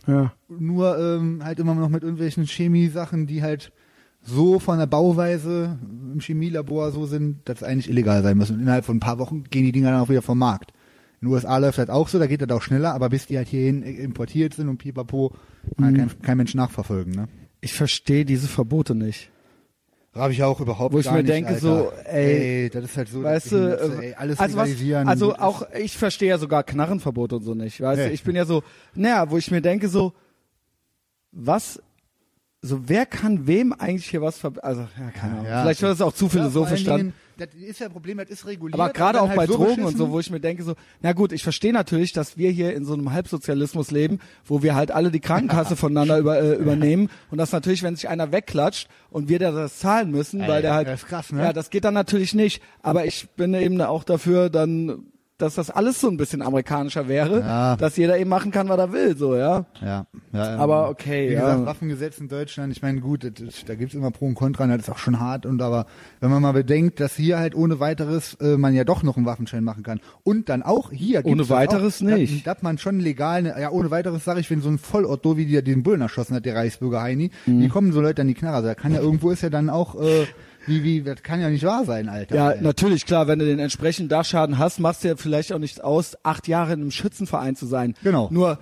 S1: Ja.
S2: nur ähm, halt immer noch mit irgendwelchen Chemie-Sachen, die halt so von der Bauweise im Chemielabor so sind, dass es eigentlich illegal sein müssen. Und innerhalb von ein paar Wochen gehen die Dinger dann auch wieder vom Markt. In den USA läuft das auch so, da geht das auch schneller, aber bis die halt hierhin importiert sind und pipapo, kann
S1: Mhm.
S2: kein, kein Mensch nachverfolgen. Ne?
S1: Ich verstehe diese Verbote nicht.
S2: Habe ich auch überhaupt
S1: Wo ich
S2: gar
S1: mir
S2: nicht,
S1: denke,
S2: Alter.
S1: so, ey,
S2: das ist halt so,
S1: Weißt du,
S2: Behindertste,
S1: äh,
S2: ey, alles
S1: also, was,
S2: legalisieren.
S1: also
S2: Gut,
S1: auch ich verstehe ja sogar Knarrenverbot und so nicht. Weißt du,
S2: Nee.
S1: ich bin ja so, naja, wo ich mir denke so, was, so wer kann wem eigentlich hier was ver, also ja, keine Ahnung.
S2: ja.
S1: Vielleicht wird das auch zu
S2: Ja,
S1: philosophisch
S2: allen
S1: dann.
S2: Das ist ja ein Problem, das ist reguliert.
S1: Aber gerade auch
S2: halt
S1: bei
S2: so
S1: Drogen und so, wo ich mir denke so, na gut, ich verstehe natürlich, dass wir hier in so einem Halbsozialismus leben, wo wir halt alle die Krankenkasse voneinander über, äh, übernehmen und das natürlich, wenn sich einer wegklatscht und wir da das zahlen müssen, weil der halt,
S2: das ist krass, ne?
S1: ja, das geht dann natürlich nicht. Aber ich bin eben auch dafür, dann, dass das alles so ein bisschen amerikanischer wäre,
S2: Ja.
S1: dass jeder eben machen kann, was er will, so ja.
S2: Ja, ja ähm,
S1: Aber okay,
S2: Wie
S1: ja.
S2: gesagt, Waffengesetz in Deutschland, ich meine, gut, das, da gibt's immer Pro und Contra, und das ist auch schon hart. Und aber wenn man mal bedenkt, dass hier halt ohne weiteres äh, man ja doch noch einen Waffenschein machen kann. Und dann auch hier
S1: Ohne weiteres
S2: auch,
S1: nicht.
S2: Dass, dass man schon legal, ne, ja ohne weiteres sage ich, wenn so ein Vollotto wie der den Bullen erschossen hat, der Reichsbürger Heini,
S1: Mhm.
S2: die kommen so Leute an die Knarre. Also da kann ja irgendwo ist ja dann auch, äh, wie, wie, das kann ja nicht wahr sein, Alter.
S1: Ja,
S2: ey.
S1: natürlich, klar, wenn du den entsprechenden Dachschaden hast, machst du ja vielleicht auch nicht aus, acht Jahre in einem Schützenverein zu sein.
S2: Genau.
S1: Nur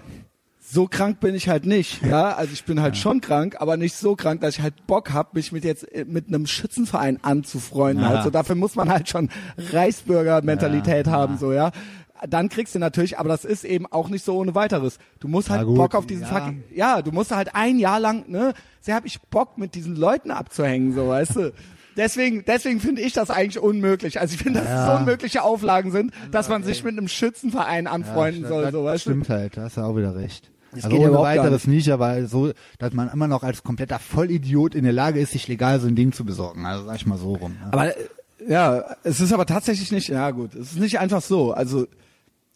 S1: so krank bin ich halt nicht, ja. Also ich bin halt schon krank, aber nicht so krank, dass ich halt Bock hab, mich mit jetzt äh, mit einem Schützenverein anzufreunden.
S2: Ja.
S1: Also dafür muss man halt schon Reichsbürger-Mentalität
S2: Ja,
S1: haben, so ja. Dann kriegst du natürlich, aber das ist eben auch nicht so ohne weiteres. Du musst halt Bock auf diesen
S2: ja.
S1: fuck, ja, du musst halt ein Jahr lang, ne, sehr hab ich Bock mit diesen Leuten abzuhängen, so weißt du. Deswegen, deswegen finde ich das eigentlich unmöglich. Also ich finde, dass es so unmögliche Auflagen sind, dass man sich mit einem Schützenverein anfreunden
S2: Ja,
S1: soll,
S2: das
S1: so weißt du.
S2: Stimmt halt, da hast du auch wieder recht.
S1: Das
S2: also
S1: geht ja
S2: ohne weiteres nicht. aber so, dass man immer noch als kompletter Vollidiot in der Lage ist, sich legal so ein Ding zu besorgen. Also sag ich mal so rum. ne?
S1: Aber ja, es ist aber tatsächlich nicht, ja gut, es ist nicht einfach so. Also,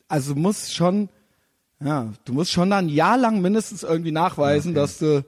S1: also du musst schon, ja, du musst schon dann ein Jahr lang mindestens irgendwie nachweisen, dass du,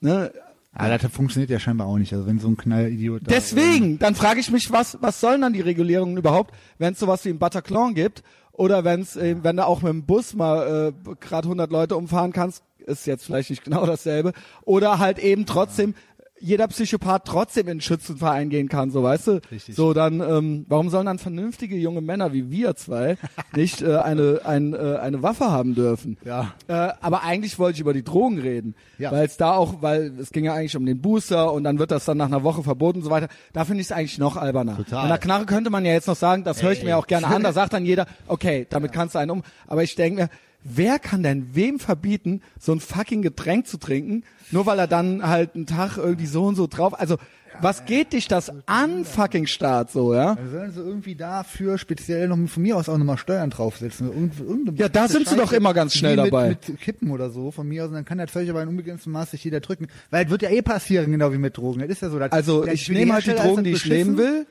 S1: ne,
S2: Aber das funktioniert ja scheinbar auch nicht. Also wenn so ein Knallidiot da-
S1: Deswegen, dann frage ich mich, was, was sollen dann die Regulierungen überhaupt, wenn es sowas wie ein Bataclan gibt oder wenn's, äh, wenn du auch mit dem Bus mal äh, gerade 100 Leute umfahren kannst, ist jetzt vielleicht nicht genau dasselbe oder halt eben trotzdem jeder Psychopath trotzdem in den Schützenverein gehen kann, so weißt du?
S2: Richtig.
S1: So dann, ähm, warum sollen dann vernünftige junge Männer wie wir zwei nicht äh, eine ein, äh, eine Waffe haben dürfen?
S2: Ja.
S1: Äh, aber eigentlich wollte ich über die Drogen reden,
S2: Ja.
S1: weil es da auch, weil es ging ja eigentlich um den Booster und dann wird das dann nach einer Woche verboten und so weiter. Da finde ich es eigentlich noch alberner.
S2: Total.
S1: An der Knarre könnte man ja jetzt noch sagen, das höre ich mir auch gerne an. Da sagt dann jeder, okay, damit kannst du einen um. Aber ich denke mir, wer kann denn wem verbieten, so ein fucking Getränk zu trinken, nur weil er dann halt einen Tag irgendwie so und so drauf. Also was geht dich das an, fucking Staat so, ja?
S2: Dann sollen sie irgendwie dafür speziell noch von mir aus auch nochmal Steuern draufsetzen. Irgend, irgendeine
S1: Ja, da sind sie doch immer ganz schnell
S2: mit,
S1: dabei.
S2: Mit Kippen oder so von mir aus. Und dann kann der Zeug aber in unbegrenztem Maß sich jeder drücken. Weil es wird ja eh passieren, genau wie mit Drogen. Das ist ja so. dass-
S1: Also
S2: der-
S1: ich nehme halt die Drogen, die
S2: das
S1: ich nehmen will,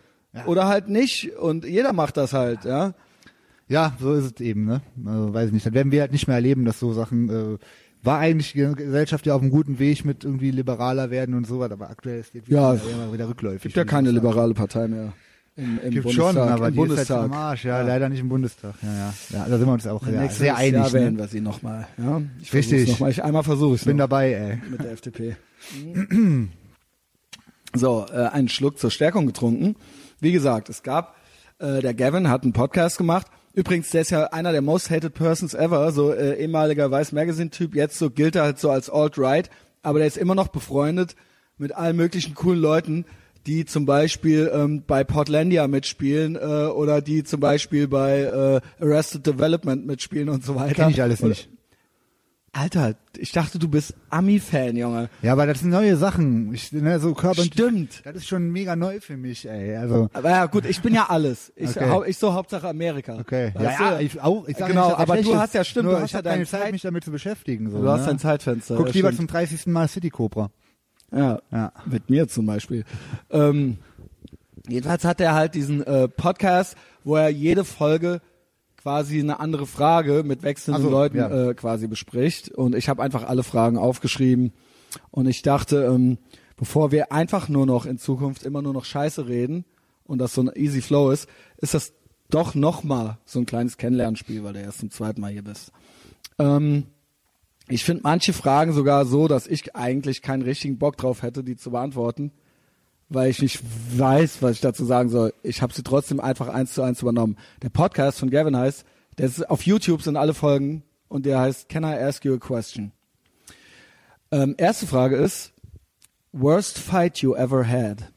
S1: oder halt nicht. Und jeder macht das halt, ja.
S2: Ja, so ist es eben, ne? Also, weiß ich nicht. Dann werden wir halt nicht mehr erleben, dass so Sachen, äh, war eigentlich die Gesellschaft ja auf einem guten Weg mit irgendwie liberaler werden und so was, aber aktuell ist es
S1: Ja,
S2: wieder, wieder rückläufig.
S1: Gibt ja keine liberale Partei mehr. Im, im
S2: Gibt
S1: Bundestag.
S2: schon, aber
S1: im
S2: die ist halt
S1: Bundestag.
S2: am Arsch, ja, leider nicht im Bundestag. Ja, ja. ja da sind wir uns auch ja, sehr einig.
S1: Jahr wählen
S2: ne?
S1: wir sie nochmal. Ja? Ich
S2: Richtig.
S1: Noch mal. Ich, einmal versuche ich
S2: Ich bin
S1: noch
S2: dabei, ey.
S1: mit der FDP. So, äh, einen Schluck zur Stärkung getrunken. Wie gesagt, es gab, äh, der Gavin hat einen Podcast gemacht. Übrigens, der ist ja einer der most hated persons ever, so äh, ehemaliger Vice Magazine Typ. Jetzt so gilt er halt so als alt-right, aber der ist immer noch befreundet mit allen möglichen coolen Leuten, die zum Beispiel ähm, bei Portlandia mitspielen äh, oder die zum Beispiel bei äh, Arrested Development mitspielen und so weiter.
S2: Kenn ich alles nicht.
S1: Alter, ich dachte, du bist Ami-Fan, Junge.
S2: Ja, aber das sind neue Sachen. Ich, ne, so Körper
S1: Stimmt.
S2: Das ist schon mega neu für mich, ey. Also,
S1: Aber ja, gut, ich bin ja alles. Ich,
S2: Okay.
S1: hau, ich so Hauptsache Amerika.
S2: okay. Ja, ja, ich auch. Ich sag
S1: Genau,
S2: nicht,
S1: aber du hast ja stimmt,
S2: Nur
S1: du hast
S2: ich
S1: ja
S2: keine
S1: deine
S2: Zeit,
S1: Zeit-
S2: mich damit zu beschäftigen. So,
S1: Du hast
S2: ne?
S1: dein Zeitfenster.
S2: Guck lieber
S1: stimmt.
S2: zum 30. Mal City Cobra.
S1: Ja,
S2: Ja.
S1: mit mir zum Beispiel. Ähm, jedenfalls hat er halt diesen äh, Podcast, wo er jede Folge quasi eine andere Frage mit wechselnden
S2: so,
S1: Leuten
S2: ja.
S1: äh, quasi bespricht. Und ich habe einfach alle Fragen aufgeschrieben. Und ich dachte, ähm, bevor wir einfach nur noch in Zukunft immer nur noch Scheiße reden und das so ein easy flow ist, ist das doch noch mal so ein kleines Kennenlernspiel, weil du erst zum zweiten Mal hier bist. Ähm, ich finde manche Fragen sogar so, dass ich eigentlich keinen richtigen Bock drauf hätte, die zu beantworten, weil ich nicht weiß, was ich dazu sagen soll. Ich habe sie trotzdem einfach eins zu eins übernommen. Der Podcast von Gavin heißt, der ist auf YouTube sind alle Folgen und der heißt Can I Ask You a Question? Ähm, erste Frage ist Worst Fight You Ever Had?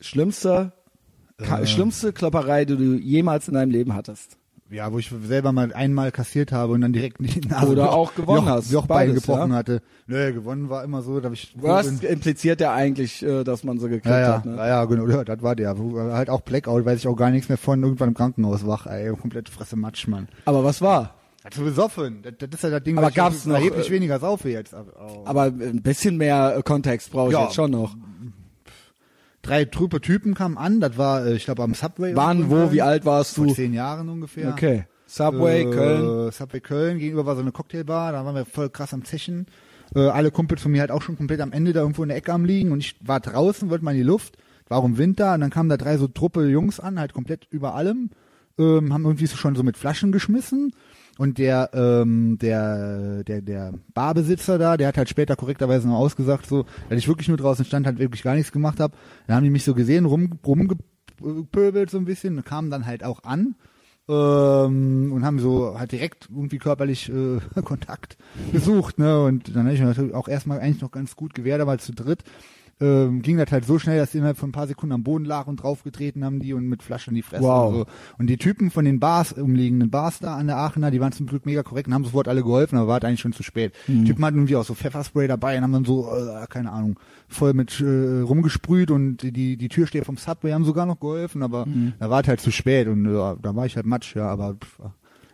S1: Schlimmster,
S2: Äh.
S1: schlimmste Klopperei, die du jemals in deinem Leben hattest?
S2: Ja, wo ich selber mal einmal kassiert habe und dann direkt die Nase
S1: Oder auch gewonnen
S2: Joch,
S1: hast.
S2: Jochbein
S1: Beides,
S2: gebrochen
S1: ja?
S2: hatte. Nö, gewonnen war immer so, dass ich
S1: Worst impliziert ja eigentlich, äh, dass man so gekriegt
S2: ja, ja,
S1: hat. Ne?
S2: ja, ja, genau, ja, das war der. Halt auch Blackout, weiß ich auch gar nichts mehr von, irgendwann im Krankenhaus wach, ey, komplett Fresse Matsch, Mann.
S1: Aber was war?
S2: Also besoffen, das, das ist ja das Ding,
S1: Aber
S2: was ich
S1: gab's
S2: auch
S1: noch,
S2: erheblich
S1: äh,
S2: weniger saufe jetzt. Aber, oh.
S1: Aber ein bisschen mehr äh, Kontext brauche ich
S2: Ja.
S1: jetzt schon noch.
S2: Drei Truppe Typen kamen an, das war, äh, ich glaube, am Subway.
S1: Wann, wo, wie alt warst
S2: Vor
S1: du?
S2: zehn Jahren ungefähr.
S1: Okay. Subway,
S2: äh,
S1: Köln.
S2: Subway Köln, gegenüber war so eine Cocktailbar, da waren wir voll krass am Zechen. Äh, alle Kumpels von mir halt auch schon komplett am Ende da irgendwo in der Ecke am liegen und ich war draußen, wollte mal in die Luft, war um Winter und dann kamen da drei so Truppe Jungs an, halt komplett über allem, ähm, haben irgendwie so schon so mit Flaschen geschmissen und der, ähm, der, der, der Barbesitzer da, der hat halt später korrekterweise noch ausgesagt, so, dass ich wirklich nur draußen stand, halt wirklich gar nichts gemacht habe. Dann haben die mich so gesehen, rum, rumgepöbelt so ein bisschen kamen dann halt auch an ähm, und haben so halt direkt irgendwie körperlich äh, Kontakt gesucht, ne? Und dann habe ich natürlich auch erstmal eigentlich noch ganz gut gewehrt, aber zu dritt ähm, ging das halt so schnell, dass die innerhalb von ein paar Sekunden am Boden lag und draufgetreten haben die und mit Flaschen die Fresse
S1: Wow.
S2: und so. Und die Typen von den Bars, umliegenden Bars da an der Aachener, die waren zum Glück mega korrekt und haben sofort alle geholfen, aber war halt eigentlich schon zu spät. Die Typen hatten irgendwie auch so Pfefferspray dabei und haben dann so, äh, keine Ahnung, voll mit äh, rumgesprüht und die, die Türsteher vom Subway haben sogar noch geholfen, aber da war es halt zu spät und ja, da war ich halt matsch, ja, aber pff,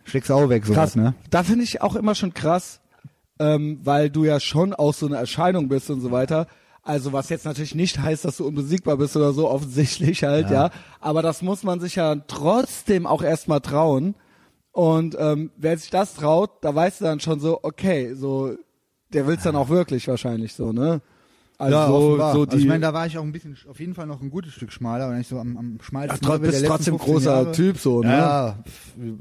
S2: schlägst auch weg, sowas,
S1: Krass,
S2: ne?
S1: Da finde ich auch immer schon krass, ähm, weil du ja schon auch so eine Erscheinung bist und so weiter. Also was jetzt natürlich nicht heißt, dass du unbesiegbar bist oder so, offensichtlich halt, ja. Aber das muss man sich ja trotzdem auch erstmal trauen. Und ähm, wer sich das traut, da weißt du dann schon so, okay, so, der will's dann auch wirklich wahrscheinlich so, ne? Also
S2: ja, offenbar.
S1: so
S2: also
S1: die,
S2: ich meine, da war ich auch ein bisschen, auf jeden Fall noch ein gutes Stück schmaler, und nicht so am, am schmalsten.
S1: Ach,
S2: Level
S1: bist trotzdem
S2: 15
S1: großer
S2: Jahre.
S1: Typ so, ne?
S2: Ja,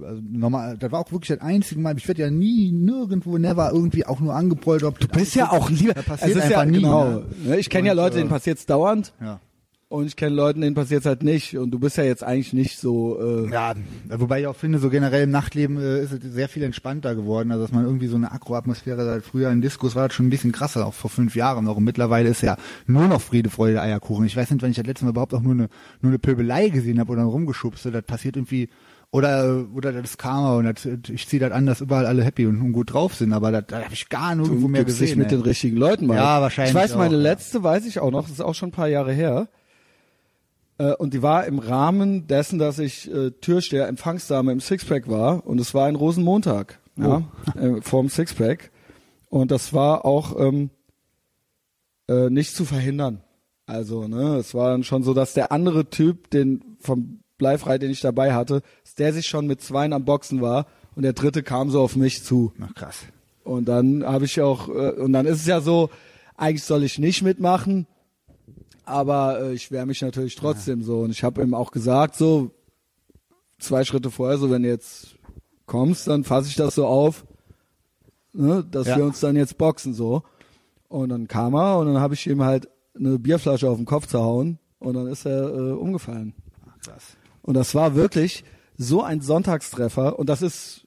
S2: also normal, das war auch wirklich das einzige Mal, ich werde ja nie, nirgendwo, never irgendwie auch nur angeprollt. Ob
S1: Du bist ja auch lieber.
S2: Passiert
S1: es ist
S2: einfach
S1: ja,
S2: nie.
S1: genau.
S2: Ne?
S1: Ich kenne ja Leute,
S2: äh,
S1: denen passiert's dauernd
S2: Ja.
S1: Und ich kenne Leute, denen passiert's halt nicht. Und du bist ja jetzt eigentlich nicht so. Äh,
S2: Ja, wobei ich auch finde, so generell im Nachtleben äh, ist es sehr viel entspannter geworden. Also dass man irgendwie so eine Akro-Atmosphäre seit früher in Discos war das schon ein bisschen krasser, auch vor fünf Jahren noch. Und mittlerweile ist ja nur noch Friede, Freude, Eierkuchen. Ich weiß nicht, wenn ich das letzte Mal überhaupt auch nur eine, nur eine Pöbelei gesehen habe oder rumgeschubst. Das passiert irgendwie oder oder das ist Karma und das, ich ziehe das an, dass überall alle happy und, und gut drauf sind. Aber das, das habe ich gar nirgendwo
S1: du
S2: mehr
S1: gibst dich
S2: gesehen.
S1: mit
S2: ey.
S1: den richtigen Leuten mal.
S2: Ja, wahrscheinlich
S1: Ich weiß, meine
S2: auch, ja.
S1: letzte weiß ich auch noch, das ist auch schon ein paar Jahre her. Äh, Und die war im Rahmen dessen, dass ich äh, Türsteher, Empfangsdame im Sixpack war. Und es war ein Rosenmontag, ja,
S2: Oh.
S1: äh, vorm Sixpack. Und das war auch ähm, äh, nicht zu verhindern. Also, ne, es war dann schon so, dass der andere Typ, den vom Bleifrei, den ich dabei hatte, dass der sich schon mit zweien am Boxen war und der dritte kam so auf mich zu.
S2: Ach, krass.
S1: Und dann habe ich auch, äh, und dann ist es ja so, eigentlich soll ich nicht mitmachen, aber äh, ich wehre mich natürlich trotzdem so. Und ich habe ihm auch gesagt, so zwei Schritte vorher, so wenn du jetzt kommst, dann fasse ich das so auf, ne, dass
S2: Ja.
S1: wir uns dann jetzt boxen so. Und dann kam er und dann habe ich ihm halt eine Bierflasche auf den Kopf zerhauen und dann ist er äh, umgefallen.
S2: Ach, krass.
S1: Und das war wirklich so ein Sonntagstreffer und das ist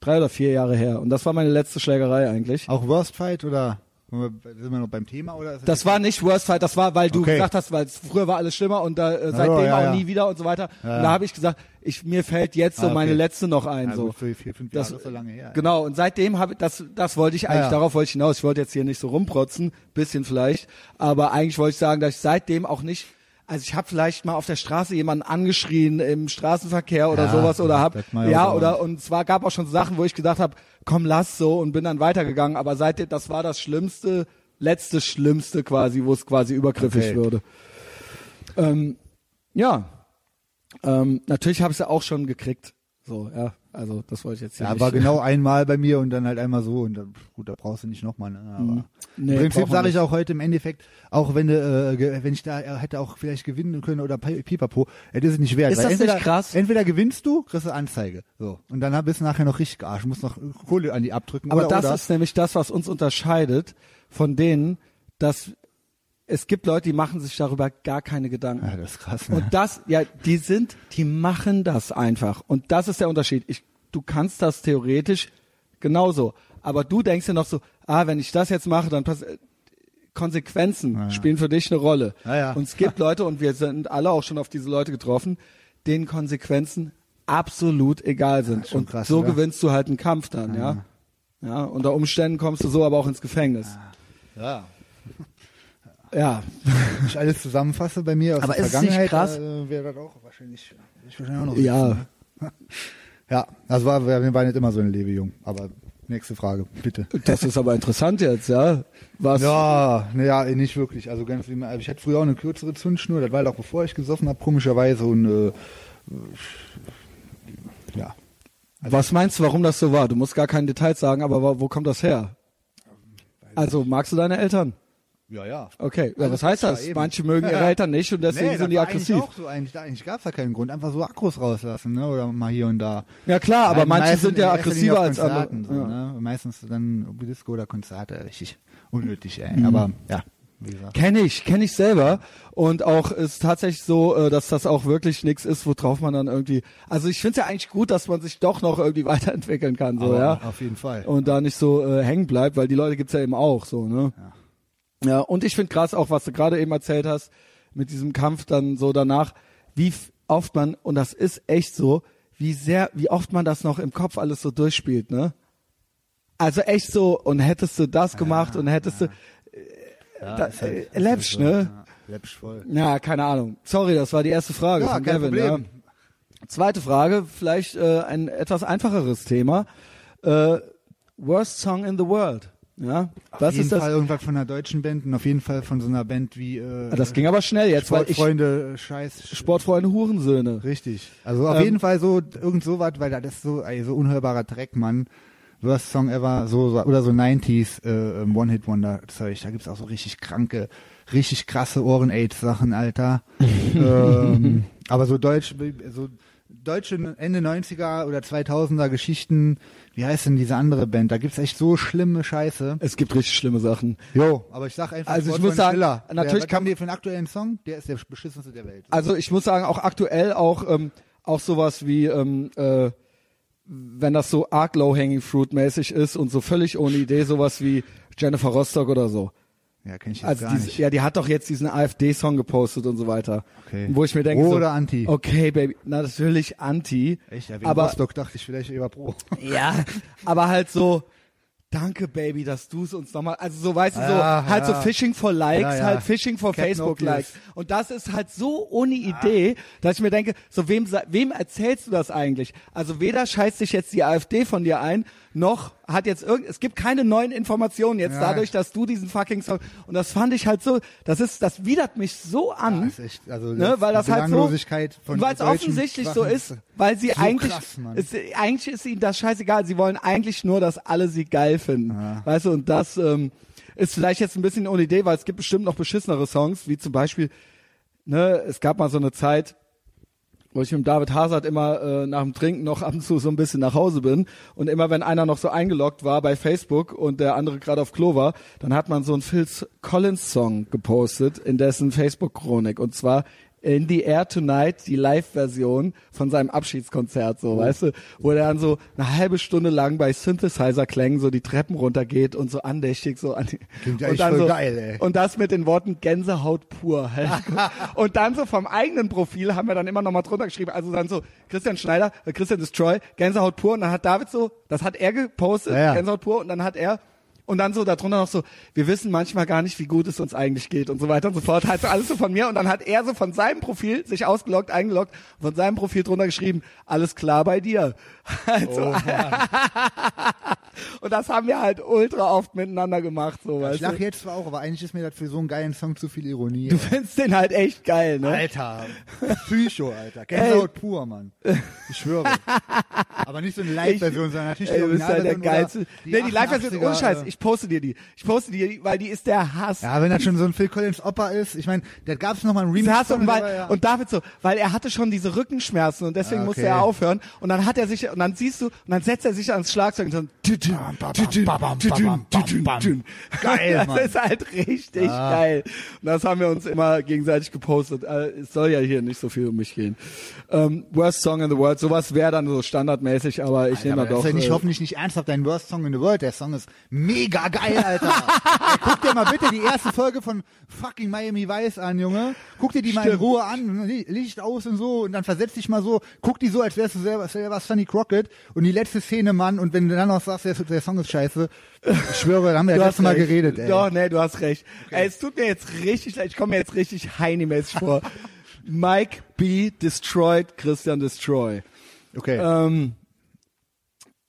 S1: drei oder vier Jahre her. Und das war meine letzte Schlägerei eigentlich.
S2: Auch Worst Fight oder sind wir noch beim Thema oder? ist
S1: Das war nicht Worst Fight, das war, weil du
S2: Okay.
S1: gesagt hast, weil früher war alles schlimmer und da, äh, seitdem
S2: ja,
S1: auch
S2: ja.
S1: nie wieder und so weiter.
S2: Ja,
S1: und da habe ich gesagt, ich, mir fällt jetzt so
S2: Ah, okay.
S1: meine letzte noch ein.
S2: ja,
S1: so.
S2: für vier, fünf
S1: Das-
S2: Jahre ist so lange her.
S1: Genau, und seitdem habe ich, das, das wollte ich eigentlich, darauf wollte ich hinaus. Ich wollte jetzt hier nicht so rumprotzen, bisschen vielleicht, aber eigentlich wollte ich sagen, dass ich seitdem auch nicht, also ich habe vielleicht mal auf der Straße jemanden angeschrien im Straßenverkehr oder
S2: Ja,
S1: sowas oder hab, ja, oder, und es war, gab auch schon Sachen, wo ich gedacht habe, komm, lass so und bin dann weitergegangen, aber seitdem, das war das Schlimmste, letzte Schlimmste quasi, wo es quasi übergriffig
S2: Okay.
S1: würde. Ähm, ja, ähm, natürlich habe ich es ja auch schon gekriegt. So, ja, also das wollte ich jetzt hier
S2: Ja,
S1: nicht.
S2: war genau einmal bei mir und dann halt einmal so und dann, gut, da brauchst du nicht nochmal. Ne? Aber
S1: Mhm. Nee,
S2: Im Prinzip sage ich
S1: nicht.
S2: auch heute im Endeffekt, auch wenn du, äh, wenn ich da äh, hätte auch vielleicht gewinnen können oder pi- pipapo, das ist nicht wert.
S1: Ist das nicht
S2: entweder,
S1: krass?
S2: Entweder gewinnst du, kriegst du Anzeige. So. Und dann bist du nachher noch richtig gearscht, musst noch Kohle an die abdrücken.
S1: Aber
S2: oder,
S1: das
S2: oder.
S1: ist nämlich das, was uns unterscheidet von denen, dass es gibt Leute, die machen sich darüber gar keine Gedanken.
S2: ja, das ist krass. Ne?
S1: Und das, ja, die sind, die machen das einfach. Und das ist der Unterschied. Ich, du kannst das theoretisch genauso. Aber du denkst dir noch so, ah, wenn ich das jetzt mache, dann pass Konsequenzen
S2: Ja, ja.
S1: spielen für dich eine Rolle.
S2: Ja, ja.
S1: Und es gibt Leute, und wir sind alle auch schon auf diese Leute getroffen, denen Konsequenzen absolut egal sind. und
S2: krass,
S1: so
S2: oder?
S1: gewinnst du halt einen Kampf dann, ja. Ja, unter Umständen kommst du so aber auch ins Gefängnis.
S2: ja.
S1: Ja.
S2: Wenn ich alles zusammenfasse bei mir aus
S1: Aber
S2: der
S1: ist
S2: Vergangenheit,
S1: krass?
S2: Äh, wäre das auch wahrscheinlich, ich wahrscheinlich auch noch
S1: Ja.
S2: sitzen, ne? Ja, das war, wir waren nicht immer so eine Lebejung. Aber nächste Frage, bitte.
S1: Das ist aber interessant jetzt, ja. Was?
S2: Ja, naja, nicht wirklich. Also ganz wie man- ich hatte früher auch eine kürzere Zündschnur, das war halt auch bevor ich gesoffen habe, komischerweise und äh, ja.
S1: Was meinst du, warum das so war? Du musst gar keine Details sagen, aber wo kommt das her? Also magst du deine Eltern?
S2: Ja, ja.
S1: Okay, ja,
S2: Alles
S1: was heißt das? Manche mögen ihre Eltern nicht und deswegen
S2: nee,
S1: sind die
S2: war eigentlich
S1: aggressiv.
S2: auch so eigentlich, da eigentlich gab's da keinen Grund, einfach so Akkus rauslassen, ne, oder mal hier und da.
S1: Ja klar, aber
S2: Ja,
S1: manche sind ja aggressiver als andere.
S2: So,
S1: Ja.
S2: ne? Meistens dann Disco oder Konzerte, richtig unnötig, ey.
S1: Mhm.
S2: Aber ja, wie gesagt.
S1: Kenn ich, kenn ich selber. Und auch ist tatsächlich so, äh, dass das auch wirklich nichts ist, worauf man dann irgendwie. Also ich finde es ja eigentlich gut, dass man sich doch noch irgendwie weiterentwickeln kann, so,
S2: Aber
S1: ja.
S2: Auf jeden Fall.
S1: Und da nicht so äh, hängen bleibt, weil die Leute gibt's ja eben auch so, ne?
S2: Ja.
S1: Ja, und ich finde krass auch, was du gerade eben erzählt hast, mit diesem Kampf dann so danach, wie oft man, und das ist echt so, wie sehr, wie oft man das noch im Kopf alles so durchspielt, ne? Also echt so, und hättest du das gemacht und hättest du,
S2: ja,
S1: da-
S2: ist halt-
S1: äh,
S2: ist halt
S1: läppsch,
S2: so,
S1: ne?
S2: Ja, läppsch voll.
S1: ja, keine Ahnung. Sorry, das war die erste Frage
S2: Ja,
S1: von
S2: kein
S1: Gavin. Ja.
S2: Problem.
S1: Zweite Frage, vielleicht äh, ein etwas einfacheres Thema. Äh, worst Song in the World. Ja,
S2: Auf
S1: was
S2: jeden
S1: ist das?
S2: Fall irgendwas von einer deutschen Band und auf jeden Fall von so einer Band wie äh,
S1: Das ging aber schnell jetzt, weil ich
S2: Sportfreunde, äh, Scheiß.
S1: Sportfreunde Hurensöhne.
S2: Richtig. Also auf
S1: Ähm,
S2: jeden Fall so, irgend so was, weil das ist so, ey, so unhörbarer Dreck, Mann. Worst Song ever, so, so oder so 90s äh, ähm, One-Hit-Wonder-Zeug. Da gibt's auch so richtig kranke, richtig krasse Ohren-Aids-Sachen, Alter. ähm, aber so deutsch, so deutsche Ende 90er oder 2000er Geschichten, wie heißt denn diese andere Band? Da gibt's echt so schlimme Scheiße.
S1: Es gibt richtig schlimme Sachen.
S2: Jo, aber ich sag einfach,
S1: Also ich muss sagen,
S2: Schiller.
S1: natürlich
S2: der,
S1: kann-
S2: kam dir für einen aktuellen Song, der ist der beschissenste der Welt.
S1: Also ich muss sagen, auch aktuell auch ähm, auch sowas wie ähm, äh, wenn das so arg low-hanging fruit mäßig ist und so völlig ohne Idee, sowas wie Jennifer Rostock oder so.
S2: Ja, kenn ich jetzt
S1: Also
S2: gar
S1: diese,
S2: nicht.
S1: ja, die hat doch jetzt diesen AfD-Song gepostet und so weiter.
S2: Okay.
S1: Wo ich mir denke,
S2: Pro
S1: so,
S2: oder anti?
S1: Okay, Baby, na, natürlich anti.
S2: Echt, ja, wegen
S1: aber
S2: Rostock dachte ich vielleicht eher pro.
S1: ja, aber halt so, danke Baby, dass du es uns nochmal, also so, weißt du, so,
S2: Ja,
S1: halt so
S2: ja.
S1: Phishing for Likes,
S2: Ja,
S1: halt Phishing for
S2: Captain
S1: Facebook. Likes. Und das ist halt so ohne Idee, dass ich mir denke, so wem, wem erzählst du das eigentlich? Also weder scheißt sich jetzt die AfD von dir ein, noch hat jetzt irgend, es gibt keine neuen Informationen jetzt
S2: Ja.
S1: dadurch, dass du diesen fucking Song, und das fand ich halt so, das ist, das widert mich so an.
S2: Ist echt, also
S1: Ne, weil das halt so, weil es offensichtlich so ist, weil sie
S2: so
S1: eigentlich,
S2: krass,
S1: ist, eigentlich ist ihnen das scheißegal. Sie wollen eigentlich nur, dass alle sie geil finden,
S2: Ja.
S1: weißt du. Und das ähm, ist vielleicht jetzt ein bisschen ohne Idee, weil es gibt bestimmt noch beschissenere Songs, wie zum Beispiel, ne, es gab mal so eine Zeit, wo ich mit David Hazard immer äh, nach dem Trinken noch ab und zu so ein bisschen nach Hause bin. Und immer wenn einer noch so eingeloggt war bei Facebook und der andere gerade auf Klo war, dann hat man so einen Phil Collins Song gepostet in dessen Facebook Chronik und zwar in the Air Tonight, die Live-Version von seinem Abschiedskonzert, so, weißt du, wo der dann so eine halbe Stunde lang bei Synthesizer-Klängen so die Treppen runtergeht und so andächtig so an die,
S2: Klingt ja
S1: und dann so,
S2: geil, ey.
S1: und das mit den Worten Gänsehaut pur. Halt. und dann so vom eigenen Profil haben wir dann immer noch mal drunter geschrieben, also dann so Christian Schneider, äh, Christian Destroy, Gänsehaut pur und dann hat David so, das hat er gepostet,
S2: Ja, ja.
S1: Gänsehaut pur und dann hat er und dann so darunter noch so, wir wissen manchmal gar nicht, wie gut es uns eigentlich geht und so weiter und so fort. Halt so alles so von mir und dann hat er so von seinem Profil sich ausgeloggt, eingeloggt, von seinem Profil drunter geschrieben, alles klar bei dir. Also, und das haben wir halt ultra oft miteinander gemacht, so,
S2: Ich
S1: weißt
S2: lach
S1: du.
S2: jetzt zwar auch, aber eigentlich ist mir das für so einen geilen Song zu viel Ironie.
S1: Du findest den halt echt geil, ne?
S2: Alter, Psycho, Alter. Gänsehaut pur, Mann. Ich schwöre. Aber nicht so eine Live-Version, sondern natürlich
S1: Ey,
S2: die
S1: du bist halt der
S2: Originalversion
S1: geilste. Nee, die Live-Version ist
S2: 88er,
S1: ohne Scheiß.
S2: äh,
S1: Ich poste dir die. Ich poste dir die, weil die ist der Hass.
S2: Ja, wenn das schon so ein Phil Collins Oper ist, ich meine, da gab es noch mal einen Remix.
S1: Hass und, weil,
S2: ja.
S1: und David so, weil er hatte schon diese Rückenschmerzen und deswegen
S2: Ah,
S1: musste
S2: okay.
S1: er aufhören. Und dann hat er sich, und dann siehst du, und dann setzt er sich ans Schlagzeug und so.
S2: Geil,
S1: Das
S2: Mann.
S1: ist halt richtig
S2: Ah.
S1: geil. Und das haben wir uns immer gegenseitig gepostet. Äh, Es soll ja hier nicht so viel um mich gehen. Ähm, Worst Song in the World, sowas wäre dann so standardmäßig, aber ich nehme da
S2: das
S1: doch.
S2: ist ja nicht,
S1: äh,
S2: hoffentlich nicht ernsthaft dein Worst Song in the World. Der Song ist mega geil, Alter. Ey, guck dir mal bitte die erste Folge von fucking Miami Vice an, Junge. Guck dir die mal in
S1: Stimmt.
S2: Ruhe an, Li- Licht aus und so und dann versetz dich mal so, guck die so, als wärst du selber, selber Sunny Crockett und die letzte Szene, Mann, und wenn du dann noch sagst, der, der Song ist scheiße, ich schwöre, da haben wir
S1: Du
S2: das
S1: hast
S2: letzte Mal
S1: recht.
S2: geredet, ey.
S1: Doch, nee, du hast recht. Ey, es tut mir jetzt richtig leid. Ich komme mir jetzt richtig heini-mäßig vor. Mike B. Destroyed, Christian Destroy.
S2: Okay.
S1: Ähm,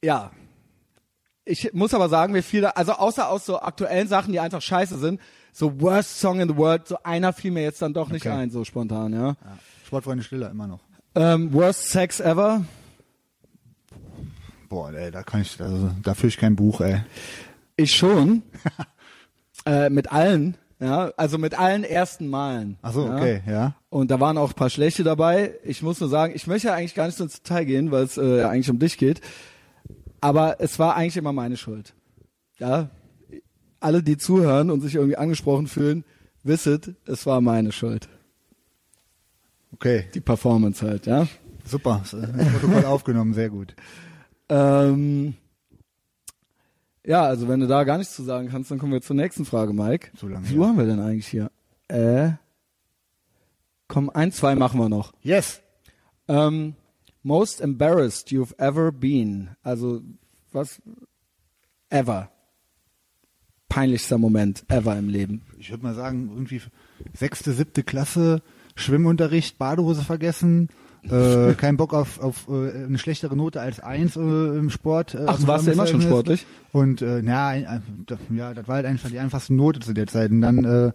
S1: ja. Ich muss aber sagen, mir fiel da, also außer aus so aktuellen Sachen, die einfach scheiße sind, so Worst Song in the World, so einer fiel mir jetzt dann doch nicht
S2: Okay.
S1: ein, so spontan, ja.
S2: ja. Sportfreunde Stiller immer noch.
S1: Ähm, worst Sex Ever?
S2: Boah, ey, da kann ich, also, da führe ich kein Buch, ey.
S1: Ich schon. äh, mit allen, ja, also mit allen ersten Malen.
S2: Ach so,
S1: ja?
S2: okay, ja.
S1: Und da waren auch ein paar schlechte dabei. Ich muss nur sagen, ich möchte eigentlich gar nicht so ins Detail gehen, weil es äh, eigentlich um dich geht. Aber es war eigentlich immer meine Schuld. Ja, alle, die zuhören und sich irgendwie angesprochen fühlen, wisset, es war meine Schuld.
S2: Okay,
S1: Die Performance halt, ja.
S2: super. Ist, äh, Protokoll aufgenommen, sehr gut.
S1: Ähm, ja, also wenn du da gar nichts zu sagen kannst, dann kommen wir zur nächsten Frage, Mike.
S2: So lange,
S1: Wie viel haben wir denn eigentlich hier? Äh, komm, ein, zwei machen wir noch.
S2: Yes.
S1: Ähm, most embarrassed you've ever been. Also, was? Ever. Peinlichster Moment ever im Leben.
S2: Ich würde mal sagen, irgendwie sechste, siebte Klasse, Schwimmunterricht, Badehose vergessen, äh, kein Bock auf, auf äh, eine schlechtere Note als eins äh, im Sport. Äh,
S1: Ach, du warst ja immer schon sportlich?
S2: Und äh, ein- das- ja, das war halt einfach die einfachste Note zu der Zeit. Und dann äh,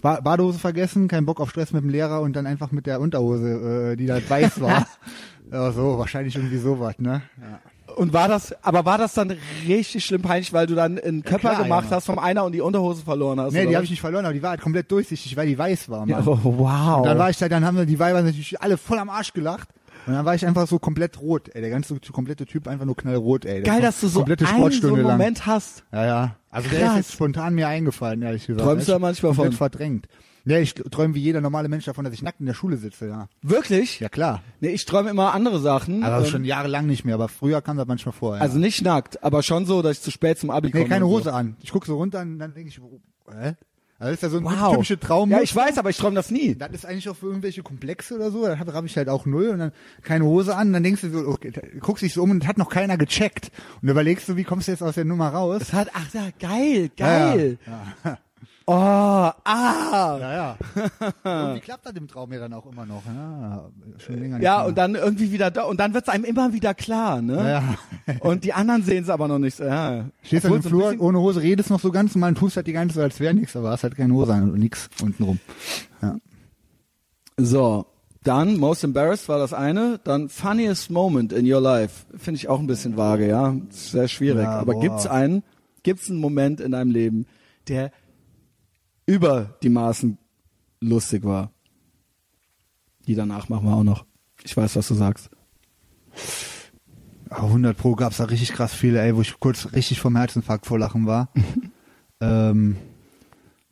S2: Badehose vergessen, kein Bock auf Stress mit dem Lehrer und dann einfach mit der Unterhose, äh, die da weiß war. ja, so, wahrscheinlich irgendwie sowas, ne? Ja.
S1: Und war das, aber war das dann richtig schlimm peinlich, weil du dann einen Körper
S2: klar,
S1: gemacht
S2: Junge.
S1: hast vom einer und die Unterhose verloren hast?
S2: Nee,
S1: oder
S2: die habe ich nicht verloren, aber die war halt komplett durchsichtig, weil die weiß war, Mann.
S1: Ja, oh, wow.
S2: Und dann war ich da, dann haben wir die Weiber natürlich alle voll am Arsch gelacht. Und dann war ich einfach so komplett rot, ey. Der ganze komplette Typ einfach nur knallrot, ey. Der
S1: Geil, dass du so
S2: komplette
S1: einen so einen
S2: lang.
S1: Moment hast.
S2: Ja, ja. Also der
S1: Krass.
S2: ist jetzt spontan mir eingefallen, ehrlich gesagt.
S1: Träumst du
S2: Der ist
S1: manchmal von?
S2: verdrängt. Ja, ich träume wie jeder normale Mensch davon, dass ich nackt in der Schule sitze, ja.
S1: Wirklich?
S2: Ja, klar.
S1: Nee, ich träume immer andere Sachen.
S2: Aber
S1: Ähm,
S2: schon jahrelang nicht mehr, aber früher kam das manchmal vor, ja.
S1: Also nicht nackt, aber schon so, dass ich zu spät zum Abi
S2: nee,
S1: komme.
S2: keine
S1: und so.
S2: Hose an. Ich gucke so runter und dann denke ich, hä? Also das ist ja so ein
S1: Wow.
S2: typischer Traum.
S1: Ja, ich weiß, aber ich träume das nie.
S2: Das ist eigentlich auch für irgendwelche Komplexe oder so. Da habe hab ich halt auch null und dann keine Hose an. Dann denkst du so, okay, guckst dich so um und hat noch keiner gecheckt. Und überlegst du, wie kommst du jetzt aus der Nummer raus?
S1: Das hat, ach ja, geil,
S2: Ja,
S1: geil.
S2: Ja,
S1: Oh, ah.
S2: ja. ja. Irgendwie klappt das im Traum ja dann auch immer noch. Ja, schon länger
S1: Ja,
S2: mehr.
S1: und dann irgendwie wieder da, und dann wird's einem immer wieder klar, ne?
S2: Ja, ja.
S1: Und die anderen sehen es aber noch nicht. so, Ja.
S2: Stehst
S1: Obwohl
S2: im Flur ohne Hose, redest noch so ganz normal und tust halt die ganze Zeit, als wäre nichts, aber hast halt keine Hose an und nix untenrum. Ja.
S1: So, dann Most Embarrassed war das eine, dann Funniest Moment in Your Life finde ich auch ein bisschen vage, ja, sehr schwierig.
S2: Ja,
S1: aber
S2: boah.
S1: gibt's einen, gibt's einen Moment in deinem Leben, der über die Maßen lustig war? Die danach machen wir auch noch. Ich weiß, was du sagst.
S2: Aber 100 Pro gab's da richtig krass viele, ey, wo ich kurz richtig vom Herzinfarkt vor Lachen war. ähm,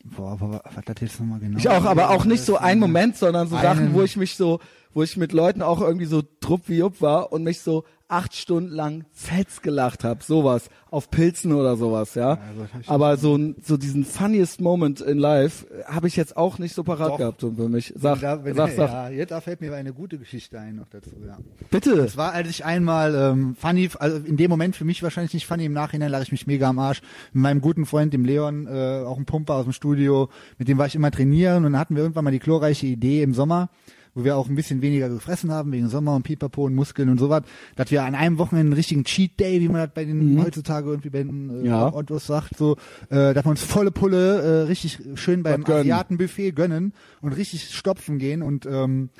S2: boah, aber was hat das jetzt nochmal genau?
S1: Ich auch, aber auch nicht so ein Moment, sondern so Sachen, wo ich mich so, wo ich mit Leuten auch irgendwie so trupp wie up war und mich so acht Stunden lang fetz gelacht habe, sowas, auf Pilzen oder sowas, ja.
S2: ich
S1: aber so, so diesen funniest Moment in life äh, habe ich jetzt auch nicht so parat
S2: Doch.
S1: gehabt so für mich. Sag,
S2: da, wenn,
S1: sag, sag.
S2: Ja, jetzt da fällt mir eine gute Geschichte ein noch dazu, ja.
S1: Bitte.
S2: Es war, als ich einmal ähm, funny, also in dem Moment für mich wahrscheinlich nicht funny, im Nachhinein lache ich mich mega am Arsch. Mit meinem guten Freund, dem Leon, äh, auch ein Pumper aus dem Studio, mit dem war ich immer trainieren und dann hatten wir irgendwann mal die glorreiche Idee im Sommer, wo wir auch ein bisschen weniger gefressen haben, wegen Sommer und Pipapo und Muskeln und sowas, dass wir an einem Wochenende einen richtigen Cheat Day, wie man das bei den heutzutage irgendwie bei den äh,
S1: Ja.
S2: Ottos sagt, so, äh, dass wir uns volle Pulle äh, richtig schön beim. Asiatenbuffet gönnen und richtig stopfen gehen und ähm,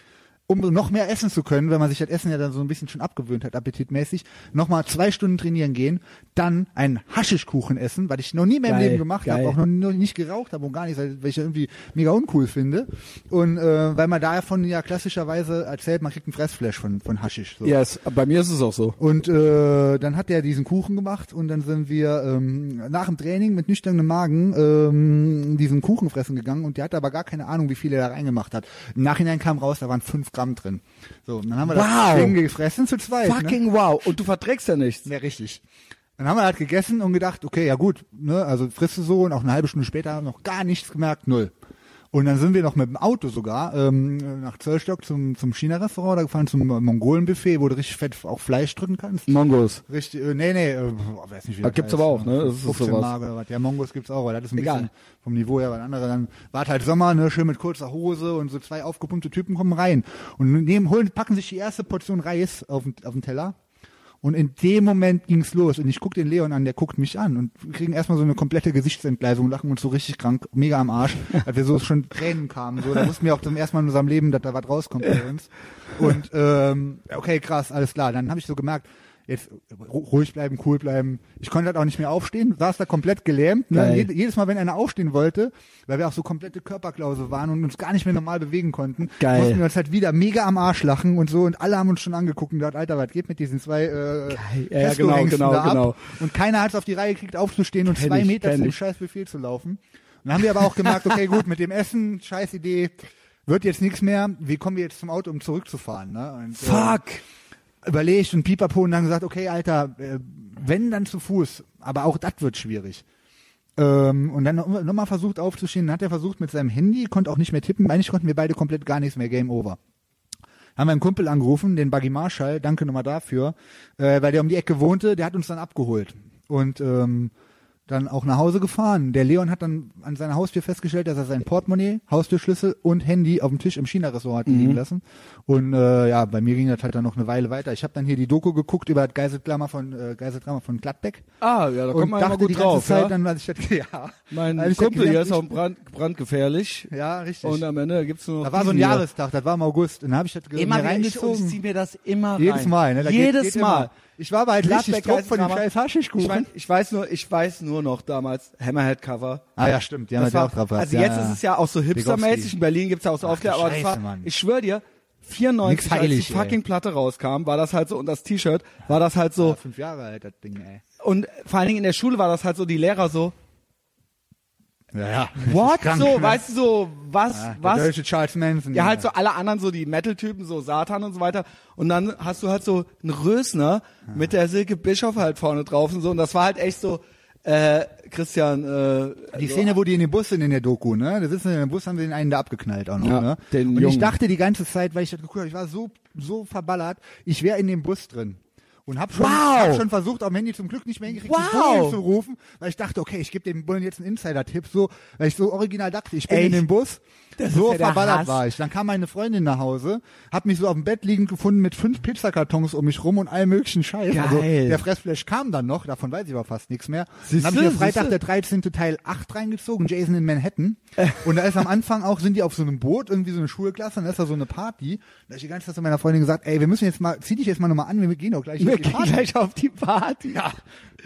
S2: um noch mehr essen zu können, wenn man sich das Essen ja dann so ein bisschen schon abgewöhnt hat, appetitmäßig, nochmal zwei Stunden trainieren gehen, dann einen Haschischkuchen essen, was ich noch nie mehr im
S1: Geil,
S2: Leben gemacht habe, auch noch, noch nicht geraucht habe und gar nicht, weil ich ja irgendwie mega uncool finde. Und äh, weil man davon ja klassischerweise erzählt, man kriegt einen Fressflash von, von Haschisch. So.
S1: Yes, bei mir ist es auch so.
S2: Und äh, dann hat er diesen Kuchen gemacht und dann sind wir ähm, nach dem Training mit nüchternem Magen ähm, diesen Kuchen fressen gegangen und der hatte aber gar keine Ahnung, wie viel er da reingemacht hat. Im Nachhinein kam raus, da waren fünf Gramm drin. So, und dann haben wir
S1: Wow.
S2: das Ding gefressen zu zweit. Ne?
S1: Fucking wow. Und du verträgst ja nichts.
S2: Ja, richtig. Dann haben wir halt gegessen und gedacht, okay, ja gut, ne, also frisst du so und auch eine halbe Stunde später haben wir noch gar nichts gemerkt, null. Und dann sind wir noch mit dem Auto sogar ähm, nach Zollstock zum, zum China-Restaurant, da gefahren zum Mongolen-Buffet, wo du richtig fett auch Fleisch drücken kannst.
S1: Mongos.
S2: Richtig, äh, nee, nee, äh, weiß nicht, wie
S1: Das
S2: das
S1: gibt's
S2: heißt,
S1: aber auch,
S2: ne?
S1: Das ist
S2: 15
S1: sowas.
S2: Mark oder was. Ja, Mongos gibt's auch, aber das ist ein
S1: Egal.
S2: bisschen vom Niveau her, weil andere dann war halt Sommer, ne, schön mit kurzer Hose und so zwei aufgepumpte Typen kommen rein und nehmen, holen, packen sich die erste Portion Reis auf den, auf den Teller. Und in dem Moment ging's los und ich guck den Leon an, der guckt mich an und wir kriegen erstmal so eine komplette Gesichtsentgleisung, lachen uns so richtig krank, mega am Arsch, als wir so schon Tränen kamen. So, da wussten wir auch zum ersten Mal in unserem Leben, dass da was rauskommt bei uns. Und ähm, okay, krass, alles klar. Dann habe ich so gemerkt, jetzt ru- ruhig bleiben, cool bleiben. Ich konnte halt auch nicht mehr aufstehen, saß da komplett gelähmt. Ne? Jed jedes Mal, wenn einer aufstehen wollte, weil wir auch so komplette Körperklause waren und uns gar nicht mehr normal bewegen konnten,
S1: Geil.
S2: mussten wir uns halt wieder mega am Arsch lachen und so und alle haben uns schon angeguckt und gesagt, Alter, was geht mit diesen zwei äh,
S1: Ja, genau, genau,
S2: da ab?
S1: genau.
S2: Und keiner hat es auf die Reihe gekriegt, aufzustehen und
S1: Kenn
S2: zwei
S1: ich,
S2: Meter zum. Scheißbefehl zu laufen. Und dann haben wir aber auch gemerkt, okay, gut, mit dem Essen, scheiß Idee, wird jetzt nichts mehr. Wie kommen wir jetzt zum Auto, um zurückzufahren? Ne? Und, äh,
S1: Fuck.
S2: Überlegt und pipapo und dann gesagt, okay, Alter, äh, wenn dann zu Fuß, aber auch das wird schwierig. Ähm, und dann nochmal noch mal versucht aufzustehen, dann hat er versucht mit seinem Handy, konnte auch nicht mehr tippen, eigentlich konnten wir beide komplett gar nichts mehr, Game Over. Haben wir einen Kumpel angerufen, den Buggy Marshall, danke nochmal dafür, äh, weil der um die Ecke wohnte, der hat uns dann abgeholt. Und ähm, dann auch nach Hause gefahren. Der Leon hat dann an seiner Haustür festgestellt, dass er sein Portemonnaie, Haustürschlüssel und Handy auf dem Tisch im China-Restaurant hat liegen lassen. Und äh, ja, bei mir ging das halt dann noch eine Weile weiter. Ich habe dann hier die Doku geguckt über das Geiseldrama von äh, Geiseldrama von Gladbeck
S1: Ah, ja, da kommt man immer
S2: dachte
S1: gut
S2: die ganze
S1: drauf.
S2: Zeit
S1: ja?
S2: dann, als ich das, ja,
S1: mein
S2: als ich das
S1: Kumpel hier ist auch brand, brandgefährlich.
S2: ja, richtig.
S1: Und am Ende gibt's nur noch
S2: da war so ein
S1: hier.
S2: Jahrestag, das war im August. Und dann habe ich das
S1: Immer
S2: mir
S1: ich, und ich
S2: reingezogen.
S1: zieh mir das immer
S2: Jedes
S1: rein.
S2: Mal, ne? Da geht-
S1: Jedes
S2: geht
S1: Mal.
S2: immer. Ich war aber halt richtig drauf von dem scheiß Haschischkuchen.
S1: Ich, mein, ich weiß nur, ich weiß nur noch damals Hammerhead Cover.
S2: ah ja, stimmt, die haben
S1: Das war,
S2: auch drauf
S1: also
S2: ja,
S1: jetzt
S2: ja.
S1: ist es ja auch so hipstermäßig. In Berlin gibt's ja auch so Aufkleber, aber
S2: Scheiße,
S1: war,
S2: Mann.
S1: ich schwöre dir, 94,
S2: Nix
S1: als
S2: heilig,
S1: die fucking
S2: ey.
S1: Platte rauskam, war das halt so, und das T-Shirt, war das halt so,
S2: Ja, fünf Jahre alt, das Ding, ey.
S1: und vor allen Dingen in der Schule war das halt so, die Lehrer so,
S2: Ja, ja.
S1: what?
S2: Krank,
S1: so,
S2: ne?
S1: weißt du, so, was,
S2: Ja, der
S1: was?
S2: deutsche Charles Manson.
S1: Ja, halt so alle anderen, so die Metal-Typen, so Satan und so weiter. Und dann hast du halt so einen Rösner mit der Silke Bischof halt vorne drauf und so. Und das war halt echt so, äh, Christian, äh,
S2: Die
S1: so,
S2: Szene, wo die in dem Bus sind in der Doku, ne? Da sitzen in dem Bus, haben sie den einen da abgeknallt auch noch,
S1: Ja,
S2: ne?
S1: den
S2: und ich
S1: Jungen.
S2: dachte die ganze Zeit, weil ich das geguckt habe, ich war so, so verballert, ich wäre in dem Bus drin. Und hab schon,
S1: Wow.
S2: hab schon versucht, am Handy zum Glück nicht mehr hingekriegt,
S1: Wow.
S2: zu rufen, weil ich dachte, okay, ich gebe dem Bullen jetzt einen Insider-Tipp, so, weil ich so original dachte, ich bin
S1: Ey,
S2: in dem Bus,
S1: das
S2: so
S1: ja
S2: verballert war ich. Dann kam meine Freundin nach Hause, hat mich so auf dem Bett liegend gefunden mit fünf Pizzakartons um mich rum und allem möglichen Scheiß. Also,
S1: Geil.
S2: der Fressflash kam dann noch, davon weiß ich aber fast nichts mehr.
S1: Siehste,
S2: dann habe ich mir Freitag der 13. Teil 8 reingezogen, Jason in Manhattan. Und da ist am Anfang auch, sind die auf so einem Boot, irgendwie so eine Schulklasse, und da ist da so eine Party. Da hab ich die ganze Zeit zu meiner Freundin gesagt, ey, wir müssen jetzt mal, zieh dich jetzt mal nochmal an, wir gehen doch gleich
S1: wir
S2: auf die
S1: gehen
S2: Party.
S1: gleich auf die Party.
S2: Ja.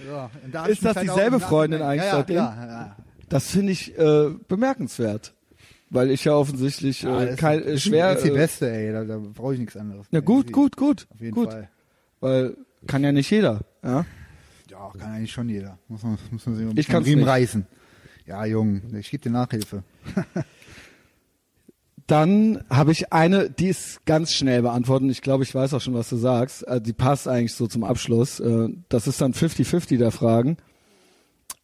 S2: ja. da
S1: Ist das
S2: halt auch
S1: dieselbe Freundin eigentlich
S2: ja, ja? Ja, ja.
S1: Das finde ich äh, bemerkenswert. Weil ich ja offensichtlich
S2: Ja,
S1: äh,
S2: das
S1: kein,
S2: ist,
S1: äh, schwer.
S2: ist die
S1: äh,
S2: Beste, ey, da, da brauche ich nichts anderes.
S1: ja, gut, gut, gut.
S2: Auf jeden
S1: gut.
S2: Fall.
S1: Weil kann ja nicht jeder. Ja?
S2: Ja, kann eigentlich schon jeder. Muss man, muss man sich mal
S1: Ich kann's
S2: Riemen
S1: nicht.
S2: reißen. Ja, Jung, ich gebe dir Nachhilfe.
S1: Dann habe ich eine, die ist ganz schnell beantwortet. Ich glaube, ich weiß auch schon, was du sagst. Äh, die passt eigentlich so zum Abschluss. Äh, das ist dann 50-50 der Fragen.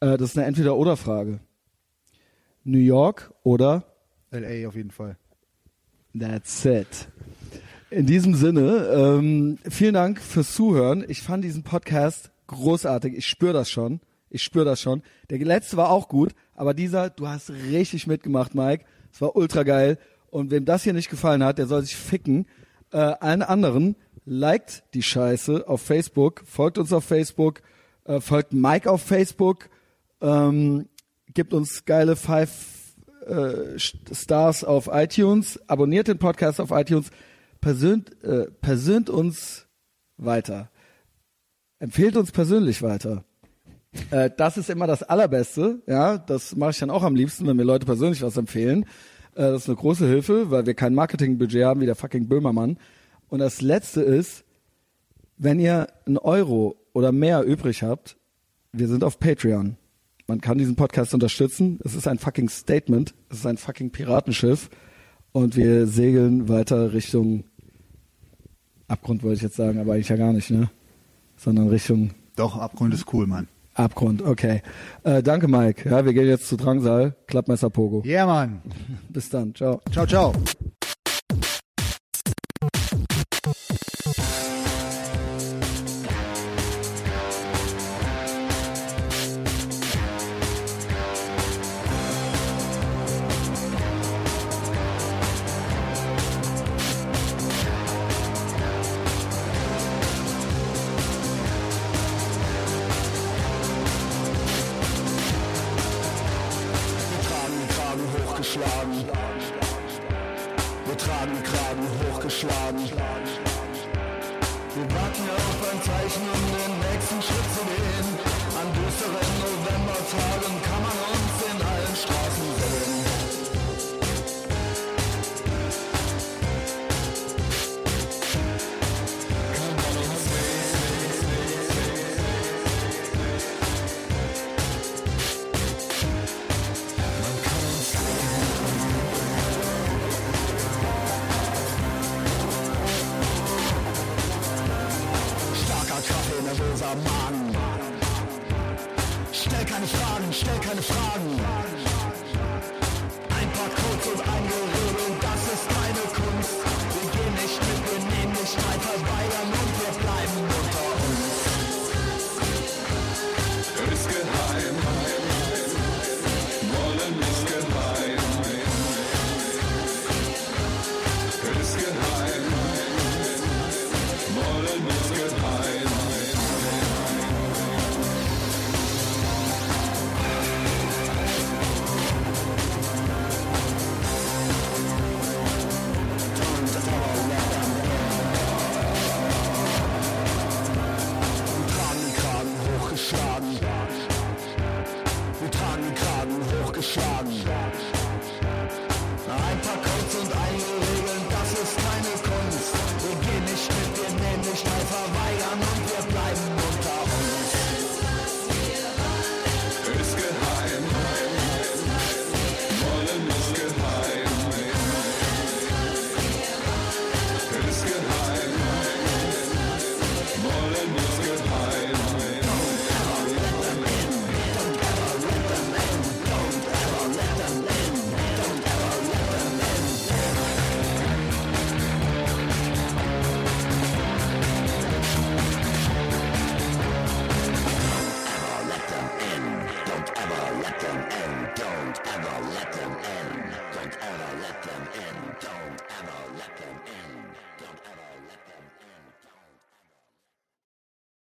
S1: Äh, das ist eine Entweder-Oder-Frage. New York oder
S2: LA auf jeden Fall.
S1: That's it. In diesem Sinne, ähm, vielen Dank fürs Zuhören. Ich fand diesen Podcast großartig. Ich spüre das schon. Ich spüre das schon. Der letzte war auch gut, aber dieser, du hast richtig mitgemacht, Mike. Es war ultra geil. Und wem das hier nicht gefallen hat, der soll sich ficken. Äh, allen anderen, liked die Scheiße auf Facebook, folgt uns auf Facebook, äh, folgt Mike auf Facebook, ähm, gibt uns geile Five äh, Stars auf iTunes, abonniert den Podcast auf iTunes, persönt, äh, persönt uns weiter. Empfehlt uns persönlich weiter. Äh, das ist immer das Allerbeste. Ja, das mache ich dann auch am liebsten, wenn mir Leute persönlich was empfehlen. Äh, das ist eine große Hilfe, weil wir kein Marketingbudget haben wie der fucking Böhmermann. Und das Letzte ist, wenn ihr einen Euro oder mehr übrig habt, wir sind auf Patreon. Man kann diesen Podcast unterstützen. Es ist ein fucking Statement. Es ist ein fucking Piratenschiff. Und wir segeln weiter Richtung Abgrund, wollte ich jetzt sagen, aber eigentlich ja gar nicht, ne? Sondern Richtung
S2: Doch, Abgrund ist cool, Mann.
S1: Abgrund, okay. Äh, danke, Mike. Ja, wir gehen jetzt zu Drangsal. Klappmesser Pogo.
S2: Yeah, Mann.
S1: Bis dann. Ciao.
S2: Ciao, ciao.